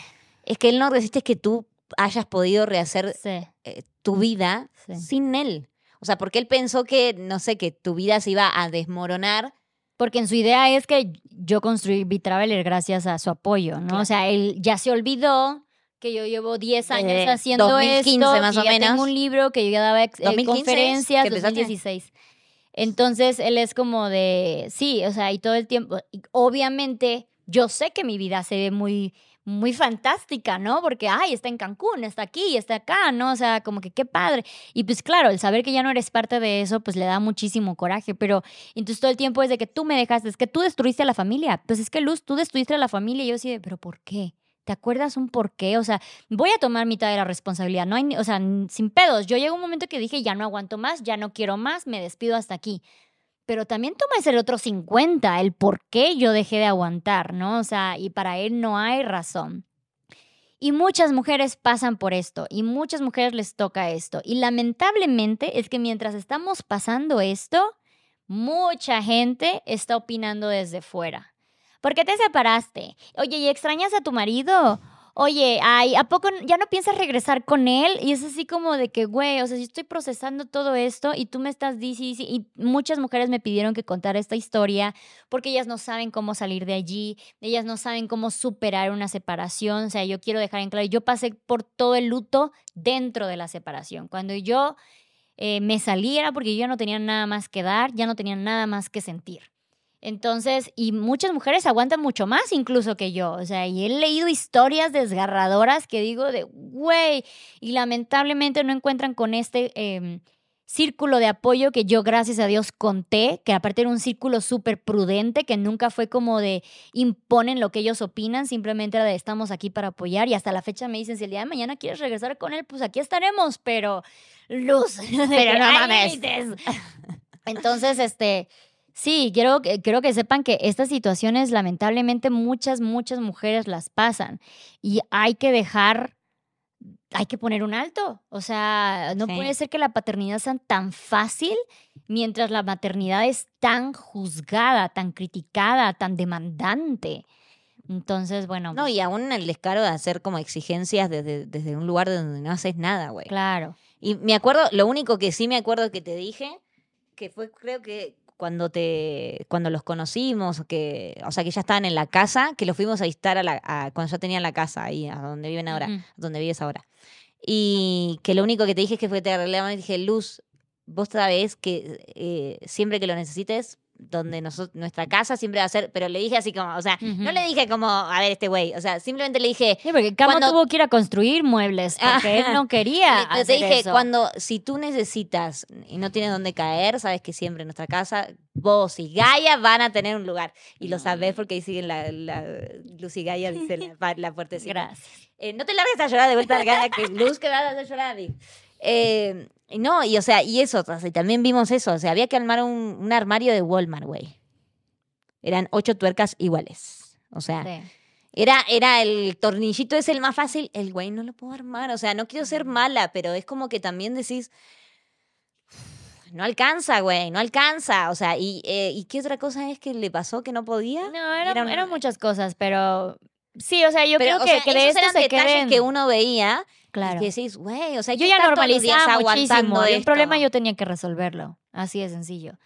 es que él no resiste que tú hayas podido rehacer eh, tu vida sin él. O sea, porque él pensó que, no sé, que tu vida se iba a desmoronar. Porque en su idea es que yo construí B-Traveler gracias a su apoyo, ¿no? O sea, él ya se olvidó que yo llevo 10 años haciendo 2015, esto. más o menos. Tengo un libro que yo ya daba ¿2015? Eh, conferencias, 2016. Entonces, él es como de, sí, o sea, y todo el tiempo, obviamente, yo sé que mi vida se ve muy muy fantástica, ¿no? Porque, ay, está en Cancún, está aquí, está acá, ¿no? O sea, como que qué padre. Y pues claro, el saber que ya no eres parte de eso, pues le da muchísimo coraje, pero entonces todo el tiempo es de que tú me dejaste, es que tú destruiste a la familia. Pues es que Luz, tú destruiste a la familia y yo decía, pero ¿por qué? ¿Te acuerdas un por qué? O sea, voy a tomar mitad de la responsabilidad. No hay, o sea, sin pedos. Yo llego un momento que dije, ya no aguanto más, ya no quiero más, me despido hasta aquí pero también tomas el otro 50, el por qué yo dejé de aguantar, ¿no? O sea, y para él no hay razón. Y muchas mujeres pasan por esto y muchas mujeres les toca esto. Y lamentablemente es que mientras estamos pasando esto, mucha gente está opinando desde fuera. ¿Por qué te separaste? Oye, ¿y extrañas a tu marido? Oye, ay, ¿a poco ya no piensas regresar con él? Y es así como de que, güey, o sea, si estoy procesando todo esto y tú me estás diciendo, y muchas mujeres me pidieron que contara esta historia porque ellas no saben cómo salir de allí, ellas no saben cómo superar una separación, o sea, yo quiero dejar en claro, yo pasé por todo el luto dentro de la separación. Cuando yo eh, me saliera porque yo ya no tenía nada más que dar, ya no tenía nada más que sentir. Entonces, y muchas mujeres aguantan mucho más incluso que yo. O sea, y he leído historias desgarradoras que digo de, güey, y lamentablemente no encuentran con este em, círculo de apoyo que yo, gracias a Dios, conté, que aparte era un círculo súper prudente, que nunca fue como de imponen lo que ellos opinan, simplemente era de estamos aquí para apoyar. Y hasta la fecha me dicen, si el día de mañana quieres regresar con él, pues aquí estaremos, pero luz, [LAUGHS] pero no mames. Entonces, este Sí, quiero, quiero que sepan que estas situaciones lamentablemente muchas, muchas mujeres las pasan y hay que dejar, hay que poner un alto. O sea, no puede ser que la paternidad sea tan fácil mientras la maternidad es tan juzgada, tan criticada, tan demandante. Entonces, bueno. No, y pues aún el descaro de hacer como exigencias desde, desde un lugar donde no haces nada, güey. Claro. Y me acuerdo, lo único que sí me acuerdo que te dije, que fue creo que cuando te cuando los conocimos, que, o sea, que ya estaban en la casa, que los fuimos a visitar a la, cuando ya tenían la casa ahí, a donde viven ahora, donde vives ahora. Y que lo único que te dije es que fue te arreglaba y dije, Luz, vos sabés que eh, siempre que lo necesites, donde nosotros, nuestra casa siempre va a ser, pero le dije así como, o sea, no le dije como, a ver, este güey, o sea, simplemente le dije... Sí, porque Camo tuvo que ir a construir muebles, porque él no quería Te dije, cuando, si tú necesitas y no tienes dónde caer, sabes que siempre en nuestra casa, vos y Gaia van a tener un lugar. Y lo sabes porque ahí siguen la, la Luz y Gaia, dice la, la puertecita. Gracias. Eh, no te largues a llorar de vuelta, Gaia, que Luz que va a hacer llorar. Eh, no, y o sea, y eso, también vimos eso, o sea, había que armar un, un armario de Walmart, güey. Eran ocho tuercas iguales. O sea, era, era el tornillito es el más fácil, el güey no lo puedo armar, o sea, no quiero ser mala, pero es como que también decís, no alcanza, güey, no alcanza. O sea, ¿y, eh, ¿y qué otra cosa es que le pasó que no podía? No, eran, muchas cosas, pero sí, o sea, yo creo que, que de esos eran detalles que uno veía Claro. Y decís, güey, o sea, yo ya normalizaba muchísimo. Y un problema yo tenía que resolverlo. Así de sencillo.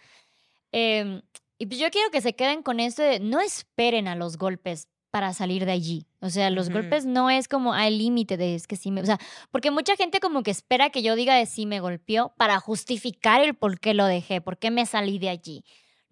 Em, y pues yo quiero que se queden con esto de no esperen a los golpes para salir de allí. O sea, los golpes no es como al límite de es que sí me. O sea, porque mucha gente como que espera que yo diga de sí me golpeó para justificar el por qué lo dejé, por qué me salí de allí.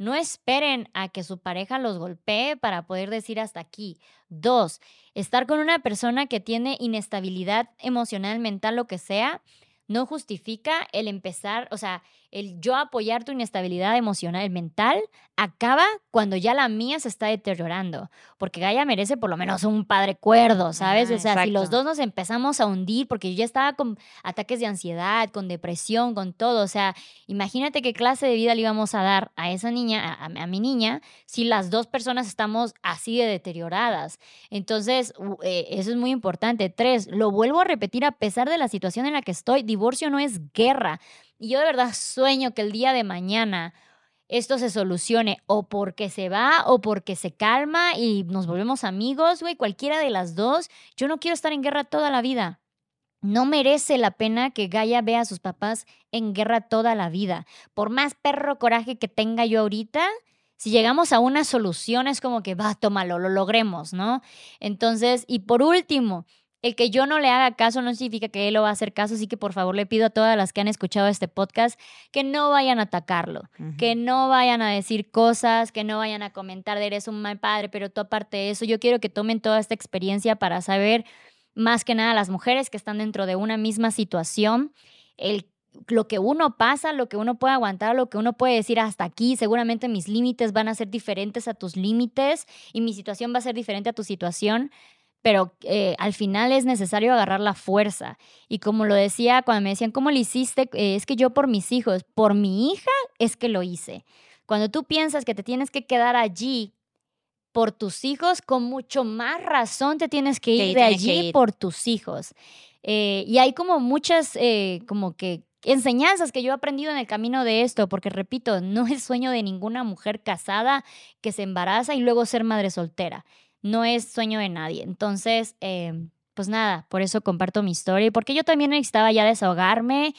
No esperen a que su pareja los golpee para poder decir hasta aquí. Dos, estar con una persona que tiene inestabilidad emocional, mental, lo que sea, no justifica el empezar, o sea, el yo apoyar tu inestabilidad emocional, mental, acaba cuando ya la mía se está deteriorando. Porque Gaia merece por lo menos un padre cuerdo, ¿sabes? o sea, si los dos nos empezamos a hundir, porque yo ya estaba con ataques de ansiedad, con depresión, con todo. O sea, imagínate qué clase de vida le íbamos a dar a esa niña, a, mi niña, si las dos personas estamos así de deterioradas. Entonces, eh, eso es muy importante. Tres, lo vuelvo a repetir a pesar de la situación en la que estoy, divorcio no es guerra. Y yo de verdad sueño que el día de mañana esto se solucione o porque se va o porque se calma y nos volvemos amigos, güey, cualquiera de las dos. Yo no quiero estar en guerra toda la vida. No merece la pena que Gaia vea a sus papás en guerra toda la vida. Por más perro coraje que tenga yo ahorita, si llegamos a una solución es como que va, tómalo, lo logremos, ¿no? Entonces, y por último, el que yo no le haga caso no significa que él lo va a hacer caso, así que por favor le pido a todas las que han escuchado este podcast que no vayan a atacarlo, que no vayan a decir cosas, que no vayan a comentar de eres un mal padre, pero tú aparte de eso, yo quiero que tomen toda esta experiencia para saber más que nada las mujeres que están dentro de una misma situación, el lo que uno pasa, lo que uno puede aguantar, lo que uno puede decir hasta aquí, seguramente mis límites van a ser diferentes a tus límites y mi situación va a ser diferente a tu situación pero eh, al final es necesario agarrar la fuerza. Y como lo decía cuando me decían, ¿cómo lo hiciste? Eh, es que yo por mis hijos, por mi hija es que lo hice. Cuando tú piensas que te tienes que quedar allí por tus hijos, con mucho más razón te tienes que ir de allí por tus hijos. Eh, y hay como muchas, como que enseñanzas que yo he aprendido en el camino de esto, porque repito, no es sueño de ninguna mujer casada que se embaraza y luego ser madre soltera no es sueño de nadie. Entonces, em, pues nada, por eso comparto mi historia porque yo también necesitaba ya desahogarme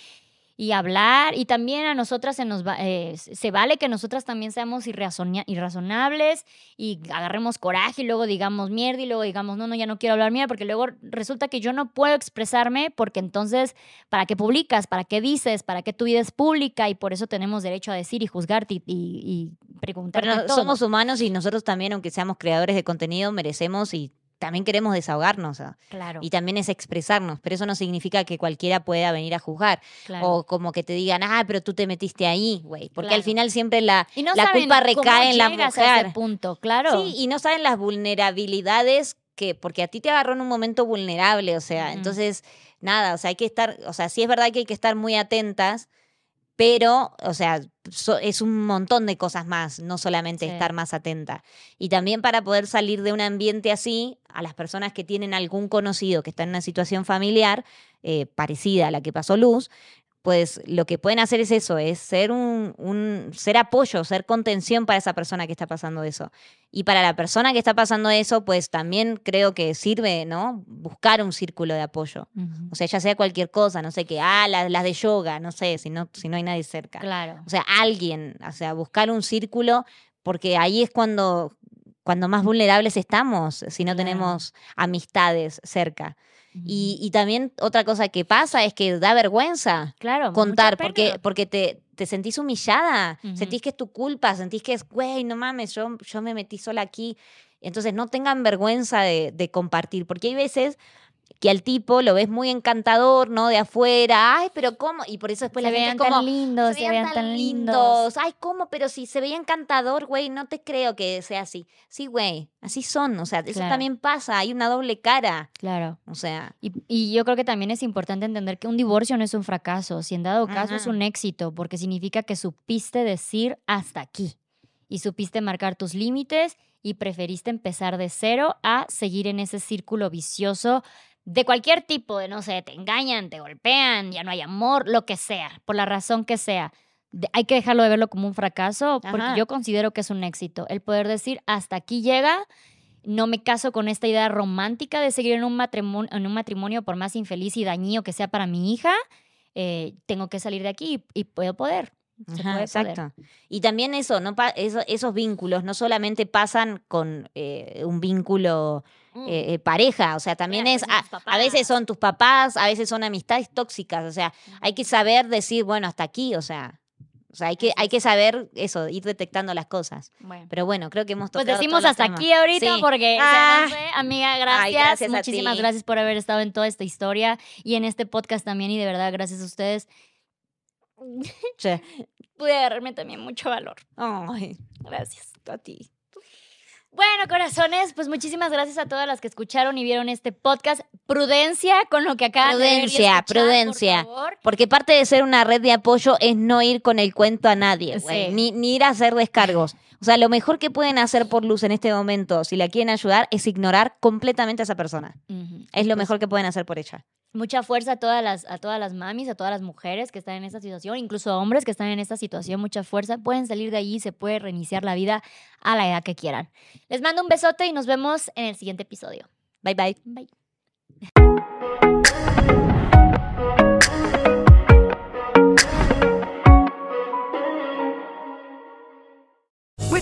y hablar y también a nosotras se nos va, eh, se vale que nosotras también seamos irrazonables y agarremos coraje y luego digamos mierda y luego digamos no, no, ya no quiero hablar mierda porque luego resulta que yo no puedo expresarme porque entonces, ¿para qué publicas? ¿Para qué dices? ¿Para qué tu vida es pública? Y por eso tenemos derecho a decir y juzgarte y, y, preguntar. Pero somos humanos y nosotros también, aunque seamos creadores de contenido, merecemos y también queremos desahogarnos. Claro. Y también es expresarnos, pero eso no significa que cualquiera pueda venir a juzgar. O como que te digan, ah, pero tú te metiste ahí, güey. Porque al final siempre la, la culpa recae en la mujer. punto, claro. Sí, y no saben las vulnerabilidades que, porque a ti te agarró en un momento vulnerable, o sea, entonces, nada, o sea, hay que estar, o sea, sí es verdad que hay que estar muy atentas pero, o sea, es un montón de cosas más, no solamente estar más atenta. Y también para poder salir de un ambiente así, a las personas que tienen algún conocido que está en una situación familiar eh, parecida a la que pasó Luz, pues lo que pueden hacer es eso, es ser un, ser apoyo, ser contención para esa persona que está pasando eso. Y para la persona que está pasando eso, pues también creo que sirve, ¿no? Buscar un círculo de apoyo. O sea, ya sea cualquier cosa, no sé qué, ah, las, las de yoga, no sé, si no, si no hay nadie cerca. Claro. O sea, alguien, o sea, buscar un círculo, porque ahí es cuando, cuando más vulnerables estamos, si no tenemos amistades cerca. Y, también otra cosa que pasa es que da vergüenza claro, contar porque, porque te, te sentís humillada, sentís que es tu culpa, sentís que es, güey, no mames, yo, yo me metí sola aquí. Entonces no tengan vergüenza de, de compartir, porque hay veces que al tipo lo ves muy encantador, ¿no? De afuera, ay, pero ¿cómo? Y por eso después se la vean tan lindos, se, vean, tan lindos. Ay, ¿cómo? Pero si se veía encantador, güey, no te creo que sea así. Sí, güey, así son, o sea, eso también pasa, hay una doble cara. Claro. O sea. Y, yo creo que también es importante entender que un divorcio no es un fracaso, si en dado caso es un éxito, porque significa que supiste decir hasta aquí y supiste marcar tus límites y preferiste empezar de cero a seguir en ese círculo vicioso de cualquier tipo, de no sé, te engañan, te golpean, ya no hay amor, lo que sea, por la razón que sea. hay que dejarlo de verlo como un fracaso, porque yo considero que es un éxito. El poder decir, hasta aquí llega, no me caso con esta idea romántica de seguir en un matrimonio, en un matrimonio por más infeliz y dañino que sea para mi hija, eh, tengo que salir de aquí y, puedo poder. exacto. Y también eso, no esos vínculos no solamente pasan con eh, un vínculo. Eh, eh, pareja, o sea, también es, a, veces son tus papás, a veces son amistades tóxicas, o sea, hay que saber decir, bueno, hasta aquí, o sea, O sea, hay que, hay que saber eso, ir detectando las cosas. Pero bueno, creo que hemos pues tocado Pues decimos hasta aquí ahorita porque, ah. amiga, gracias. Muchísimas gracias por haber estado en toda esta historia y en este podcast también. Y de verdad, gracias a ustedes. [LAUGHS] Pude agarrarme también mucho valor. Ay, gracias a ti. Bueno, corazones, pues muchísimas gracias a todas las que escucharon y vieron este podcast. Prudencia con lo que acaban de ver Prudencia, prudencia. Porque parte de ser una red de apoyo es no ir con el cuento a nadie, ni, ni, ir a hacer descargos. O sea, lo mejor que pueden hacer por Luz en este momento, si la quieren ayudar, es ignorar completamente a esa persona. Es lo mejor que pueden hacer por ella mucha fuerza a todas las a todas las mamis, a todas las mujeres que están en esta situación, incluso a hombres que están en esta situación, mucha fuerza, pueden salir de allí, se puede reiniciar la vida a la edad que quieran. Les mando un besote y nos vemos en el siguiente episodio. Bye bye. Bye.